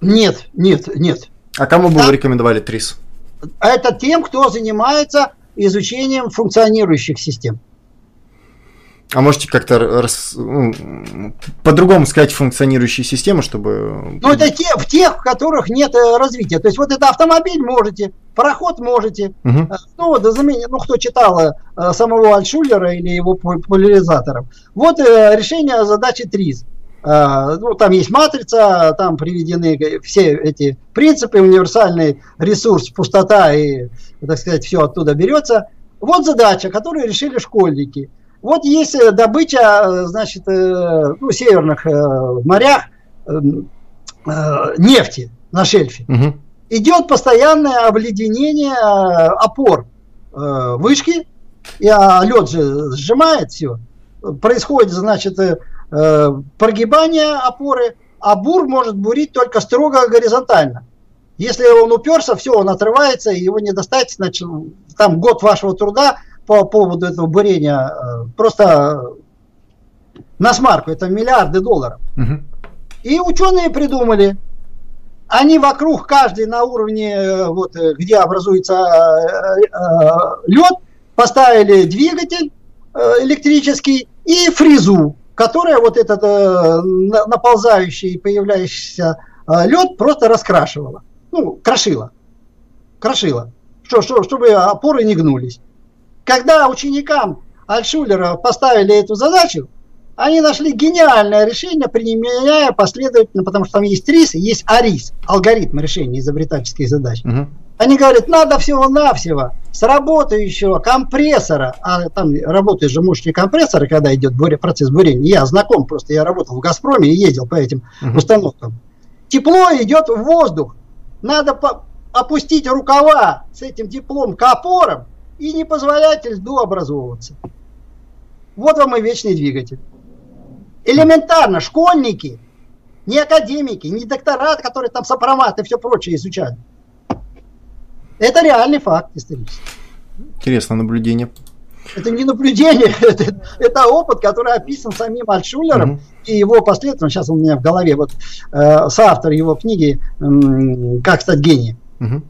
Нет, нет, нет. А кому бы да? вы рекомендовали ТРИС? Это тем, кто занимается изучением функционирующих систем. А можете как-то рас... ну, по-другому сказать функционирующие системы, чтобы... Ну, это те, в тех, в которых нет э, развития. То есть, вот это автомобиль можете, пароход можете. Угу. Ну, вот, ну, кто читал э, самого Альшулера или его популяризаторов. Вот решение задачи ТРИЗ. Ну, там есть матрица, там приведены все эти принципы, универсальный ресурс, пустота и, так сказать, все оттуда берется. Вот задача, которую решили школьники. Вот есть э, добыча, э, значит, э, ну, северных морях нефти на шельфе. Угу. Идет постоянное обледенение опор вышки, и а лед же сжимает все. Происходит, значит, прогибание опоры, а бур может бурить только строго горизонтально. Если он уперся, все, он отрывается, его не достать, значит, там год вашего труда по поводу этого бурения э, просто на смарку, это миллиарды долларов. Угу. И ученые придумали, они вокруг, каждый на уровне, э, вот, э, где образуется лед, поставили двигатель электрический и фрезу, которая вот этот наползающий появляющийся лед просто раскрашивала, ну, крошила, крошила, что, что, чтобы опоры не гнулись. Когда ученикам Альшулера поставили эту задачу, они нашли гениальное решение, применяя последовательно, потому что там есть РИС и есть АРИС, алгоритм решения изобретательских задач. Угу. Они говорят, надо всего-навсего с работающего компрессора, а там работают же мощные компрессоры, когда идет процесс бурения. Я знаком просто, я работал в «Газпроме» и ездил по этим угу. установкам. Тепло идет в воздух. Надо опустить рукава с этим теплом к опорам, и не позволять льду образовываться. Вот вам и вечный двигатель. Элементарно, школьники, не академики, не доктора, которые там сопромат и все прочее изучают. Это реальный факт исторический. Интересное наблюдение. Это не наблюдение, *laughs* это, это опыт, который описан самим Альтшулером угу. и его последователем. Сейчас он у меня в голове, вот э, соавтор его книги э, «Как стать гением». Угу.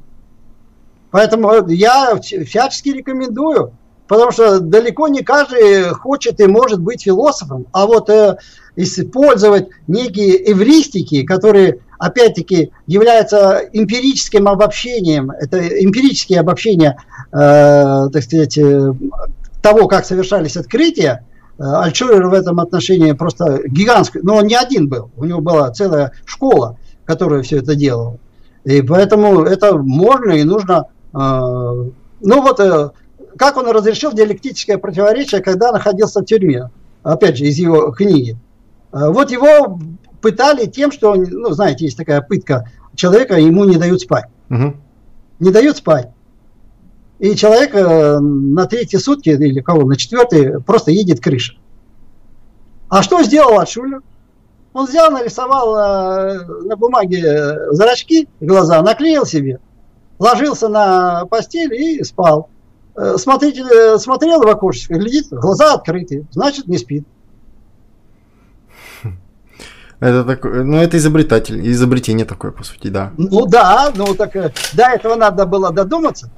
Поэтому я всячески рекомендую, потому что далеко не каждый хочет и может быть философом, а вот э, использовать некие эвристики, которые опять-таки являются эмпирическим обобщением, это эмпирические обобщения, э, так сказать, э, того, как совершались открытия, э, Альтшулер в этом отношении просто гигантский, но он не один был, у него была целая школа, которая все это делала. И поэтому это можно и нужно ну вот, э, как он разрешил диалектическое противоречие, когда находился в тюрьме? Опять же, из его книги. А, вот его пытали тем, что, ну, знаете, есть такая пытка человека, ему не дают спать. Угу. Не дают спать. И человек э, на третьи сутки, или кого, на четвертый, просто едет крыша. А что сделал Атшулер? Он взял, нарисовал э, на бумаге зрачки, глаза, наклеил себе ложился на постель и спал. Э, смотритель э, смотрел в окошечко, глядит, глаза открыты, значит не спит. Это такое, ну это изобретатель, изобретение такое, по сути, да. Ну да, ну так э, до этого надо было додуматься.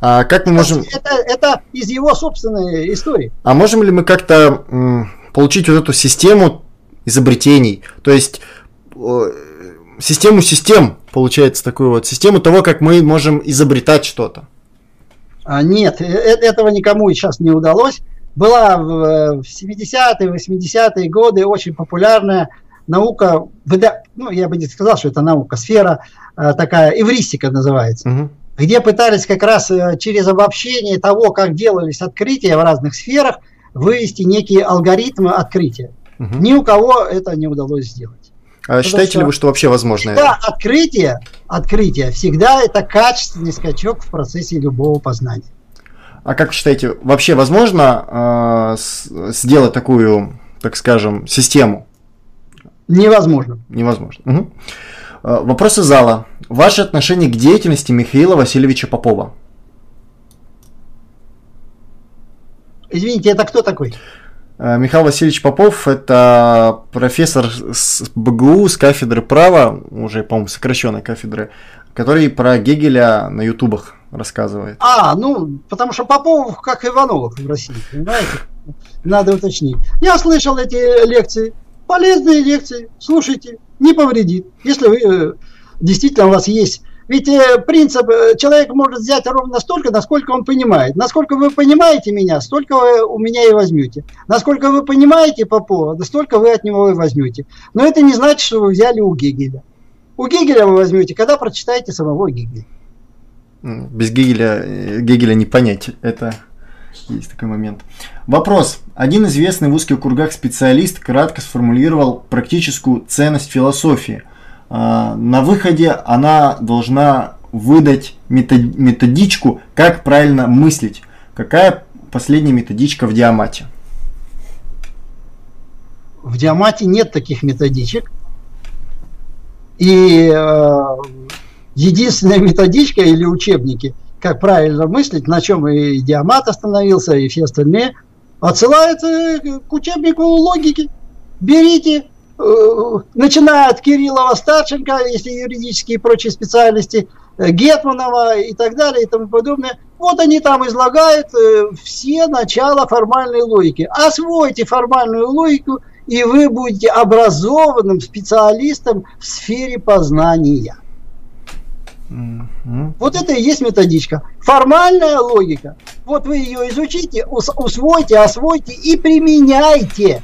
А как мы можем... Это, это из его собственной истории. А можем ли мы как-то получить вот эту систему изобретений? То есть систему систем, получается, такую вот систему того, как мы можем изобретать что-то. А, нет, э, э, этого никому сейчас не удалось. Была в 70-е, 80-е годы очень популярная наука, ну, я бы не сказал, что это наука, сфера э, такая, эвристика называется, угу. где пытались как раз через обобщение того, как делались открытия в разных сферах, вывести некие алгоритмы открытия. Угу. Ни у кого это не удалось сделать. А считаете ли вы, что вообще возможно Да, открытие, открытие всегда это качественный скачок в процессе любого познания. А как считаете, вообще возможно э, сделать такую, так скажем, систему? Невозможно. Невозможно. Угу. Вопрос из зала. Ваше отношение к деятельности Михаила Васильевича Попова? Извините, это кто такой? Э, Михаил Васильевич Попов – это профессор с БГУ с кафедры права, уже, по-моему, сокращенной кафедры который про Гегеля на ютубах рассказывает. А, ну, потому что Попов как Иванов в России, понимаете? Надо уточнить. Я слышал эти лекции. Полезные лекции. Слушайте, не повредит. Если вы э, действительно у вас есть ведь э, принцип, э, человек может взять ровно столько, насколько он понимает. Насколько вы понимаете меня, столько вы у меня и возьмете. Насколько вы понимаете Попова, столько вы от него и возьмете. Но это не значит, что вы взяли у Гегеля. У Гегеля вы возьмете, когда прочитаете самого Гегеля. Без Гегеля, э, Гегеля не понять. Это есть такой момент. Вопрос. Один известный в узких кругах специалист кратко сформулировал практическую ценность философии – на выходе она должна выдать методичку, как правильно мыслить. Какая последняя методичка в диамате? В диамате нет таких методичек. И э, единственная методичка или учебники, как правильно мыслить, на чем и диамат остановился, и все остальные, отсылается к учебнику логики. Берите, Э, начиная от Кириллова, Старченко, если юридические и прочие специальности, э, Гетманова и так далее и тому подобное. Вот они там излагают э, все начала формальной логики. Освойте формальную логику, и вы будете образованным специалистом в сфере познания. Mm-hmm. Вот это и есть методичка. Формальная логика. Вот вы ее изучите, усвойте, освойте и применяйте.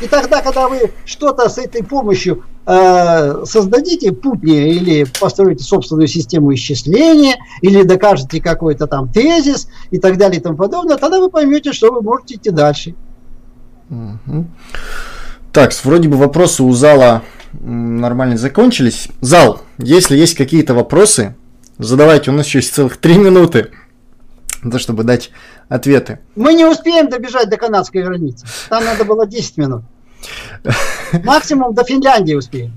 И тогда, когда вы что-то с этой помощью э, создадите путнее или построите собственную систему исчисления, или докажете какой-то там тезис и так далее и тому подобное, тогда вы поймете, что вы можете идти дальше. Так, вроде бы вопросы у зала нормально закончились. Зал, если есть какие-то вопросы, задавайте, у нас еще есть целых три минуты, на то, чтобы дать ответы. Мы не успеем добежать до канадской границы. Там надо было 10 минут. *laughs* Максимум до Финляндии успеем.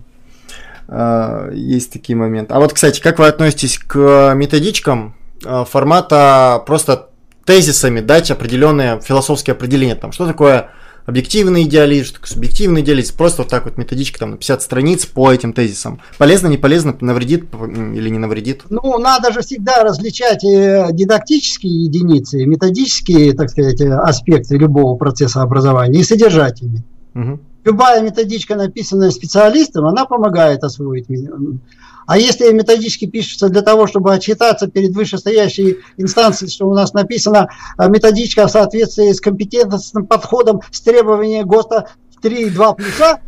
А, есть такие моменты. А вот, кстати, как вы относитесь к методичкам а, формата просто тезисами дать определенные философские определения? Там, что такое объективный такое субъективный идеализм, просто вот так вот методичка там на 50 страниц по этим тезисам. Полезно, не полезно, навредит или не навредит? Ну, надо же всегда различать э, дидактические единицы, методические, так сказать, аспекты любого процесса образования и содержательные. Угу. Любая методичка, написанная специалистом, она помогает освоить а если методички пишутся для того, чтобы отчитаться перед вышестоящей инстанцией, что у нас написано а, методичка в соответствии с компетентным подходом с требованием ГОСТа 3,2 плюса,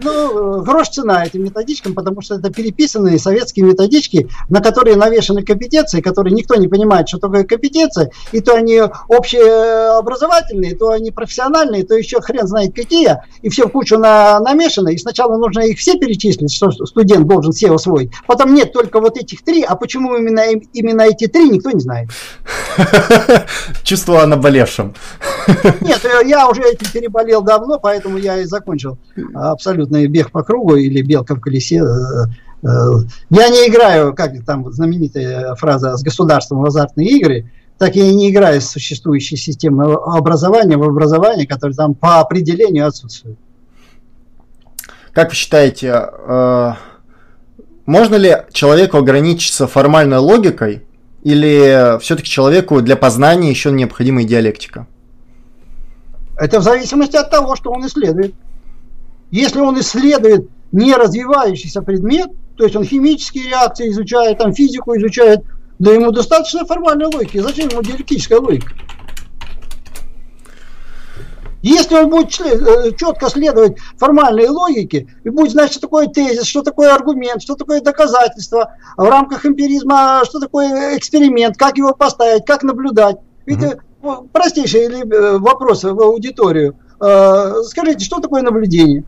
ну, грош цена этим методичкам, потому что это переписанные советские методички, на которые навешаны компетенции, которые никто не понимает, что такое компетенция, и то они общеобразовательные, то они профессиональные, то еще хрен знает какие, и все в кучу на, намешано, и сначала нужно их все перечислить, что студент должен все усвоить, потом нет только вот этих три, а почему именно, именно эти три, никто не знает. *laughs* Чувство о наболевшем. Нет, я уже этим переболел давно, поэтому я и закончил абсолютный бег по кругу или белка в колесе. Э, э, я не играю, как там знаменитая фраза, с государством в азартные игры, так я и не играю с существующей системой образования в образование, которое там по определению отсутствует. Как вы считаете, э, можно ли человеку ограничиться формальной логикой, или все-таки человеку для познания еще необходима диалектика? Это в зависимости от того, что он исследует. Если он исследует не развивающийся предмет, то есть он химические реакции изучает, там физику изучает, да ему достаточно формальной логики. Зачем ему диалектическая логика? Если он будет э, четко следовать формальной логике и будет знать, что такое тезис, что такое аргумент, что такое доказательство, в рамках эмпиризма, что такое эксперимент, как его поставить, как наблюдать. Ведь угу. Ну, простейший э, вопрос в аудиторию. Э, скажите, что такое наблюдение?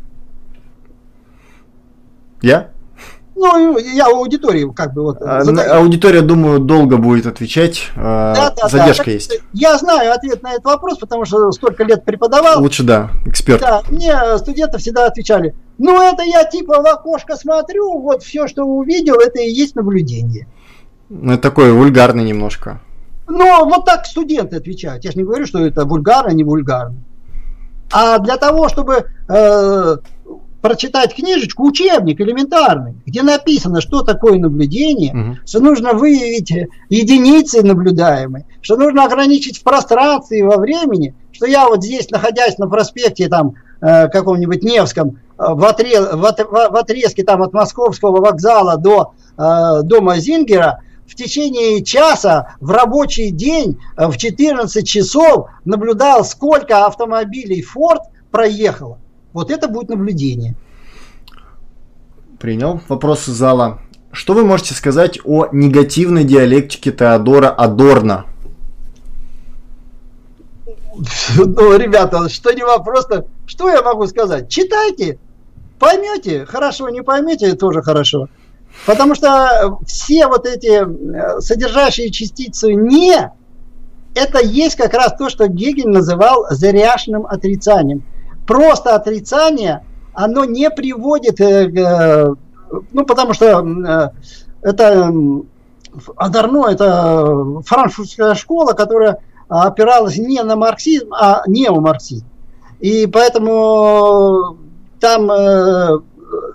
Я? Ну, я в аудитории как бы вот. А, аудитория, думаю, долго будет отвечать. Э, да, да, Задержка да. есть. Я знаю ответ на этот вопрос, потому что столько лет преподавал. Лучше да, эксперт. Да, мне студенты всегда отвечали, ну это я типа в окошко смотрю, вот все, что увидел, это и есть наблюдение. Ну, это такое вульгарный немножко. Но вот так студенты отвечают. Я же не говорю, что это вульгарно, не вульгарно. А для того, чтобы э, прочитать книжечку, учебник элементарный, где написано, что такое наблюдение, угу. что нужно выявить единицы наблюдаемые, что нужно ограничить в пространстве и во времени, что я вот здесь, находясь на проспекте там э, каком-нибудь Невском, э, в, отрез, в, в отрезке там от Московского вокзала до э, дома Зингера, в течение часа в рабочий день э, в 14 часов наблюдал, сколько автомобилей Ford проехало. Вот это будет наблюдение. Принял. Вопрос из зала. Что вы можете сказать о негативной диалектике Теодора Адорна? *laughs* Ну, ребята, что не вопрос, что я могу сказать? Читайте, поймете, хорошо, не поймете, тоже хорошо. Потому что все вот эти э, содержащие частицы «не» это есть как раз то, что Гегель называл зряшным отрицанием просто отрицание, оно не приводит э. Э, ну, потому что это Адарно, это франкфуртская школа, которая опиралась не на марксизм, а неомарксизм. И поэтому там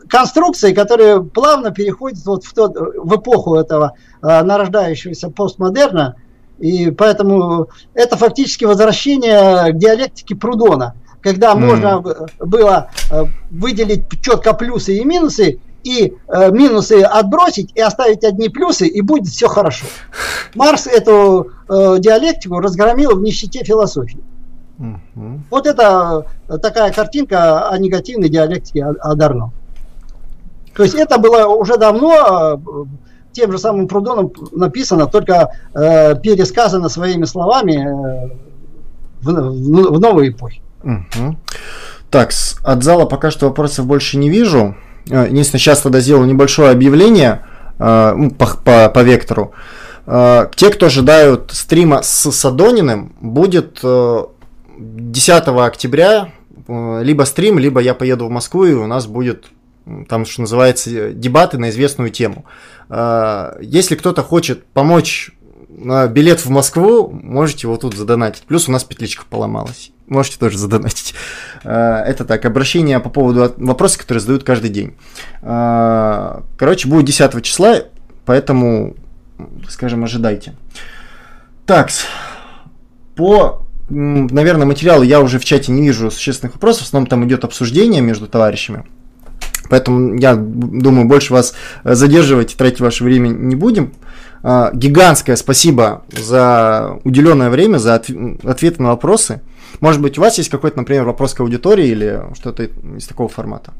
конструкции, которые плавно переходят вот в, тот, в эпоху этого нарождающегося постмодерна, и поэтому это фактически возвращение к диалектике Прудона – когда mm. можно было э, выделить четко плюсы и минусы, и э, минусы отбросить и оставить одни плюсы, и будет все хорошо. Марс эту э, диалектику разгромил в нищете философии. Mm-hmm. Вот это э, такая картинка о негативной диалектике Адарно. То есть это было уже давно э, тем же самым Прудоном написано, только э, пересказано своими словами э, в, в, в новой эпохе. Угу. Так, от зала пока что вопросов больше не вижу. Э, единственное, сейчас тогда сделаю небольшое объявление э, ну, по, по, по вектору. Э, те, кто ожидают стрима с Садониным, будет 10 октября либо стрим, либо я поеду в Москву, и у нас будет там, что называется, дебаты на известную тему. Если кто-то хочет помочь на билет в Москву, можете вот тут задонатить. Плюс у нас петличка поломалась можете тоже задонатить. Э, это так, обращение по поводу вопросов, которые задают каждый день. Э, короче, будет 10 числа, поэтому, скажем, ожидайте. Так, по, наверное, материалу я уже в чате не вижу существенных вопросов, в основном там идет обсуждение между товарищами. Поэтому я думаю, больше вас задерживать и тратить ваше время не будем. Э, гигантское спасибо за уделенное время, за ответы на вопросы. Может быть, у вас есть какой-то, например, вопрос к аудитории или что-то из такого формата?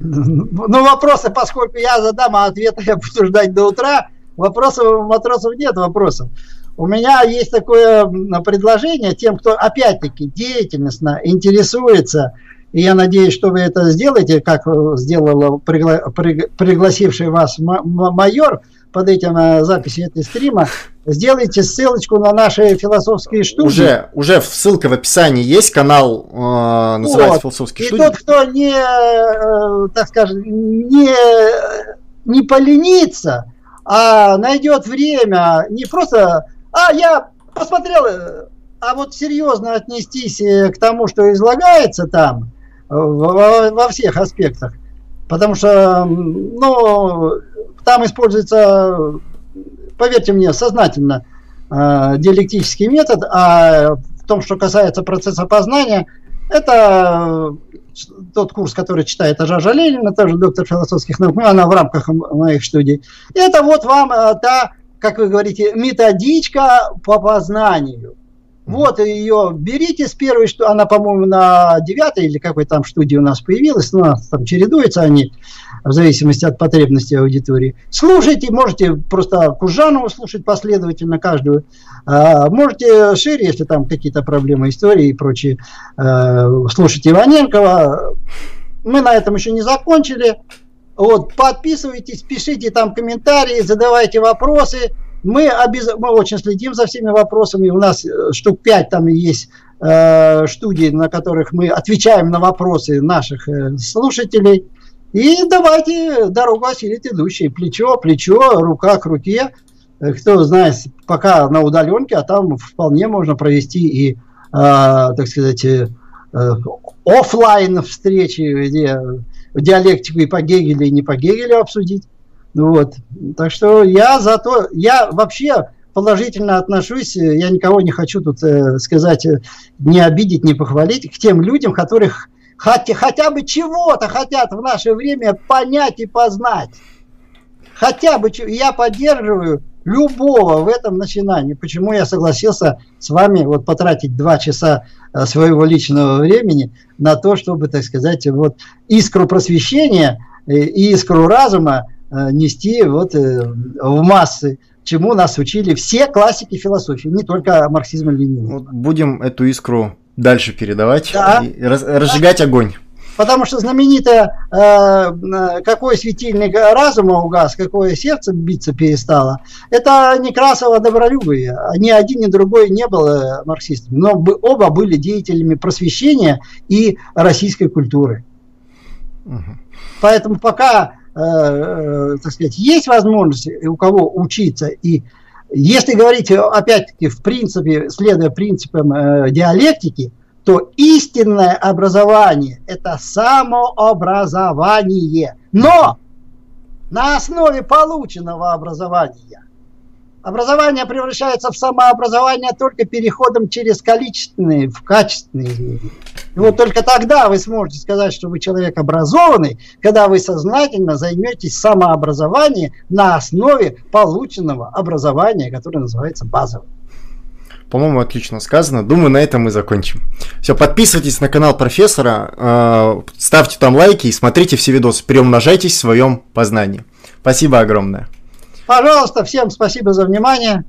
Ну, вопросы, поскольку я задам, а ответы я *laughs* буду ждать до утра. Вопросов у матросов нет вопросов. У меня есть такое предложение тем, кто, опять-таки, деятельностно интересуется, и я надеюсь, что вы это сделаете, как сделал пригла- пригласивший вас майор – под этим э, записью этой стрима, сделайте ссылочку на наши философские студии. Уже, уже ссылка в описании есть, канал э, называется вот. «Философские И студии». тот, кто не, э, так скажем, не, не поленится, а найдет время, не просто, а я посмотрел, а вот серьезно отнестись э, к тому, что излагается там, во, во всех аспектах, потому что, ну, там используется, поверьте мне, сознательно э, диалектический метод, а в том, что касается процесса познания, это тот курс, который читает Ажа Ленина, тоже доктор философских наук, ну, она в рамках моих студий. Это вот вам э, та, как вы говорите, методичка по познанию. Вот ее берите с первой, что она, по-моему, на девятой или какой там студии у нас появилась, ну, там чередуются они в зависимости от потребностей аудитории. Слушайте, можете просто Кужанову слушать последовательно каждую. А, можете шире, если там какие-то проблемы истории и прочее, а, слушать Иваненкова. Мы на этом еще не закончили. Вот, подписывайтесь, пишите там комментарии, задавайте вопросы. Мы, обез... мы очень следим за всеми вопросами. У нас э, штук пять там есть э, студий, на которых мы отвечаем на вопросы наших э, слушателей. И давайте дорогу осилит идущий. Плечо, плечо, рука к руке. Э, кто знает, пока на удаленке, а там вполне можно провести и, э, так сказать, э, офлайн встречи, где диалектику и по Гегелю, и не по Гегелю обсудить. Вот. Так что я за то, я вообще положительно отношусь, я никого не хочу тут э, сказать, э, не обидеть, не похвалить, к тем людям, которых хотя, хотя бы чего-то хотят в наше время понять и познать. Хотя бы, я поддерживаю любого в этом начинании. Почему я согласился с вами вот потратить два часа э, своего личного времени на то, чтобы, так сказать, вот искру просвещения э, искру разума э, нести вот в массы чему нас учили все классики философии, не только марксизм и ленинизм. Будем эту искру дальше передавать да. и раз, разжигать да. огонь. Потому что знаменитое, э, э, какой светильник разума угас, какое сердце биться перестало, это Некрасова добролюбие. Ни один, ни другой не был э, марксистами. Но оба были деятелями просвещения и российской культуры. Угу. Поэтому пока, э, э, так сказать, есть возможность у кого учиться и если говорить, опять-таки, в принципе, следуя принципам э, диалектики, то истинное образование – это самообразование. Но на основе полученного образования. Образование превращается в самообразование только переходом через количественные в качественные. И вот только тогда вы сможете сказать, что вы человек образованный, когда вы сознательно займетесь самообразованием на основе полученного образования, которое называется базовым. По-моему, отлично сказано. Думаю, на этом мы закончим. Все, подписывайтесь на канал профессора, э, ставьте там лайки и смотрите все видосы. Приумножайтесь в своем познании. Спасибо огромное. Пожалуйста, всем спасибо за внимание.